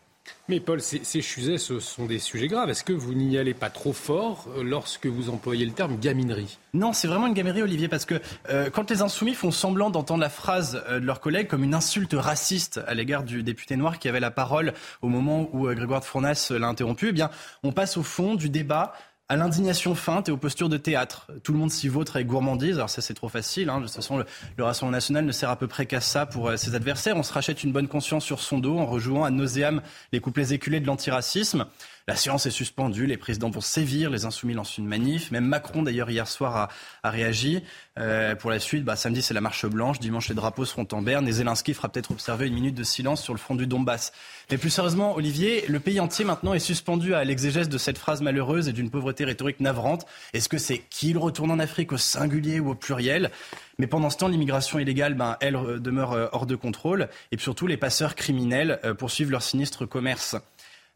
Mais Paul, ces, sujets, ce sont des sujets graves. Est-ce que vous n'y allez pas trop fort euh, lorsque vous employez le terme gaminerie? Non, c'est vraiment une gaminerie, Olivier, parce que euh, quand les insoumis font semblant d'entendre la phrase euh, de leurs collègues comme une insulte raciste à l'égard du député noir qui avait la parole au moment où Grégoire de Fournas l'a interrompu, eh bien, on passe au fond du débat à l'indignation feinte et aux postures de théâtre. Tout le monde s'y vautre avec gourmandise. Alors ça, c'est trop facile. Hein. De toute façon, le, Rassemblement national ne sert à peu près qu'à ça pour euh, ses adversaires. On se rachète une bonne conscience sur son dos en rejouant à nauséam les couplets éculés de l'antiracisme. La séance est suspendue, les présidents vont sévir, les insoumis lancent une manif. Même Macron, d'ailleurs, hier soir, a, réagi. Euh, pour la suite, bah, samedi, c'est la marche blanche. Dimanche, les drapeaux seront en berne. Et Zelensky fera peut-être observer une minute de silence sur le front du Donbass. Mais plus sérieusement, Olivier, le pays entier maintenant est suspendu à l'exégèse de cette phrase malheureuse et d'une pauvreté rhétorique navrante. Est-ce que c'est qu'il retourne en Afrique au singulier ou au pluriel? Mais pendant ce temps, l'immigration illégale, ben, elle euh, demeure euh, hors de contrôle. Et surtout, les passeurs criminels poursuivent leur sinistre commerce.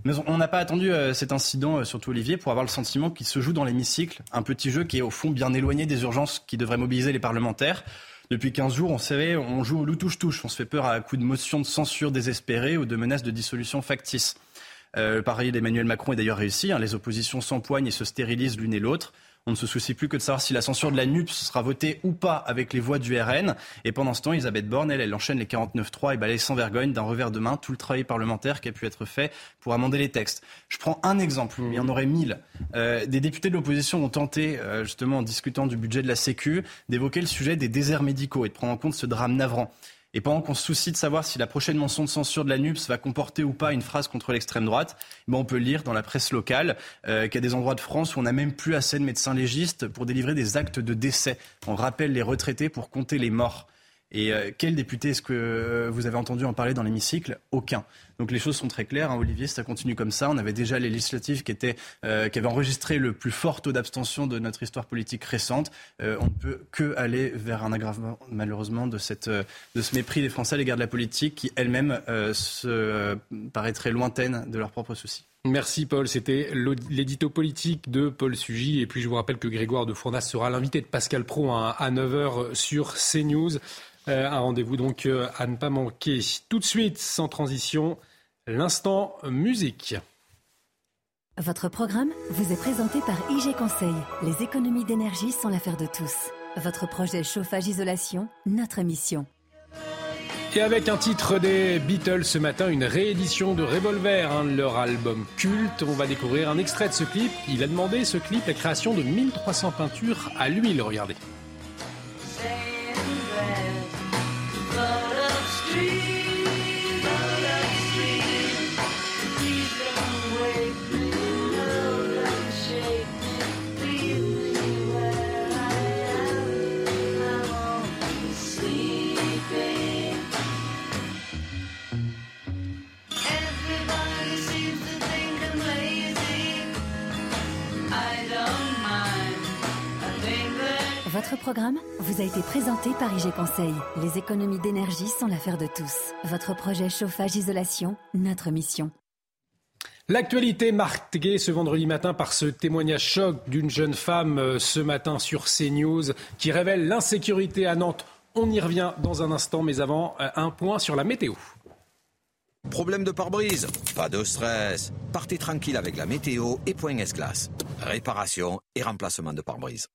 Mais on n'a pas attendu euh, cet incident, euh, surtout Olivier, pour avoir le sentiment qu'il se joue dans l'hémicycle, un petit jeu qui est au fond bien éloigné des urgences qui devraient mobiliser les parlementaires. Depuis 15 jours, on savait, on joue au loup touche-touche. On se fait peur à coups de motions de censure désespérées ou de menaces de dissolution factice. Euh, le pari d'Emmanuel Macron est d'ailleurs réussi. Hein. les oppositions s'empoignent et se stérilisent l'une et l'autre. On ne se soucie plus que de savoir si la censure de la NUPS sera votée ou pas avec les voix du RN. Et pendant ce temps, Elisabeth Borne, elle, elle enchaîne les 49-3 et balaye sans vergogne d'un revers de main tout le travail parlementaire qui a pu être fait pour amender les textes. Je prends un exemple, il y en aurait mille. Euh, des députés de l'opposition ont tenté, euh, justement en discutant du budget de la Sécu, d'évoquer le sujet des déserts médicaux et de prendre en compte ce drame navrant. Et pendant qu'on se soucie de savoir si la prochaine mention de censure de la NUPS va comporter ou pas une phrase contre l'extrême droite, ben on peut lire dans la presse locale euh, qu'il y a des endroits de France où on n'a même plus assez de médecins légistes pour délivrer des actes de décès. On rappelle les retraités pour compter les morts. Et euh, quel député est-ce que euh, vous avez entendu en parler dans l'hémicycle? Aucun. Donc les choses sont très claires, hein, Olivier, ça continue comme ça. On avait déjà les législatives qui, étaient, euh, qui avaient enregistré le plus fort taux d'abstention de notre histoire politique récente. on ne peut que aller vers un aggravement, malheureusement, de, cette, de ce mépris des Français à l'égard de la politique qui elle-même se paraît lointaine de leurs propres soucis. Merci Paul, c'était l'édito politique de Paul Sugy. Et puis je vous rappelle que Grégoire de Fournas sera l'invité de Pascal Pro à 9h sur CNews. Euh, un rendez-vous donc euh, à ne pas manquer. Tout de suite, sans transition, l'instant musique. Votre programme vous est présenté par IG Conseil. Les économies d'énergie sont l'affaire de tous. Votre projet chauffage-isolation, notre mission. Et avec un titre des Beatles ce matin, une réédition de Revolver, hein, leur album culte, on va découvrir un extrait de ce clip. Il a demandé ce clip la création de 1300 peintures à l'huile, regardez. Votre programme vous a été présenté par IG Conseil. Les économies d'énergie sont l'affaire de tous. Votre projet chauffage-isolation, notre mission. L'actualité marquée ce vendredi matin par ce témoignage choc d'une jeune femme euh, ce matin sur CNews qui révèle l'insécurité à Nantes. On y revient dans un instant, mais avant, euh, un point sur la météo. Problème de pare-brise Pas de stress. Partez tranquille avec la météo et point S-Glace. Réparation et remplacement de pare-brise.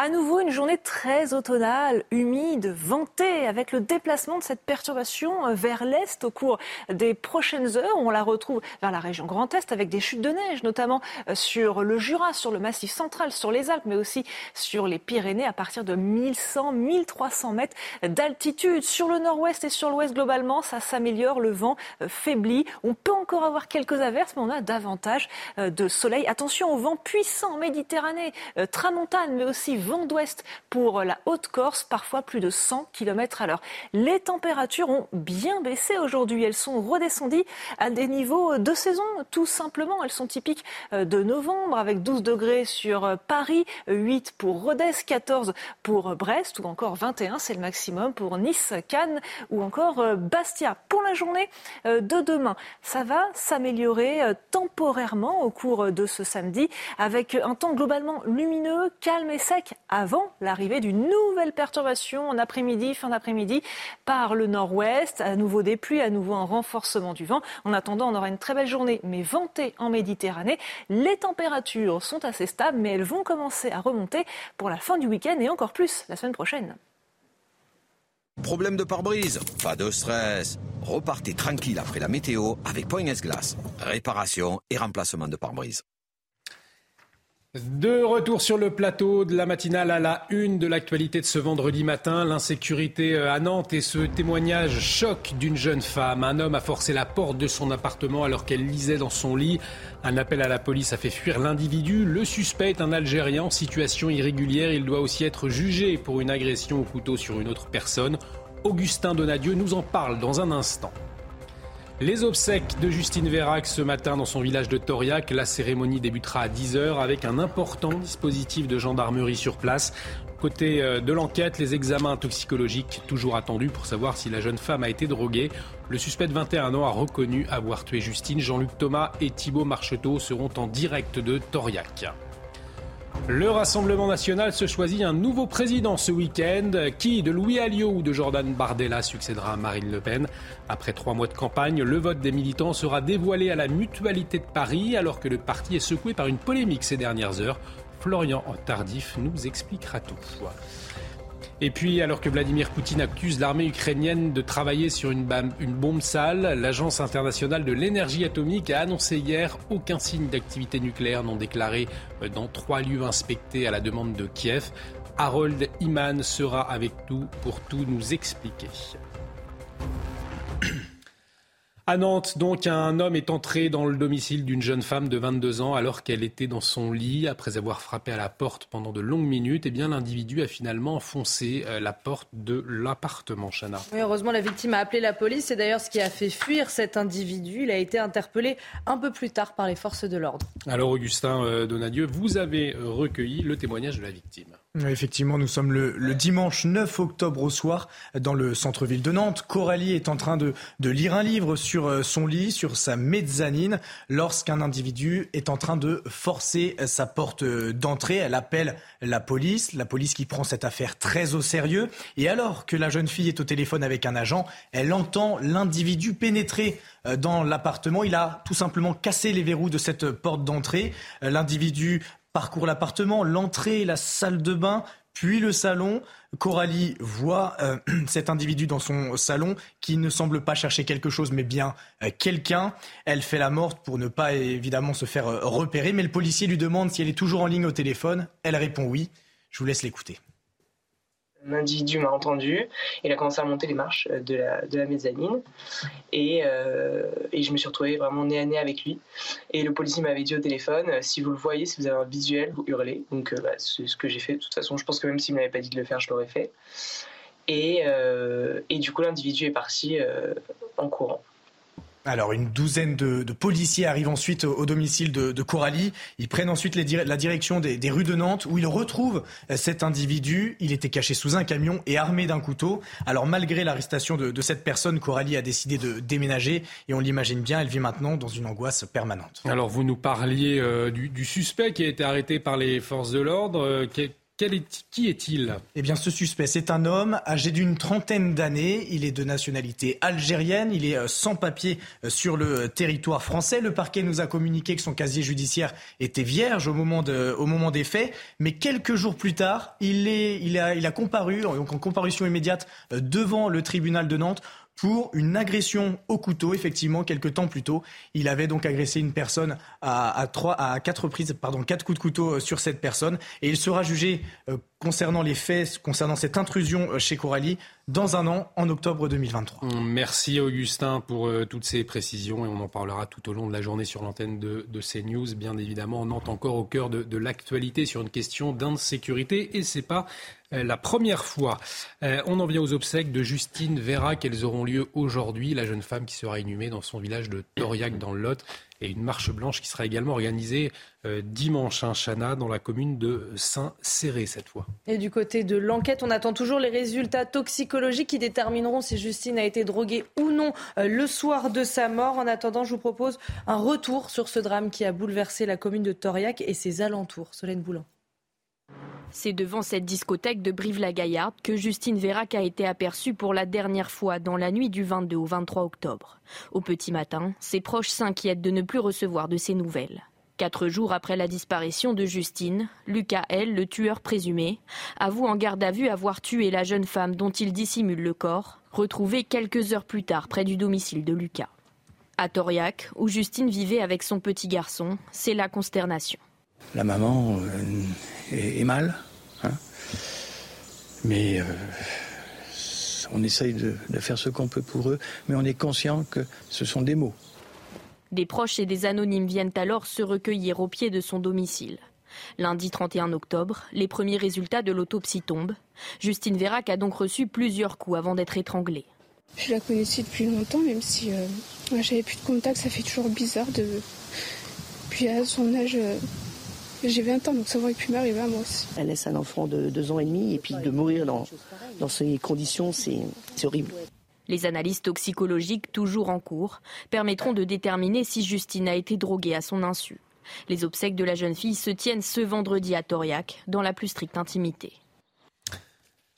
À nouveau, une journée très automnale, humide, ventée, avec le déplacement de cette perturbation euh, vers l'est au cours des prochaines heures. On la retrouve vers la région Grand Est avec des chutes de neige, notamment euh, sur le Jura, sur le Massif central, sur les Alpes, mais aussi sur les Pyrénées à partir de 1100, 1300 mètres d'altitude. Sur le nord-ouest et sur l'ouest globalement, ça s'améliore, le vent euh, faiblit. On peut encore avoir quelques averses, mais on a davantage de soleil. Attention au vent puissant en Méditerranée, tramontane, mais aussi vent d'ouest pour la Haute-Corse, parfois plus de 100 km à l'heure. Les températures ont bien baissé aujourd'hui. Elles sont redescendues à des niveaux de saison, tout simplement. Elles sont typiques euh, de novembre, avec 12 degrés sur euh, Paris, 8 pour Rodez, 14 pour Brest, ou encore 21, c'est le maximum pour Nice, Cannes, ou encore euh, Bastia. Pour la journée de demain, ça va s'améliorer temporairement au cours de ce samedi, avec un temps globalement lumineux, calme et sec avant l'arrivée d'une nouvelle perturbation en après-midi, fin d'après-midi, par le nord-ouest. À nouveau des pluies, à nouveau un renforcement du vent. En attendant, on aura une très belle journée, mais ventée en Méditerranée. Les températures sont assez stables, mais elles vont commencer à remonter pour la fin du week-end et encore plus la semaine prochaine. Problème de pare-brise? Pas de stress. Repartez tranquille après la météo avec Point Glace. Réparation et remplacement de pare-brise. De retour sur le plateau de la matinale à la une de l'actualité de ce vendredi matin, l'insécurité euh, à Nantes et ce témoignage choc d'une jeune femme. Un homme a forcé la porte de son appartement alors qu'elle lisait dans son lit. Un appel à la police a fait fuir l'individu. Le suspect est un Algérien en situation irrégulière. Il doit aussi être jugé pour une agression au couteau sur une autre personne. Augustin Donadieu nous en parle dans un instant. Les obsèques de Justine Vérac ce matin dans son village de Toriac. La cérémonie débutera à 10h avec un important dispositif de gendarmerie sur place. Côté euh, de l'enquête, les examens toxicologiques toujours attendus pour savoir si la jeune femme a été droguée. Le suspect de 21 ans a reconnu avoir tué Justine. Jean-Luc Thomas et Thibault Marcheteau seront en direct de Toriac. Le Rassemblement national se choisit un nouveau président ce week-end. Qui, de Louis Alliot ou de Jordan Bardella, succédera à Marine Le Pen Après trois mois de campagne, le vote des militants sera dévoilé à la Mutualité de Paris, alors que le parti est secoué par une polémique ces dernières heures. Florian Tardif nous expliquera tout. Et puis, alors que Vladimir Poutine accuse l'armée ukrainienne de travailler sur une, bombe sale, l'Agence internationale de l'énergie atomique a annoncé hier aucun signe d'activité nucléaire non déclaré dans trois lieux inspectés à la demande de Kiev. Harold Iman sera avec nous pour tout nous expliquer. À Nantes, donc, un homme est entré dans le domicile d'une jeune femme de 22 ans alors qu'elle était dans son lit. Après avoir frappé à la porte pendant de longues minutes, eh bien, l'individu a finalement foncé euh, la porte de l'appartement, Chana. heureusement, la victime a appelé la police. C'est d'ailleurs ce qui a fait fuir cet individu. Il a été interpellé un peu plus tard par les forces de l'ordre. Alors, Augustin euh, Donadieu, vous avez recueilli le témoignage de la victime. Effectivement, nous sommes le, dimanche 9 octobre au soir dans le centre-ville de Nantes. Coralie est en train de, lire un livre sur euh, son lit, sur sa mezzanine, lorsqu'un individu est en train de forcer sa porte euh, d'entrée. Elle appelle la police, la police qui prend cette affaire très au sérieux. Et alors que la jeune fille est au téléphone avec un agent, elle entend l'individu pénétrer euh, dans l'appartement. Il a tout simplement cassé les verrous de cette porte d'entrée. L'individu parcourt l'appartement, l'entrée, la salle de bain, puis le salon. Coralie voit euh, <clears throat> cet individu dans son salon qui ne semble pas chercher quelque chose mais bien euh, quelqu'un. Elle fait la morte pour ne pas évidemment se faire euh, repérer, mais le policier lui demande si elle est toujours en ligne au téléphone. Elle répond oui. Je vous laisse l'écouter. L'individu m'a entendu, il a commencé à monter les marches de la, de la mezzanine et, euh, et, je me suis retrouvé vraiment nez à nez avec lui. Et le policier m'avait dit au téléphone euh, si vous le voyez, si vous avez un visuel, vous hurlez. Donc euh, bah, c'est ce que j'ai fait. De toute façon, je pense que même s'il ne m'avait pas dit de le faire, je l'aurais fait. Et, et, du coup, l'individu est parti en courant. Alors, une douzaine de, policiers arrivent ensuite au, domicile de, Coralie. Ils prennent ensuite la direction des, rues de Nantes où ils retrouvent euh, cet individu. Il était caché sous un camion et armé d'un couteau. Alors, malgré l'arrestation de, cette personne, Coralie a décidé de déménager et on l'imagine bien, elle vit maintenant dans une angoisse permanente. Alors, vous nous parliez euh, du, suspect qui a été arrêté par les forces de l'ordre. Euh, qui est-il Eh bien, ce suspect, c'est un homme âgé d'une trentaine d'années. Il est de nationalité algérienne. Il est euh, sans papier euh, sur le territoire français. Le parquet nous a communiqué que son casier judiciaire était vierge au moment, au moment des faits. Mais quelques jours plus tard, il, est, il, a, il a comparu, donc en comparution immédiate, euh, devant le tribunal de Nantes pour une agression au couteau. Effectivement, quelques temps plus tôt, il avait donc agressé une personne à, trois, à quatre reprises, pardon, quatre coups de couteau euh, sur cette personne. Et il sera jugé euh, concernant les faits, concernant cette intrusion euh, chez Coralie, dans un an, en octobre 2023. Merci Augustin pour toutes ces précisions et on en parlera tout au long de la journée sur l'antenne de, CNews. Bien évidemment, on entre encore au cœur de, l'actualité sur une question d'insécurité et c'est pas euh, la première fois. Euh, on en vient aux obsèques de Justine Vera, qu'elles auront lieu aujourd'hui, la jeune femme qui sera inhumée dans son village de Toriac dans le Lot, et une marche blanche qui sera également organisée euh, dimanche, à hein, Chana, dans la commune de Saint-Céré cette fois. Et du côté de l'enquête, on attend toujours les résultats toxicologiques qui détermineront si Justine a été droguée ou non le soir de sa mort. En attendant, je vous propose un retour sur ce drame qui a bouleversé la commune de Toriac et ses alentours. Solène Boulan. C'est devant cette discothèque de Brive-la-Gaillarde que Justine Vérac a été aperçue pour la dernière fois dans la nuit du 22 au 23 octobre. Au petit matin, ses proches s'inquiètent de ne plus recevoir de ses nouvelles. Quatre jours après la disparition de Justine, Lucas L., le tueur présumé, avoue en garde à vue avoir tué la jeune femme dont il dissimule le corps, retrouvée quelques heures plus tard près du domicile de Lucas. À Toriac, où Justine vivait avec son petit garçon, c'est la consternation. La maman euh, est, mal, hein. mais euh, on essaye de, faire ce qu'on peut pour eux, mais on est conscient que ce sont des mots. Des proches et des anonymes viennent alors se recueillir au pied de son domicile. Lundi 31 octobre, les premiers résultats de l'autopsie tombent. Justine Vérac a donc reçu plusieurs coups avant d'être étranglée. Je la connaissais depuis longtemps, même si euh, j'avais plus de contact, ça fait toujours bizarre de. Puis à son âge, J'ai 20 ans, donc ça aurait pu m'arriver à moi aussi. Elle laisse un enfant de deux ans et demi et puis de mourir dans, dans ces conditions, c'est horrible. Les analyses toxicologiques, toujours en cours, permettront de déterminer si Justine a été droguée à son insu. Les obsèques de la jeune fille se tiennent ce vendredi à Toriac, dans la plus stricte intimité.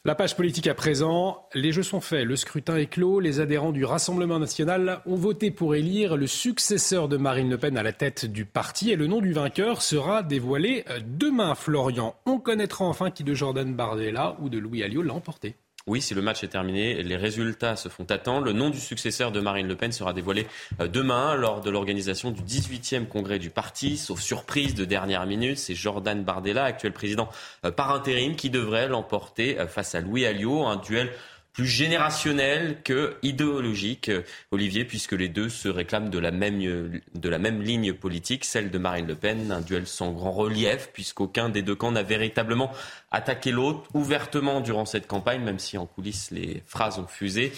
La page politique à présent, les jeux sont faits, le scrutin est clos, les adhérents du Rassemblement national ont voté pour élire le successeur de Marine Le Pen à la tête du parti et le nom du vainqueur sera dévoilé demain. Florian, on connaîtra enfin qui de Jordan Bardella ou de Louis Alliot l'a emporté. Oui, si le match est terminé, les résultats se font attendre. Le nom du successeur de Marine Le Pen sera dévoilé euh, demain lors de l'organisation du 18e congrès du parti. Sauf surprise de dernière minute, c'est Jordan Bardella, actuel président euh, par intérim, qui devrait l'emporter euh, face à Louis Alliot. Un duel plus générationnel que idéologique, euh, Olivier, puisque les deux se réclament de la même, de la même ligne politique, celle de Marine Le Pen, un duel sans grand relief, puisqu'aucun des deux camps n'a véritablement attaqué l'autre ouvertement durant cette campagne, même si en coulisses les phrases ont fusé.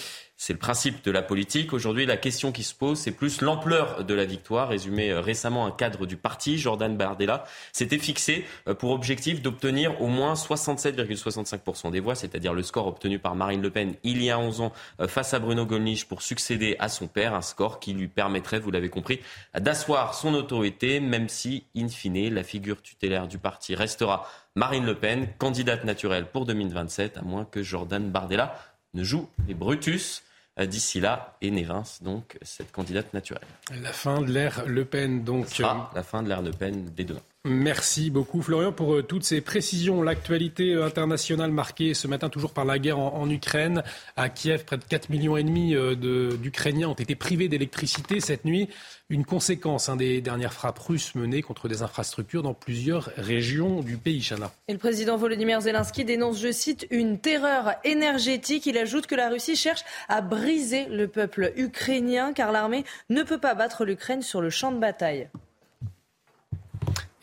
C'est le principe de la politique. Aujourd'hui, la question qui se pose, c'est plus l'ampleur de la victoire. Résumé euh, récemment un cadre du parti, Jordan Bardella, s'était fixé euh, pour objectif d'obtenir au moins 67,65% des voix, c'est-à-dire le score obtenu par Marine Le Pen il y a 11 ans euh, face à Bruno Gollnisch pour succéder à son père, un score qui lui permettrait, vous l'avez compris, d'asseoir son autorité, même si, in fine, la figure tutélaire du parti restera Marine Le Pen, candidate naturelle pour 2027, à moins que Jordan Bardella ne joue les Brutus. Euh, d'ici là et Névins, donc cette candidate naturelle. La fin de l'ère Le Pen, donc. Euh, la fin de l'ère Le Pen dès demain. Merci beaucoup Florian pour euh, toutes ces précisions. L'actualité euh, internationale marquée ce matin toujours par la guerre en, Ukraine. À Kiev, près de 4 millions et demi euh, d'Ukrainiens ont été privés d'électricité cette nuit. Une conséquence hein, des dernières frappes russes menées contre des infrastructures dans plusieurs régions du pays, Chana. Et le président Volodymyr Zelensky dénonce, je cite, une terreur énergétique. Il ajoute que la Russie cherche à briser le peuple ukrainien car l'armée ne peut pas battre l'Ukraine sur le champ de bataille.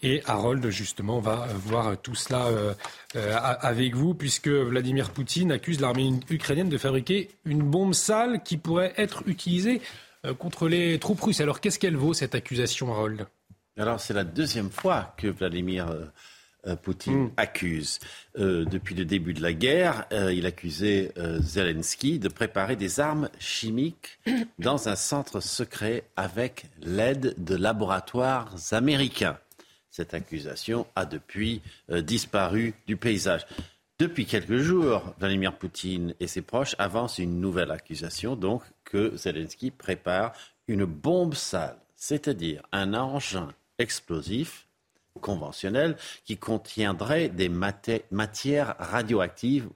Et Harold, justement, va voir tout cela euh, euh, avec vous, puisque Vladimir Poutine accuse l'armée ukrainienne de fabriquer une bombe sale qui pourrait être utilisée euh, contre les troupes russes. Alors, qu'est-ce qu'elle vaut, cette accusation, Harold? Alors, c'est la deuxième fois que Vladimir Poutine hmm. accuse. depuis le début de la guerre, il accusait Zelensky de préparer des armes chimiques dans un centre secret avec l'aide de laboratoires américains. Cette accusation a depuis euh, disparu du paysage. Depuis quelques jours, Vladimir Poutine et ses proches avancent une nouvelle accusation, donc que Zelensky prépare une bombe sale, c'est-à-dire un engin explosif conventionnel qui contiendrait des matières radioactives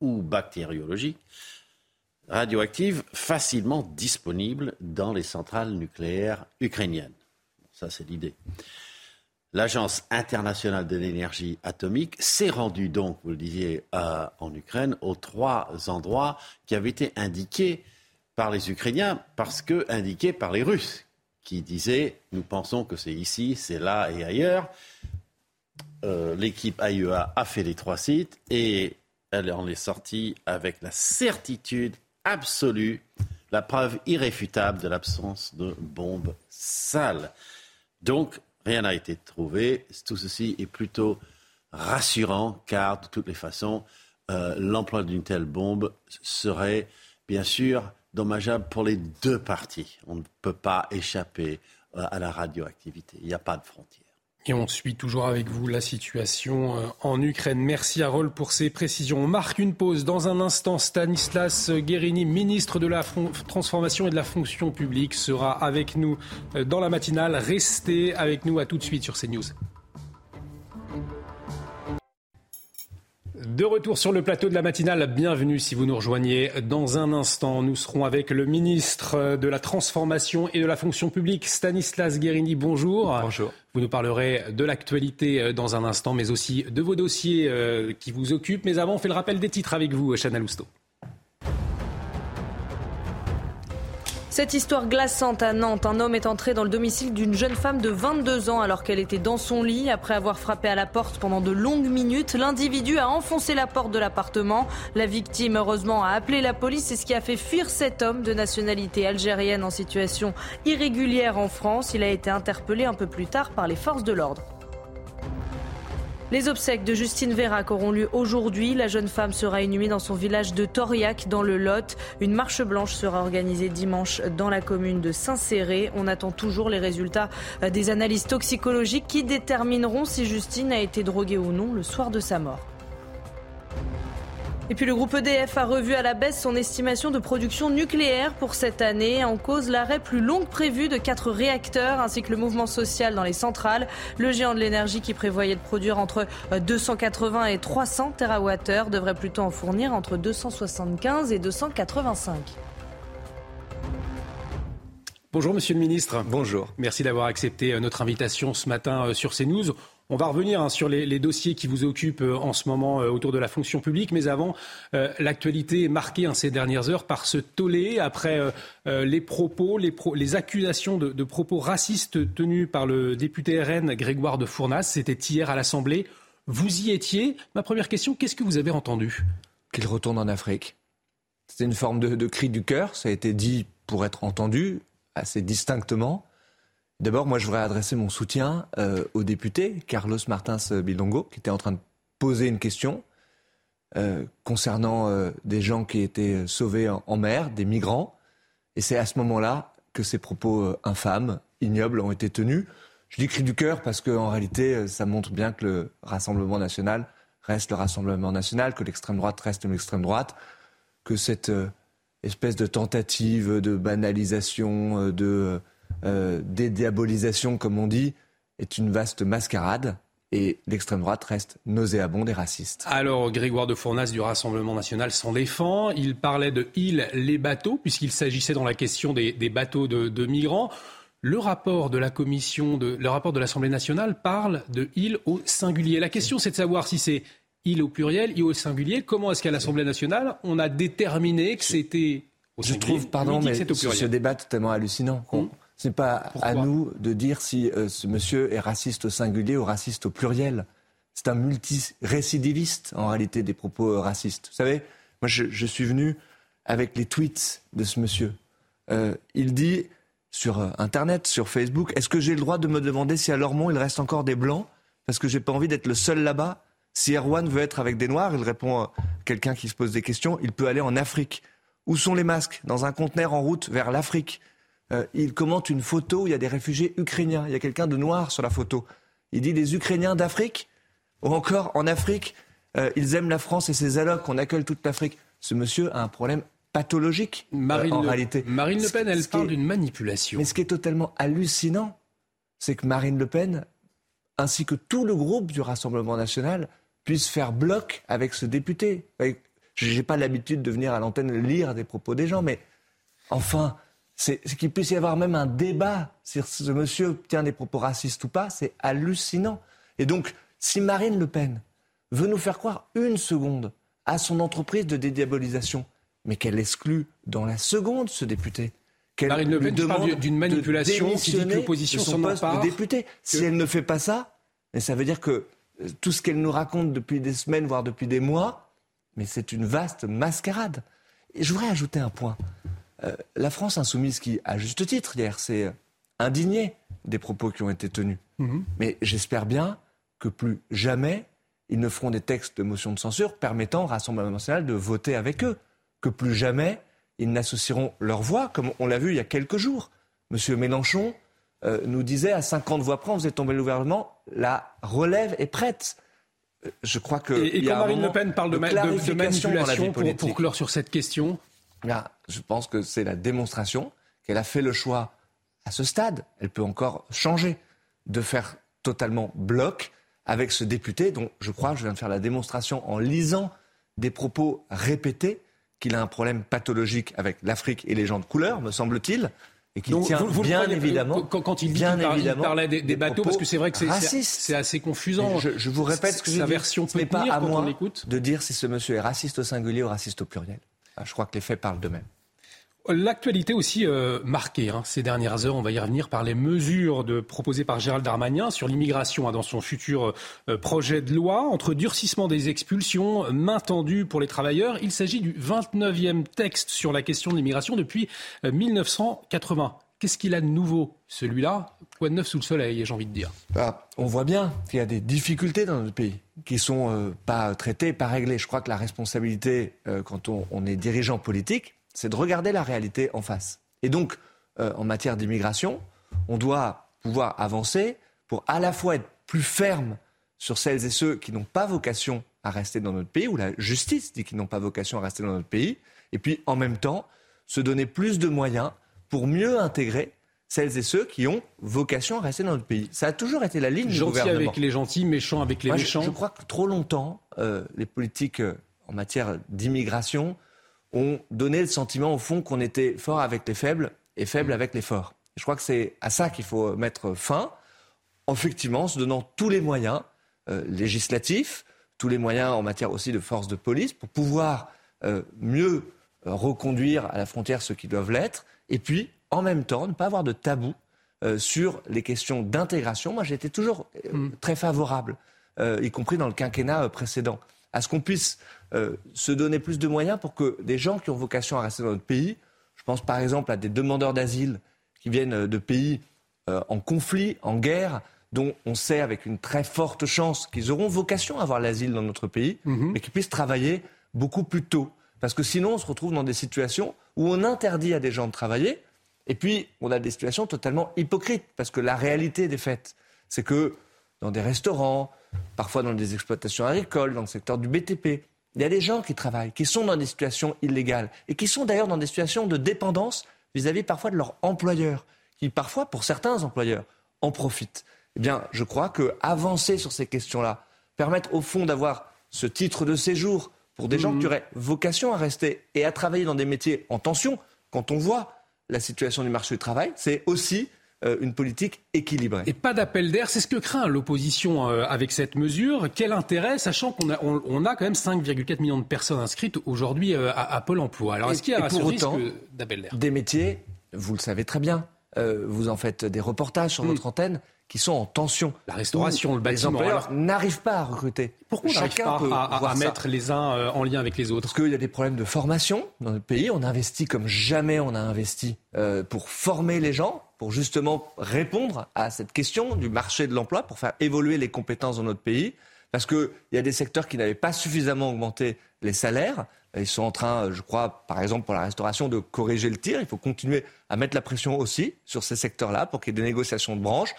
ou bactériologiques radioactives facilement disponibles dans les centrales nucléaires ukrainiennes. Ça, c'est l'idée. L'Agence internationale de l'énergie atomique s'est rendue donc, vous le disiez, en Ukraine, aux trois endroits qui avaient été indiqués par les Ukrainiens parce que indiqués par les Russes, qui disaient nous pensons que c'est ici, c'est là et ailleurs. Euh, l'équipe AIEA a fait les trois sites et elle en est sortie avec la certitude absolue, la preuve irréfutable de l'absence de bombes sales. Donc, Rien n'a été trouvé. Tout ceci est plutôt rassurant car de toutes les façons, euh, l'emploi d'une telle bombe serait bien sûr dommageable pour les deux parties. On ne peut pas échapper euh, à la radioactivité. Il n'y a pas de frontières. Et on suit toujours avec vous la situation euh, en Ukraine. Merci Harold pour ces précisions. On marque une pause. Dans un instant, Stanislas Guérini, ministre de la Transformation et de la Fonction publique, sera avec nous euh, dans la matinale. Restez avec nous à tout de suite sur CNews. De retour sur le plateau de la matinale, bienvenue si vous nous rejoignez. Dans un instant, nous serons avec le ministre de la Transformation et de la Fonction publique, Stanislas Guérini. Bonjour. Bonjour. Vous nous parlerez de l'actualité euh, dans un instant, mais aussi de vos dossiers euh, qui vous occupent. Mais avant, on fait le rappel des titres avec vous, Chana Lousteau. Cette histoire glaçante à Nantes, un homme est entré dans le domicile d'une jeune femme de 22 ans alors qu'elle était dans son lit. Après avoir frappé à la porte pendant de longues minutes, l'individu a enfoncé la porte de l'appartement. La victime, heureusement, a appelé la police. C'est ce qui a fait fuir cet homme de nationalité algérienne en situation irrégulière en France. Il a été interpellé un peu plus tard par les forces de l'ordre. Les obsèques de Justine Vérac auront lieu aujourd'hui. La jeune femme sera inhumée dans son village de Toriac, dans le Lot. Une marche blanche sera organisée dimanche dans la commune de Saint-Céré. On attend toujours les résultats des analyses toxicologiques qui détermineront si Justine a été droguée ou non le soir de sa mort. Et puis le groupe EDF a revu à la baisse son estimation de production nucléaire pour cette année. En cause l'arrêt plus long prévu de quatre réacteurs ainsi que le mouvement social dans les centrales. Le géant de l'énergie qui prévoyait de produire entre 280 et 300 TWh devrait plutôt en fournir entre 275 et 285. Bonjour Monsieur le Ministre. Bonjour. Merci d'avoir accepté euh, notre invitation ce matin euh, sur CNews. On va revenir hein, sur les, dossiers qui vous occupent euh, en ce moment euh, autour de la fonction publique, mais avant, euh, l'actualité est marquée hein, ces dernières heures par ce tollé après les propos, les, accusations de, propos racistes tenus par le député RN Grégoire de Fournas. C'était hier à l'Assemblée. Vous y étiez. Ma première question, qu'est-ce que vous avez entendu? Qu'il retourne en Afrique. C'était une forme de cri du cœur. Ça a été dit pour être entendu assez distinctement. D'abord, moi, je voudrais adresser mon soutien euh, au député Carlos Martins Bilongo, qui était en train de poser une question euh, concernant euh, des gens qui étaient sauvés en, mer, des migrants. Et c'est à ce moment-là que ces propos infâmes, ignobles, ont été tenus. Je dis cri du cœur parce qu'en réalité, ça montre bien que le Rassemblement national reste le Rassemblement national, que l'extrême droite reste l'extrême droite, que cette espèce de tentative de banalisation, de euh, dédiabolisation, comme on dit, est une vaste mascarade et l'extrême droite reste nauséabonde et raciste. Alors, Grégoire de Fournas du Rassemblement national s'en défend. Il parlait de îles, les bateaux, puisqu'il s'agissait dans la question des, bateaux de, migrants. Le rapport de la commission, de, le rapport de l'Assemblée nationale parle de îles au singulier. La question, c'est de savoir si c'est île au pluriel, île au singulier. Comment est-ce qu'à l'Assemblée nationale, on a déterminé que c'était au singulier Je trouve, pardon, mais ce débat totalement hallucinant. Hum. Ce n'est pas à nous de dire si euh, ce monsieur est raciste au singulier ou raciste au pluriel. C'est un multirécidiviste, en réalité, des propos euh, racistes. Vous savez, moi, je, suis venu avec les tweets de ce monsieur. Euh, il dit sur Internet, sur Facebook, est-ce que j'ai le droit de me demander si à Lormont, il reste encore des Blancs Parce que j'ai pas envie d'être le seul là-bas? Si Erwan veut être avec des Noirs, il répond à quelqu'un qui se pose des questions, il peut aller en Afrique. Où sont les masques? Dans un conteneur en route vers l'Afrique. Euh, il commente une photo où il y a des réfugiés ukrainiens. Il y a quelqu'un de noir sur la photo. Il dit des Ukrainiens d'Afrique Ou encore, en Afrique, euh, ils aiment la France et ses allocs, on accueille toute l'Afrique. Ce monsieur a un problème pathologique euh, en réalité. Marine Le Pen, elle parle d'une manipulation. Mais ce qui est totalement hallucinant, c'est que Marine Le Pen, ainsi que tout le groupe du Rassemblement national, puisse faire bloc avec ce député. Je n'ai pas l'habitude de venir à l'antenne lire des propos des gens, mais enfin, c'est qu'il puisse y avoir même un débat sur ce monsieur tient des propos racistes ou pas, c'est hallucinant. Et donc, si Marine Le Pen veut nous faire croire une seconde à son entreprise de dédiabolisation, mais qu'elle exclut dans la seconde ce député, Marine Le Pen demande d'une manipulation qui dit que l'opposition son poste de député. Si elle ne fait pas ça, ça veut dire que euh, tout ce qu'elle nous raconte depuis des semaines, voire depuis des mois, mais c'est une vaste mascarade. Et je voudrais ajouter un point. Euh, la France insoumise qui, à juste titre hier, s'est euh, indignée des propos qui ont été tenus. Mhm. Mais j'espère bien que plus jamais ils ne feront des textes de motion de censure permettant au Rassemblement national de voter avec eux. Que plus jamais ils n'associeront leur voix, comme on l'a vu il y a quelques jours. Monsieur Mélenchon euh, nous disait à 50 voix près, on faisait tomber le gouvernement, la relève est prête. Je crois que. Et, quand Marine Le Pen parle de, manipulation pour, pour clore sur cette question, je pense que c'est la démonstration qu'elle a fait le choix à ce stade. Elle peut encore changer de faire totalement bloc avec ce député dont je crois, je viens de faire la démonstration en lisant des propos répétés qu'il a un problème pathologique avec l'Afrique et les gens de couleur, me semble-t-il. Et qu'il tient bien évidemment. Quand, il, dit bien parlait des, bateaux, parce que c'est vrai que c'est assez confusant. Je, vous répète ce que sa version n'est pas à moi de dire si ce monsieur est raciste au singulier ou raciste au pluriel. Ah, je crois que les faits parlent d'eux-mêmes. L'actualité aussi euh, marquée hein, ces dernières heures, on va y revenir par les mesures proposées par Gérald Darmanin sur l'immigration hein, dans son futur euh, projet de loi, entre durcissement des expulsions, main tendue pour les travailleurs. Il s'agit du 29e texte sur la question de l'immigration depuis 1980. Qu'est-ce qu'il a de nouveau, celui-là? Quoi de neuf sous le soleil, j'ai envie de dire? Bah, On voit bien qu'il y a des difficultés dans notre pays qui sont euh, pas traitées, pas réglées. Je crois que la responsabilité, euh, quand on, est dirigeant politique, c'est de regarder la réalité en face. Et donc, euh, en matière d'immigration, on doit pouvoir avancer pour à la fois être plus ferme sur celles et ceux qui n'ont pas vocation à rester dans notre pays, ou la justice dit qu'ils n'ont pas vocation à rester dans notre pays, et puis en même temps se donner plus de moyens pour mieux intégrer celles et ceux qui ont vocation à rester dans notre pays. Ça a toujours été la ligne du gouvernement. Gentil avec les gentils, méchant avec les méchants. Je, crois que trop longtemps, euh, les politiques euh, en matière d'immigration ont donné le sentiment, au fond, qu'on était fort avec les faibles et faible mmh. avec les forts. Je crois que c'est à ça qu'il faut mettre fin, effectivement, en se donnant tous les moyens euh, législatifs, tous les moyens en matière aussi de force de police pour pouvoir euh, mieux euh, reconduire à la frontière ceux qui doivent l'être, et puis en même temps ne pas avoir de tabou euh, sur les questions d'intégration. Moi, j'étais toujours mm. très favorable, y compris dans le quinquennat précédent, à ce qu'on puisse se donner plus de moyens pour que des gens qui ont vocation à rester dans notre pays, je pense par exemple à des demandeurs d'asile qui viennent de pays en conflit, en guerre, dont on sait avec une très forte chance qu'ils auront vocation à avoir l'asile dans notre pays, mhm. mais qui puissent travailler beaucoup plus tôt. Parce que sinon, on se retrouve dans des situations où on interdit à des gens de travailler, et puis on a des situations totalement hypocrites, parce que la réalité des faits, c'est que dans des restaurants, parfois dans des exploitations agricoles, dans le secteur du BTP, il y a des gens qui travaillent, qui sont dans des situations illégales, et qui sont d'ailleurs dans des situations de dépendance vis-à-vis -vis parfois de leur employeur, qui parfois, pour certains employeurs, en profitent. Eh bien, je crois que avancer sur ces questions-là, permettre au fond d'avoir ce titre de séjour pour des gens qui mmh. auraient vocation à rester et à travailler dans des métiers en tension, quand on voit la situation du marché du travail, c'est aussi euh, une politique équilibrée. Et pas d'appel d'air, c'est ce que craint l'opposition euh, avec cette mesure. Quel intérêt, sachant qu'on a, on, a quand même 5,4 millions de personnes inscrites aujourd'hui euh, à, Pôle emploi. Alors est-ce qu'il y a un risque d'appel d'air? Des métiers, vous le savez très bien, vous en faites des reportages sur votre mmh. antenne, qui sont en tension. La restauration, le bâtiment. Les employeurs n'arrivent pas à recruter. Pourquoi on n'arrive pas à, mettre les uns euh, en lien avec les autres Parce qu'il y a des problèmes de formation dans notre pays. On investit comme jamais on a investi euh, pour former les gens, pour justement répondre à cette question du marché de l'emploi, pour faire évoluer les compétences dans notre pays. Parce qu'il y a des secteurs qui n'avaient pas suffisamment augmenté les salaires. Ils sont en train, je crois, par exemple pour la restauration, de corriger le tir. Il faut continuer à mettre la pression aussi sur ces secteurs-là pour qu'il y ait des négociations de branche.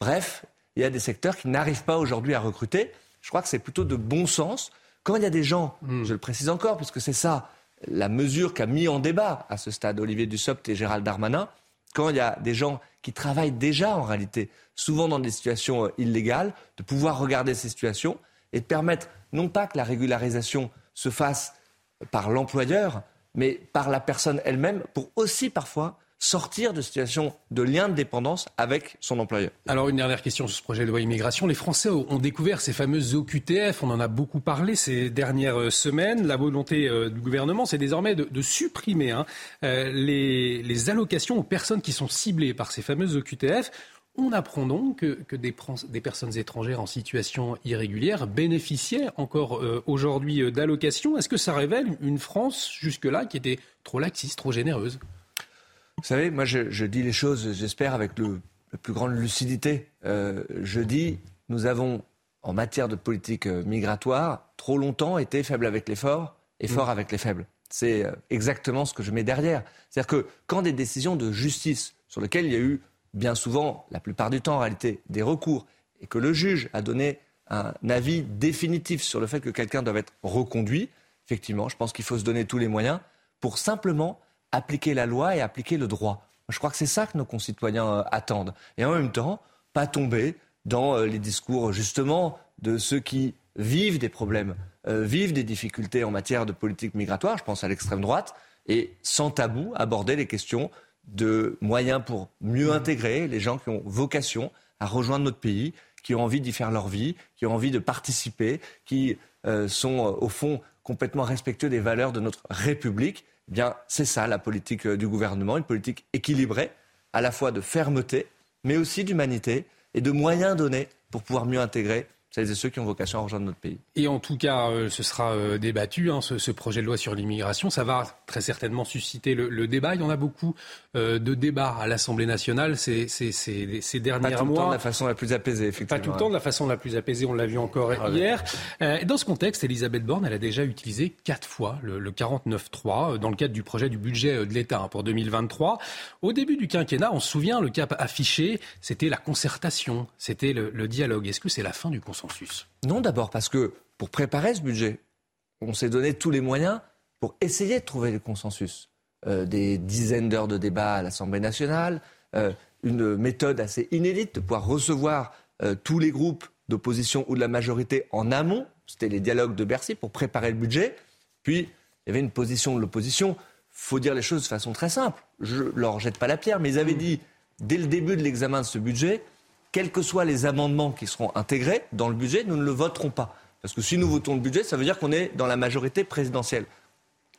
Bref, il y a des secteurs qui n'arrivent pas aujourd'hui à recruter. Je crois que c'est plutôt de bon sens. Quand il y a des gens, hmm. je le précise encore, puisque c'est ça la mesure qu'a mis en débat à ce stade Olivier Dussopt et Gérald Darmanin, quand il y a des gens qui travaillent déjà en réalité, souvent dans des situations euh, illégales, de pouvoir regarder ces situations et de permettre non pas que la régularisation se fasse par l'employeur, mais par la personne elle-même, pour aussi parfois sortir de situation de lien de dépendance avec son employeur. Alors une dernière question sur ce projet de loi immigration. Les Français ont découvert ces fameuses OQTF, on en a beaucoup parlé ces dernières euh, semaines. La volonté euh, du gouvernement, c'est désormais de, supprimer hein, euh, les, allocations aux personnes qui sont ciblées par ces fameuses OQTF. On apprend donc que, des, personnes étrangères en situation irrégulière bénéficiaient encore aujourd'hui d'allocations. Est-ce que ça révèle une France jusque-là qui était trop laxiste, trop généreuse? Vous savez, moi, je, dis les choses, j'espère, avec le, la plus grande lucidité. Euh, je dis, nous avons, en matière de politique euh, migratoire, trop longtemps été faibles avec les forts et forts mm. avec les faibles. C'est euh, exactement ce que je mets derrière. C'est-à-dire que quand des décisions de justice, sur lesquelles il y a eu bien souvent, la plupart du temps en réalité, des recours, et que le juge a donné un avis définitif sur le fait que quelqu'un doit être reconduit, effectivement, je pense qu'il faut se donner tous les moyens pour simplement appliquer la loi et appliquer le droit. Je crois que c'est ça que nos concitoyens euh, attendent. Et en même temps, pas tomber dans euh, les discours justement de ceux qui vivent des problèmes, euh, vivent des difficultés en matière de politique migratoire, je pense à l'extrême droite, et sans tabou aborder les questions de moyens pour mieux intégrer les gens qui ont vocation à rejoindre notre pays, qui ont envie d'y faire leur vie, qui ont envie de participer, qui sont au fond complètement respectueux des valeurs de notre République eh bien, c'est ça la politique euh, du gouvernement, une politique équilibrée, à la fois de fermeté, mais aussi d'humanité et de moyens donnés pour pouvoir mieux intégrer celles et ceux qui ont vocation à rejoindre notre pays. Et en tout cas, euh, ce sera euh, débattu, hein, ce, projet de loi sur l'immigration. Ça va très certainement susciter le, débat. Il y en a beaucoup euh, de débats à l'Assemblée nationale ces, ces, ces, ces derniers mois. Pas tout le temps de la façon la plus apaisée, effectivement. Pas tout le temps de la façon la plus apaisée, on l'a vu encore ah hier. dans ce contexte, Elisabeth Borne, elle a déjà utilisé quatre fois le, le 49.3 dans le cadre du projet du budget de l'État hein, pour 2023. Au début du quinquennat, on se souvient, le cap affiché, c'était la concertation, c'était le, le dialogue. Est-ce que c'est la fin du consensus? Non, d'abord parce que pour préparer ce budget, on s'est donné tous les moyens pour essayer de trouver le consensus. Euh, des dizaines d'heures de débat à l'Assemblée nationale, euh, une méthode assez inédite de pouvoir recevoir euh, tous les groupes d'opposition ou de la majorité en amont. C'était les dialogues de Bercy pour préparer le budget. Puis, il y avait une position de l'opposition. faut dire les choses de façon très simple. Je leur jette pas la pierre, mais ils avaient dit, dès le début de l'examen de ce budget, quels que soient les amendements qui seront intégrés dans le budget, nous ne le voterons pas. Parce que si nous votons le budget, ça veut dire qu'on est dans la majorité présidentielle.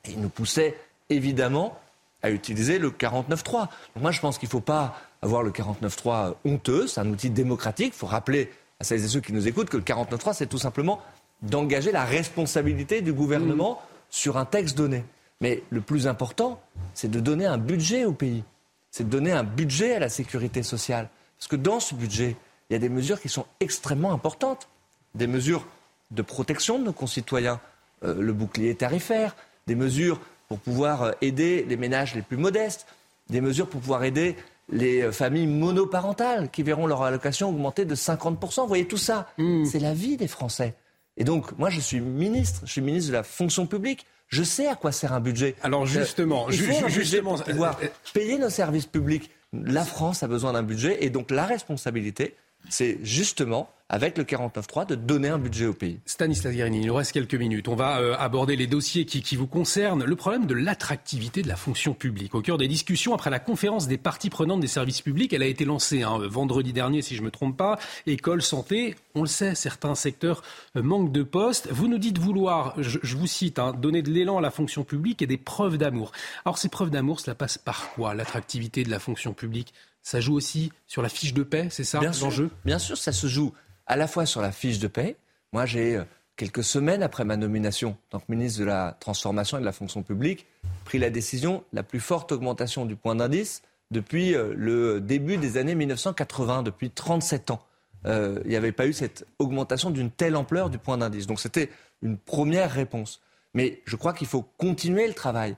Et il nous poussait évidemment à utiliser le 49.3. Donc moi, je pense qu'il ne faut pas avoir le 49.3 honteux. C'est un outil démocratique. Il faut rappeler à celles et ceux qui nous écoutent que le 49.3, c'est tout simplement d'engager la responsabilité du gouvernement sur un texte donné. Mais le plus important, c'est de donner un budget au pays. C'est de donner un budget à la sécurité sociale. Parce que dans ce budget, il y a des mesures qui sont extrêmement importantes. Des mesures de protection de nos concitoyens, euh, le bouclier tarifaire, des mesures pour pouvoir euh, aider les ménages les plus modestes, des mesures pour pouvoir aider les euh, familles monoparentales qui verront leur allocation augmenter de 50%. Vous voyez, tout ça, mmh. c'est la vie des Français. Et donc, moi, je suis ministre, je suis ministre de la fonction publique. Je sais à quoi sert un budget. Alors justement, il faut justement, pouvoir payer nos services publics. La France a besoin d'un budget et donc la responsabilité, c'est justement avec le 49.3 de donner un budget au pays. Stanislas Guérini, il nous reste quelques minutes. On va euh, aborder les dossiers qui, vous concernent. Le problème de l'attractivité de la fonction publique. Au cœur des discussions après la conférence des parties prenantes des services publics, elle a été lancée hein, vendredi dernier, si je ne me trompe pas. École, santé, on le sait, certains secteurs euh, manquent de postes. Vous nous dites vouloir, je, vous cite, hein, donner de l'élan à la fonction publique et des preuves d'amour. Alors ces preuves d'amour, cela passe par quoi L'attractivité de la fonction publique ça joue aussi sur la fiche de paix, c'est ça l'enjeu? Bien sûr, ça se joue à la fois sur la fiche de paie. Moi, j'ai, euh, quelques semaines après ma nomination en tant que ministre de la Transformation et de la Fonction publique, pris la décision, la plus forte augmentation du point d'indice depuis euh, le début des années 1980, depuis 37 ans. Euh, il n'y avait pas eu cette augmentation d'une telle ampleur du point d'indice. Donc c'était une première réponse. Mais je crois qu'il faut continuer le travail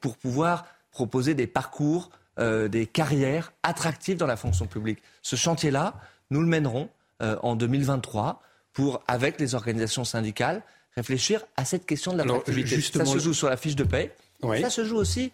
pour pouvoir proposer des parcours, des carrières attractives dans la fonction publique. Ce chantier-là, nous le mènerons euh, en 2023 pour, avec les organisations syndicales, réfléchir à cette question de l'attractivité. Ça se joue sur la fiche de paie. Ça se joue aussi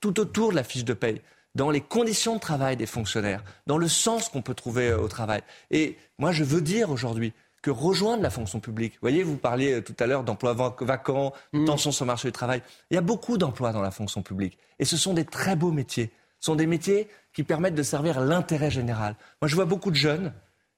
tout autour de la fiche de paie dans les conditions de travail des fonctionnaires, dans le sens qu'on peut trouver euh, au travail. Et moi, je veux dire aujourd'hui que rejoindre la fonction publique, vous voyez, vous parliez euh, tout à l'heure d'emplois vacants, de mmh. tensions sur le marché du travail, il y a beaucoup d'emplois dans la fonction publique. Et ce sont des très beaux métiers. Sont des métiers qui permettent de servir l'intérêt général. Moi, je vois beaucoup de jeunes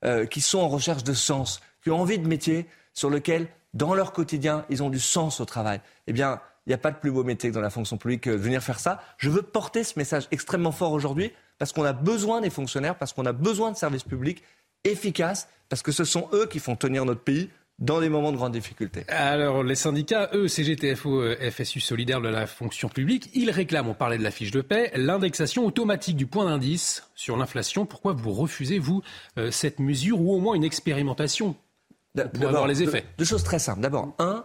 euh, qui sont en recherche de sens, qui ont envie de métiers sur lesquels, dans leur quotidien, ils ont du sens au travail. Eh bien, il n'y a pas de plus beau métier que dans la fonction publique que de venir faire ça. Je veux porter ce message extrêmement fort aujourd'hui parce qu'on a besoin des fonctionnaires, parce qu'on a besoin de services publics efficaces, parce que ce sont eux qui font tenir notre pays dans des moments de grande difficulté. Alors, les syndicats, eux, CGTFO, euh, FSU solidaire de la fonction publique, ils réclament, on parlait de la fiche de paix, l'indexation automatique du point d'indice sur l'inflation. Pourquoi vous refusez, vous, euh, cette mesure ou au moins une expérimentation pour avoir les effets? deux, choses très simples. D'abord, un,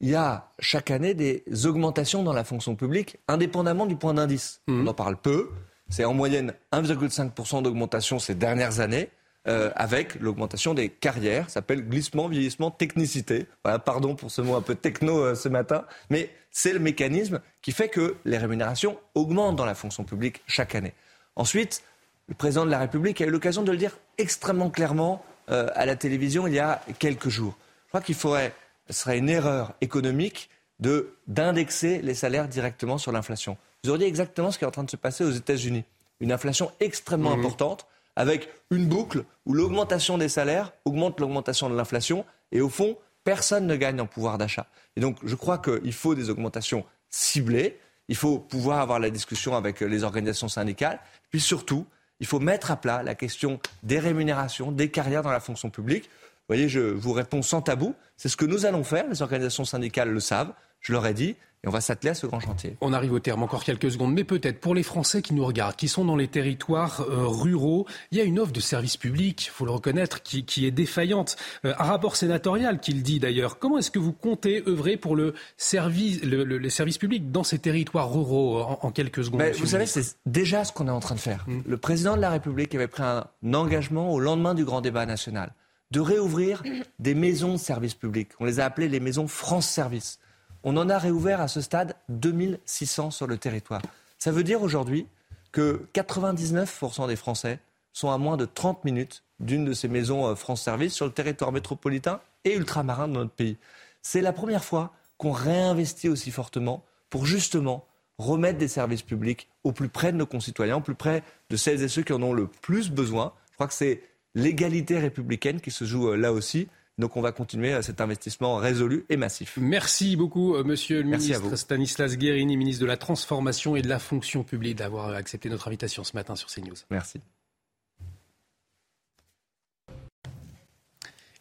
il y a chaque année des augmentations dans la fonction publique, indépendamment du point d'indice. Mmh. On en parle peu. C'est en moyenne 1,5% d'augmentation ces dernières années. Euh, avec l'augmentation des carrières. Ça s'appelle glissement, vieillissement, technicité. Voilà, pardon pour ce mot un peu techno euh, ce matin, mais c'est le mécanisme qui fait que les rémunérations augmentent dans la fonction publique chaque année. Ensuite, le président de la République a eu l'occasion de le dire extrêmement clairement euh, à la télévision il y a quelques jours. Je crois qu'il faudrait, ce serait une erreur économique de d'indexer les salaires directement sur l'inflation. Vous auriez exactement ce qui est en train de se passer aux États-Unis. Une inflation extrêmement mmh. importante avec une boucle où l'augmentation des salaires augmente l'augmentation de l'inflation et au fond, personne ne gagne en pouvoir d'achat. Et donc, je crois qu'il faut des augmentations ciblées, il faut pouvoir avoir la discussion avec les organisations syndicales, puis surtout, il faut mettre à plat la question des rémunérations, des carrières dans la fonction publique. voyez, je vous réponds sans tabou. C'est ce que nous allons faire. Les organisations syndicales le savent. Je leur ai dit. Et on va s'atteler à ce grand chantier. On arrive au terme, encore quelques secondes, mais peut-être pour les Français qui nous regardent, qui sont dans les territoires euh, ruraux, il y a une offre de service public, il faut le reconnaître, qui, qui est défaillante. Euh, un rapport sénatorial qui le dit d'ailleurs. Comment est-ce que vous comptez œuvrer pour le service, le, le, les services publics dans ces territoires ruraux en, en quelques secondes Vous savez, c'est déjà ce qu'on est en train de faire. Mmh. Le président de la République avait pris un engagement au lendemain du grand débat national de réouvrir des maisons de service public. On les a appelées les maisons France Service. On en a réouvert à ce stade 2600 sur le territoire. Ça veut dire aujourd'hui que 99% des Français sont à moins de 30 minutes d'une de ces maisons euh, France Service sur le territoire métropolitain et ultramarin de notre pays. C'est la première fois qu'on réinvestit aussi fortement pour justement remettre des services publics au plus près de nos concitoyens, au plus près de celles et ceux qui en ont le plus besoin. Je crois que c'est l'égalité républicaine qui se joue euh, là aussi. Donc on va continuer cet investissement résolu et massif. Merci beaucoup, euh, monsieur le Merci ministre Stanislas Guérini, ministre de la Transformation et de la Fonction publique, d'avoir accepté notre invitation ce matin sur CNews. Merci.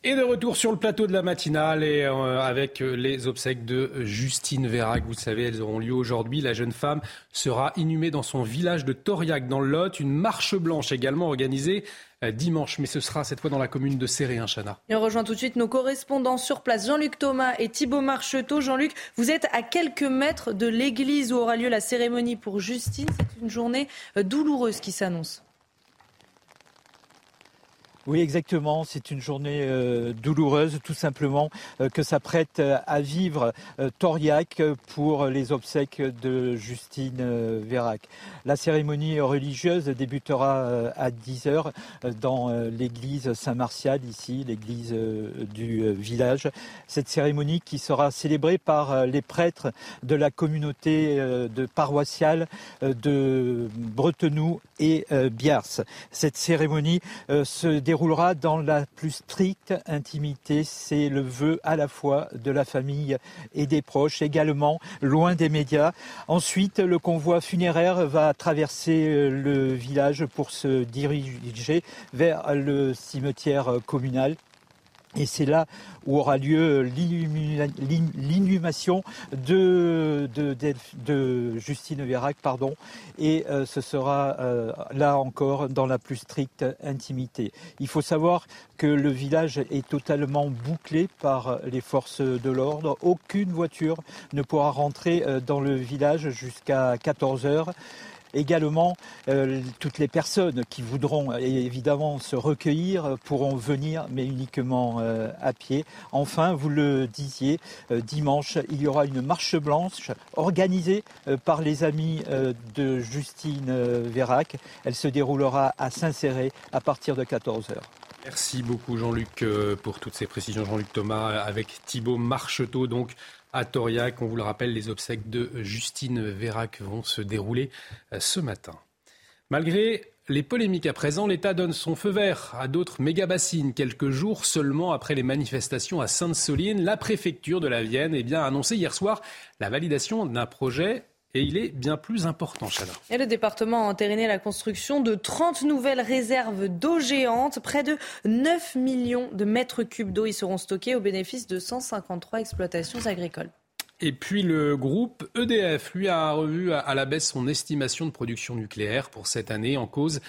Et de retour sur le plateau de la matinale et euh, avec les obsèques de Justine Vérac. Vous le savez, elles auront lieu aujourd'hui. La jeune femme sera inhumée dans son village de Toriac dans le Lot. Une marche blanche également organisée euh, dimanche, mais ce sera cette fois dans la commune de Serré, hein, Chana. Et on rejoint tout de suite nos correspondants sur place, Jean-Luc Thomas et Thibault Marcheteau. Jean-Luc, vous êtes à quelques mètres de l'église où aura lieu la cérémonie pour Justine. C'est une journée euh, douloureuse qui s'annonce. Oui, exactement. C'est une journée euh, douloureuse, tout simplement, euh, que s'apprête euh, à vivre euh, Toriac pour les obsèques de Justine euh, Vérac. La cérémonie religieuse débutera à 10h dans l'église Saint-Martial, ici, l'église du village. Cette cérémonie qui sera célébrée par les prêtres de la communauté de paroissiale de Bretenoux et Biars. Cette cérémonie se déroule déroulera dans la plus stricte intimité. C'est le vœu à la fois de la famille et des proches, également loin des médias. Ensuite, le convoi funéraire va traverser le village pour se diriger vers le cimetière communal et c'est là où aura lieu l'inhumation de, Justine Vérac. Pardon, et euh, ce sera euh, là encore dans la plus stricte intimité. Il faut savoir que le village est totalement bouclé par les forces de l'ordre. Aucune voiture ne pourra rentrer euh, dans le village jusqu'à 14 heures. Également, euh, toutes les personnes qui voudront évidemment se recueillir pourront venir, mais uniquement euh, à pied. Enfin, vous le disiez, euh, dimanche, il y aura une marche blanche organisée euh, par les amis euh, de Justine Vérac. Elle se déroulera à Saint-Céré à partir de 14h. Merci beaucoup Jean-Luc euh, pour toutes ces précisions. Jean-Luc Thomas avec Thibault Marcheteau, donc à Toriac. On vous le rappelle, les obsèques de Justine Vérac vont se dérouler euh, ce matin. Malgré les polémiques à présent, l'État donne son feu vert à d'autres méga-bassines. Quelques jours seulement après les manifestations à Sainte-Soline, la préfecture de la Vienne eh bien, a annoncé hier soir la validation d'un projet et il est bien plus important, Chana. Et le département a entériné la construction de 30 nouvelles réserves d'eau géantes. Près de 9 millions de mètres cubes d'eau y seront stockés au bénéfice de 153 exploitations agricoles. Et puis le groupe EDF, lui, a revu à la baisse son estimation de production nucléaire pour cette année en cause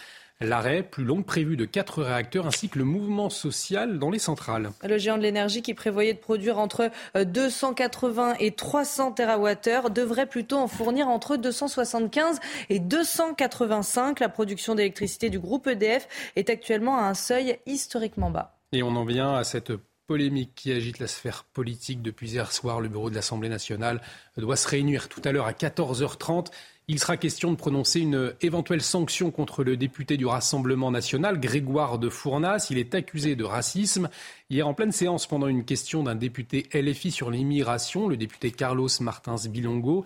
l'arrêt plus long prévu de quatre réacteurs ainsi que le mouvement social dans les centrales. Le géant de l'énergie qui prévoyait de produire entre 280 et 300 TWh devrait plutôt en fournir entre 275 et 285. La production d'électricité du groupe EDF est actuellement à un seuil historiquement bas. Et on en vient à cette polémique qui agite la sphère politique depuis hier soir. Le bureau de l'Assemblée nationale doit se réunir tout à l'heure à 14h30. Il sera question de prononcer une éventuelle sanction contre le député du Rassemblement national, Grégoire de Fournas. Il est accusé de racisme. Hier, en pleine séance, pendant une question d'un député LFI sur l'immigration, le député Carlos Martins Bilongo,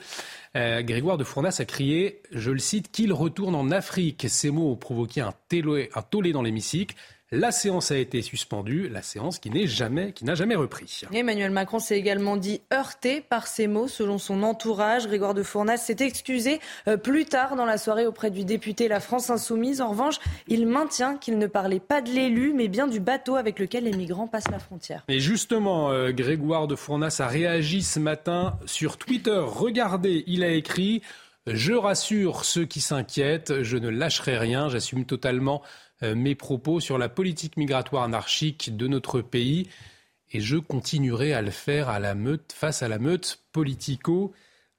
euh, Grégoire de Fournas a crié, je le cite, qu'il retourne en Afrique. Ces mots ont provoqué un, un tollé dans l'hémicycle. La séance a été suspendue, la séance qui n'est jamais, qui n'a jamais repris. Emmanuel Macron s'est également dit heurté par ces mots. Selon son entourage, Grégoire de Fournas s'est excusé euh, plus tard dans la soirée auprès du député La France Insoumise. En revanche, il maintient qu'il ne parlait pas de l'élu, mais bien du bateau avec lequel les migrants passent la frontière. Et justement, euh, Grégoire de Fournas a réagi ce matin sur Twitter. Regardez, il a écrit Je rassure ceux qui s'inquiètent, je ne lâcherai rien, j'assume totalement mes propos sur la politique migratoire anarchique de notre pays et je continuerai à le faire à la meute, face à la meute politico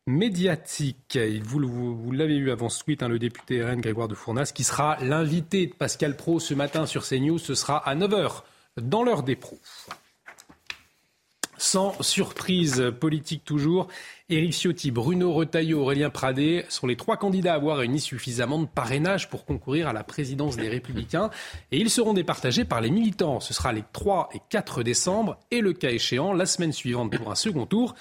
médiatique. Vous, vous, l'avez eu avant ce tweet, hein, le député RN Grégoire de Fournas, qui sera l'invité de Pascal Pro ce matin sur CNews. Ce sera à 9h dans l'heure des pros. Sans surprise politique toujours, Éric Ciotti, Bruno Retailleau, Aurélien Pradé sont les trois candidats à avoir réuni suffisamment de parrainage pour concourir à la présidence des Républicains. Et ils seront départagés par les militants. Ce sera les 3 et 4 décembre et le cas échéant la semaine suivante pour un second tour.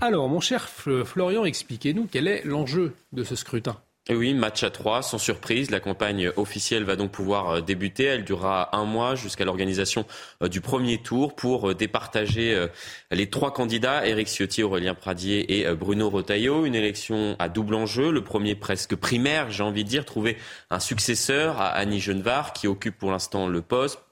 Alors, mon cher Florian, expliquez-nous quel est l'enjeu de ce scrutin. Oui, match à trois, sans surprise. La campagne officielle va donc pouvoir euh, débuter. Elle durera un mois jusqu'à l'organisation euh, du premier tour pour euh, départager les trois candidats, Éric Ciotti, Aurélien Pradier et Bruno Retailleau. Une élection à double enjeu. Le premier presque primaire, j'ai envie de dire, trouver un successeur à Annie Genevard qui occupe pour l'instant le poste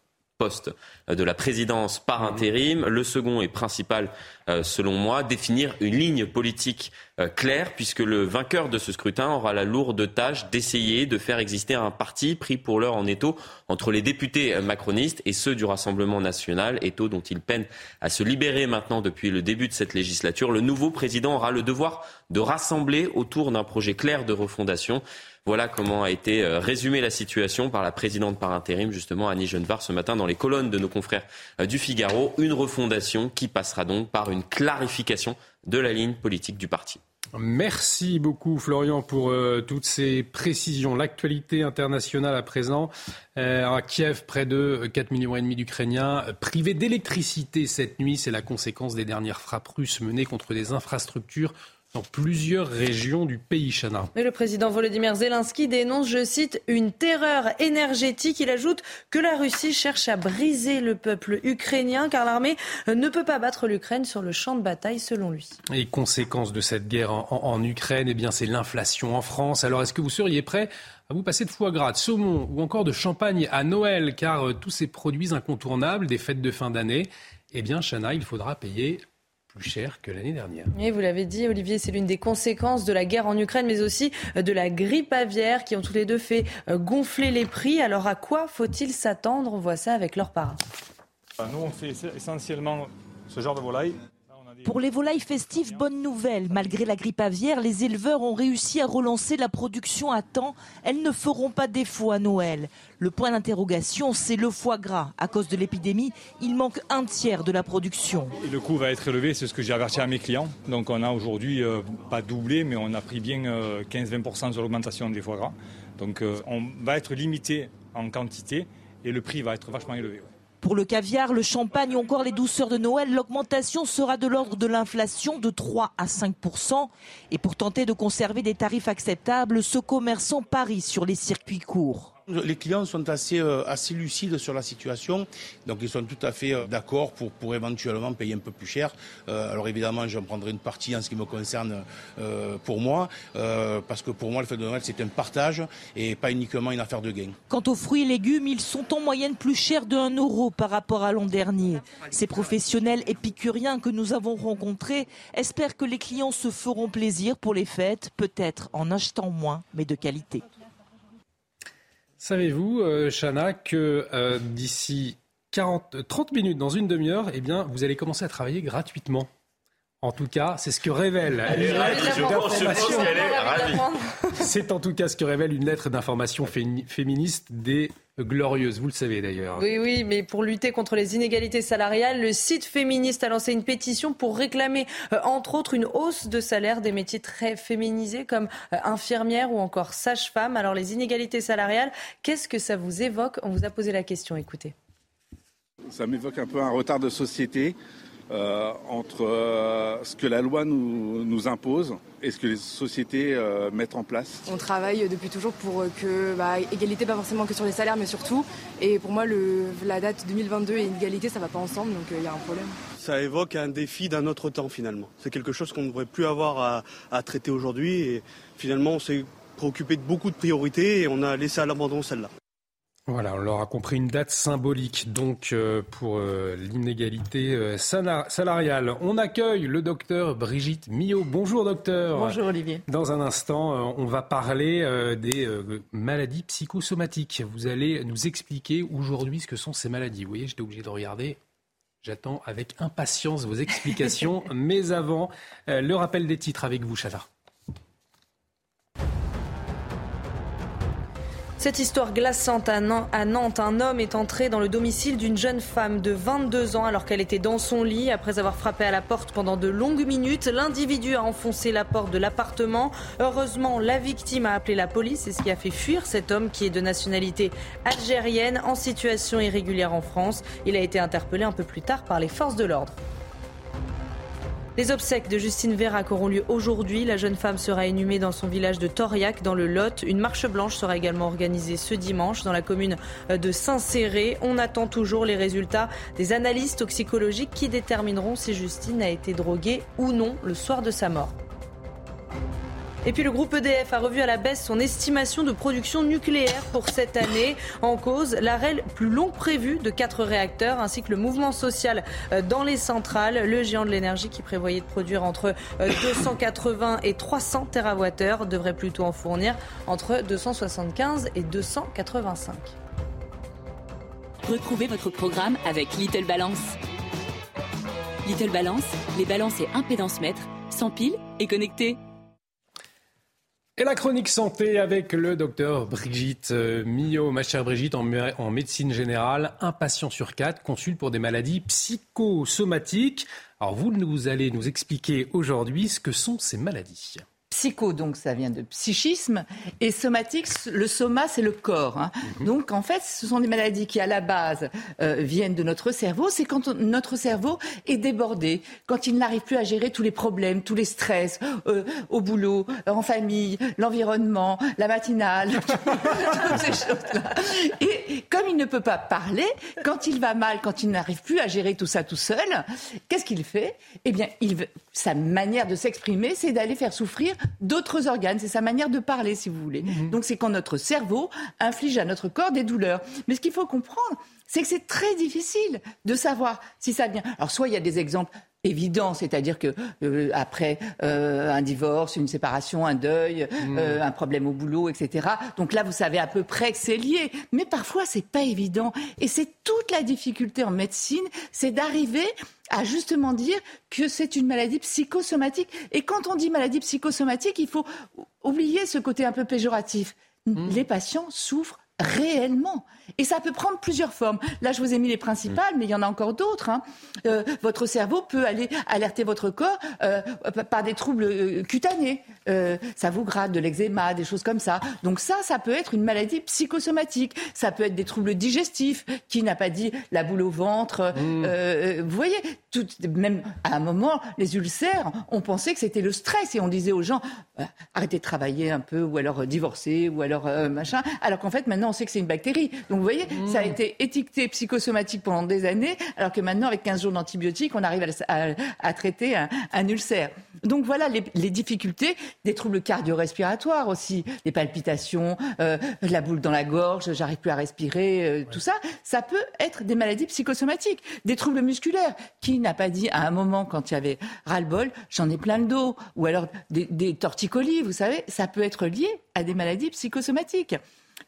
poste de la présidence par intérim. Le second et principal, euh, selon moi, définir une ligne politique euh, claire, puisque le vainqueur de ce scrutin aura la lourde tâche d'essayer de faire exister un parti pris pour l'heure en étau entre les députés macronistes et ceux du Rassemblement national, étau dont il peine à se libérer maintenant depuis le début de cette législature. Le nouveau président aura le devoir de rassembler autour d'un projet clair de refondation. Voilà comment a été euh, résumée la situation par la présidente par intérim, justement, Annie Genevard, ce matin dans les colonnes de nos confrères euh, du Figaro. Une refondation qui passera donc par une clarification de la ligne politique du parti. Merci beaucoup Florian pour euh, toutes ces précisions. L'actualité internationale à présent. à Kiev, près de 4 millions et demi d'Ukrainiens privés d'électricité cette nuit. C'est la conséquence des dernières frappes russes menées contre des infrastructures dans plusieurs régions du pays, Chana. Mais le président Volodymyr Zelensky dénonce, je cite, une terreur énergétique. Il ajoute que la Russie cherche à briser le peuple ukrainien car l'armée ne peut pas battre l'Ukraine sur le champ de bataille, selon lui. Et conséquence de cette guerre en, Ukraine, eh bien, c'est l'inflation en France. Alors, est-ce que vous seriez prêt à vous passer de foie gras, de saumon ou encore de champagne à Noël? Car euh, tous ces produits incontournables des fêtes de fin d'année, eh bien, Chana, il faudra payer plus cher que l'année dernière. Et vous l'avez dit, Olivier, c'est l'une des conséquences de la guerre en Ukraine, mais aussi euh, de la grippe aviaire qui ont tous les deux fait euh, gonfler les prix. Alors à quoi faut-il s'attendre? On voit ça avec leurs parents. Nous, on fait essentiellement ce genre de volaille pour les volailles festives, bonne nouvelle. Malgré la grippe aviaire, les éleveurs ont réussi à relancer la production à temps. Elles ne feront pas défaut à Noël. Le point d'interrogation, c'est le foie gras. À cause de l'épidémie, il manque un tiers de la production. le coût va être élevé, c'est ce que j'ai averti à mes clients. Donc on a aujourd'hui, euh, pas doublé, mais on a pris bien 15-20% euh, sur l'augmentation des foie gras. Donc euh, on va être limité en quantité et le prix va être vachement élevé. Pour le caviar, le champagne ou encore les douceurs de Noël, l'augmentation sera de l'ordre de l'inflation de 3 à 5% Et pour tenter de conserver des tarifs acceptables, ce commerçant parie sur les circuits courts. Les clients sont assez, euh, assez lucides sur la situation, donc ils sont tout à fait euh, d'accord pour, pour éventuellement payer un peu plus cher. Euh, alors évidemment, j'en prendrai une partie en ce qui me concerne pour moi, parce que pour moi, le fait de Noël, c'est un partage et pas uniquement une affaire de gain. Quant aux fruits et légumes, ils sont en moyenne plus chers de 1 euro par rapport à l'an dernier. Ces professionnels épicuriens que nous avons rencontrés espèrent que les clients se feront plaisir pour les fêtes, peut-être en achetant moins, mais de qualité. Savez-vous, euh, Chana, que euh, d'ici 30 minutes, dans une demi-heure, eh bien, vous allez commencer à travailler gratuitement? En tout cas, c'est ce que révèle une lettre d'information. C'est en tout cas ce que révèle une lettre d'information féministe des Glorieuses. Vous le savez d'ailleurs. Oui, oui, mais pour lutter contre les inégalités salariales, le site féministe a lancé une pétition pour réclamer, euh, entre autres, une hausse de salaire des métiers très féminisés comme euh, infirmière ou encore sage-femme. Alors, les inégalités salariales, qu'est-ce que ça vous évoque? On vous a posé la question. Écoutez. Ça m'évoque un peu un retard de société euh, entre euh, ce que la loi nous, nous, impose et ce que les sociétés euh, mettent en place. On travaille depuis toujours pour que bah, égalité, pas forcément que sur les salaires, mais surtout. Et pour moi, le, la date 2022 et inégalité, ça va pas ensemble, donc il y a un problème. Ça évoque un défi d'un autre temps finalement. C'est quelque chose qu'on ne devrait plus avoir à, à traiter aujourd'hui. Et finalement, on s'est préoccupé de beaucoup de priorités et on a laissé à l'abandon celle-là. Voilà, on leur a compris une date symbolique donc euh, pour euh, l'inégalité euh, salariale. On accueille le docteur Brigitte Millot. Bonjour docteur. Bonjour Olivier. Dans un instant, on va parler des maladies psychosomatiques. Vous allez nous expliquer aujourd'hui ce que sont ces maladies. Vous voyez, j'étais obligé de regarder. J'attends avec impatience vos explications. <laughs> Mais avant, le rappel des titres avec vous, Chata. Cette histoire glaçante à Nantes, un homme est entré dans le domicile d'une jeune femme de 22 ans alors qu'elle était dans son lit. Après avoir frappé à la porte pendant de longues minutes, l'individu a enfoncé la porte de l'appartement. Heureusement, la victime a appelé la police et ce qui a fait fuir cet homme qui est de nationalité algérienne en situation irrégulière en France. Il a été interpellé un peu plus tard par les forces de l'ordre. Les obsèques de Justine Vérac auront lieu aujourd'hui. La jeune femme sera inhumée dans son village de Toriac, dans le Lot. Une marche blanche sera également organisée ce dimanche dans la commune de Saint-Céré. On attend toujours les résultats des analyses toxicologiques qui détermineront si Justine a été droguée ou non le soir de sa mort. Et puis le groupe EDF a revu à la baisse son estimation de production nucléaire pour cette année. En cause, l'arrêt plus long prévu de quatre réacteurs ainsi que le mouvement social euh, dans les centrales. Le géant de l'énergie qui prévoyait de produire entre 280 euh, et 300 TWh devrait plutôt en fournir entre 275 et 285. Retrouvez votre programme avec Little Balance. Little Balance, les balances et impédance mètres, sans pile et connectés. Et la chronique santé avec le docteur Brigitte euh, Millot. Ma chère Brigitte, en, médecine générale, un patient sur quatre consulte pour des maladies psychosomatiques. Alors vous, vous allez nous expliquer aujourd'hui ce que sont ces maladies. Psycho, donc ça vient de psychisme, et somatique, le soma, c'est le corps. Hein. Mhm. Donc en fait, ce sont des maladies qui, à la base, euh, viennent de notre cerveau. C'est quand notre cerveau est débordé, quand il n'arrive plus à gérer tous les problèmes, tous les stress, euh, au boulot, en famille, l'environnement, la matinale, <laughs> toutes ces choses-là. Et comme il ne peut pas parler, quand il va mal, quand il n'arrive plus à gérer tout ça tout seul, qu'est-ce qu'il fait? Eh bien, il, sa manière de s'exprimer, c'est d'aller faire souffrir d'autres organes. C'est sa manière de parler, si vous voulez. Mhm. Donc c'est quand notre cerveau inflige à notre corps des douleurs. Mais ce qu'il faut comprendre, c'est que c'est très difficile de savoir si ça vient. Alors soit il y a des exemples évidents, c'est-à-dire que euh, après euh, un divorce, une séparation, un deuil, mhm. euh, un problème au boulot, etc. Donc là, vous savez à peu près que c'est lié. Mais parfois, c'est pas évident. Et c'est toute la difficulté en médecine, c'est d'arriver à justement dire que c'est une maladie psychosomatique. Et quand on dit maladie psychosomatique, il faut oublier ce côté un peu péjoratif. Mmh. Les patients souffrent réellement. Et ça peut prendre plusieurs formes. Là, je vous ai mis les principales, mais il y en a encore d'autres. Hein. Euh, votre cerveau peut aller alerter votre corps euh, par des troubles euh, cutanés. ça vous gratte de l'eczéma, des choses comme ça. Donc ça, ça peut être une maladie psychosomatique. Ça peut être des troubles digestifs. Qui n'a pas dit la boule au ventre mmh. Vous voyez, tout, même à un moment, les ulcères, on pensait que c'était le stress et on disait aux gens arrêtez de travailler un peu, ou alors divorcer, ou alors machin. Alors qu'en fait, maintenant, on sait que c'est une bactérie. Donc vous voyez, ça a mmh. été étiqueté psychosomatique pendant des années, alors que maintenant, avec 15 jours d'antibiotiques, on arrive à, traiter un, ulcère. Donc voilà les, difficultés, des troubles cardio-respiratoires aussi, des palpitations, euh, la boule dans la gorge, j'arrive plus à respirer, euh, tout ça. Ça peut être des maladies psychosomatiques, des troubles musculaires. Qui n'a pas dit à un moment, quand il y avait ras-le-bol, j'en ai plein le dos, ou alors des, des torticolis, vous savez, ça peut être lié à des maladies psychosomatiques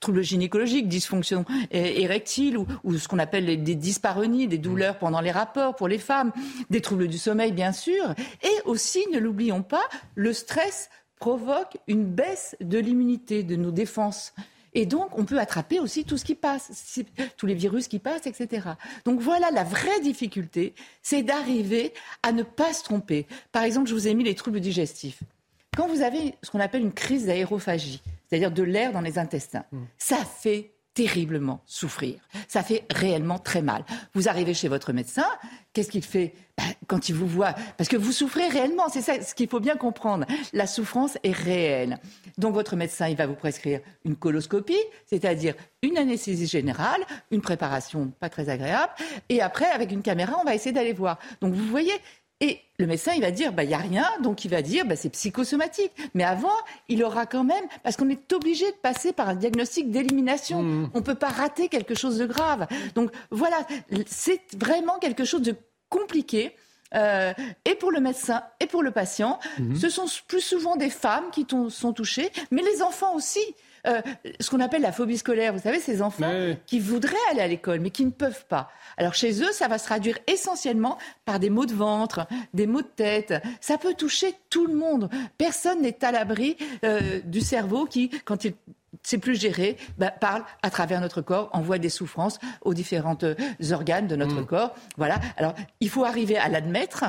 troubles gynécologiques, dysfonction érectile ou, ce qu'on appelle des dyspareunies, des douleurs pendant les rapports pour les femmes, des troubles du sommeil bien sûr, et aussi, ne l'oublions pas, le stress provoque une baisse de l'immunité, de nos défenses. Et donc, on peut attraper aussi tout ce qui passe, tous les virus qui passent, etc. Donc voilà, la vraie difficulté, c'est d'arriver à ne pas se tromper. Par exemple, je vous ai mis les troubles digestifs. Quand vous avez ce qu'on appelle une crise d'aérophagie, c'est-à-dire de l'air dans les intestins, mm. ça fait terriblement souffrir. Ça fait réellement très mal. Vous arrivez chez votre médecin, qu'est-ce qu'il fait? Ben, quand il vous voit Parce que vous souffrez réellement, c'est ça ce qu'il faut bien comprendre. La souffrance est réelle. Donc votre médecin, il va vous prescrire une coloscopie, c'est-à-dire une anesthésie générale, une préparation pas très agréable, et après, avec une caméra, on va essayer d'aller voir. Donc vous voyez, et le médecin, il va dire, bah, il n'y a rien, donc il va dire, bah, c'est psychosomatique. Mais avant, il aura quand même, parce qu'on est obligé de passer par un diagnostic d'élimination. Mmh. On ne peut pas rater quelque chose de grave. Donc voilà, c'est vraiment quelque chose de compliqué. Euh, et pour le médecin et pour le patient. Mmh. Ce sont plus souvent des femmes qui sont touchées, mais les enfants aussi. Euh, ce qu'on appelle la phobie scolaire. Vous savez, ces enfants qui voudraient aller à l'école, mais qui ne peuvent pas. Alors chez eux, ça va se traduire essentiellement par des maux de ventre, des maux de tête. Ça peut toucher tout le monde. Personne n'est à l'abri euh, du cerveau qui, quand il c'est plus géré, bah, parle à travers notre corps, envoie des souffrances aux différents euh, organes de notre mmh. corps. Voilà. Alors, il faut arriver à l'admettre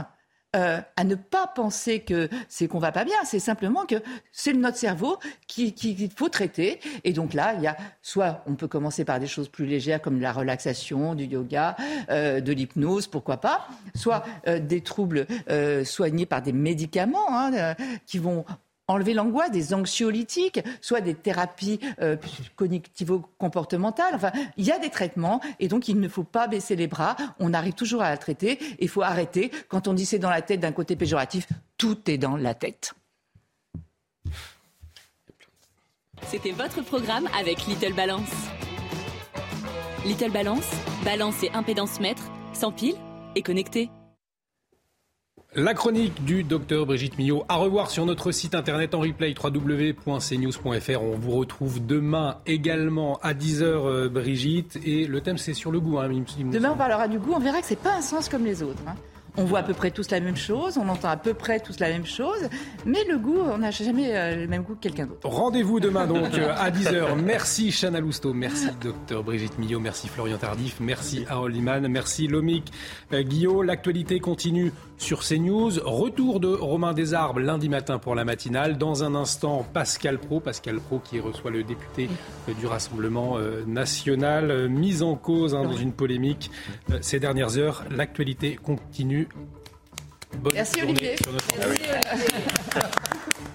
euh, à ne pas penser que c'est qu'on va pas bien. C'est simplement que c'est notre cerveau qu'il faut traiter. Et donc là, il y a soit on peut commencer par des choses plus légères comme la relaxation, du yoga, euh, de l'hypnose, pourquoi pas, soit euh, des troubles soignés par des médicaments hein, qui vont enlever l'angoisse, des anxiolytiques, soit des thérapies euh, cognitivo-comportementales. Enfin, il y a des traitements et donc il ne faut pas baisser les bras. On arrive toujours à la traiter. Il faut arrêter. Quand on dit c'est dans la tête d'un côté péjoratif, tout est dans la tête. C'était votre programme avec Little Balance. Little Balance, balance et impédance mètre, sans pile et connecté. La chronique du docteur Brigitte Millot à revoir sur notre site internet en replay www.cnews.fr. On vous retrouve demain également à 10h euh, Brigitte et le thème c'est sur le goût. Hein, demain on parlera du goût, on verra que c'est pas un sens comme les autres. Hein. On voit à peu près tous la même chose, on entend à peu près tous la même chose, mais le goût, on n'a jamais euh, le même goût que quelqu'un d'autre. Rendez-vous demain donc euh, à 10h. Merci Chana Lousteau, merci docteur Brigitte Millot, merci Florian Tardif, merci Harold Liman, merci Lomic Guillaume. L'actualité continue sur CNews. Retour de Romain Desarbes lundi matin pour la matinale. Dans un instant, Pascal Pro. Pascal Pro qui reçoit le député du Rassemblement euh, national, euh, mise en cause hein, dans une polémique euh, ces dernières heures. L'actualité continue. Bonne Merci Olivier. <laughs>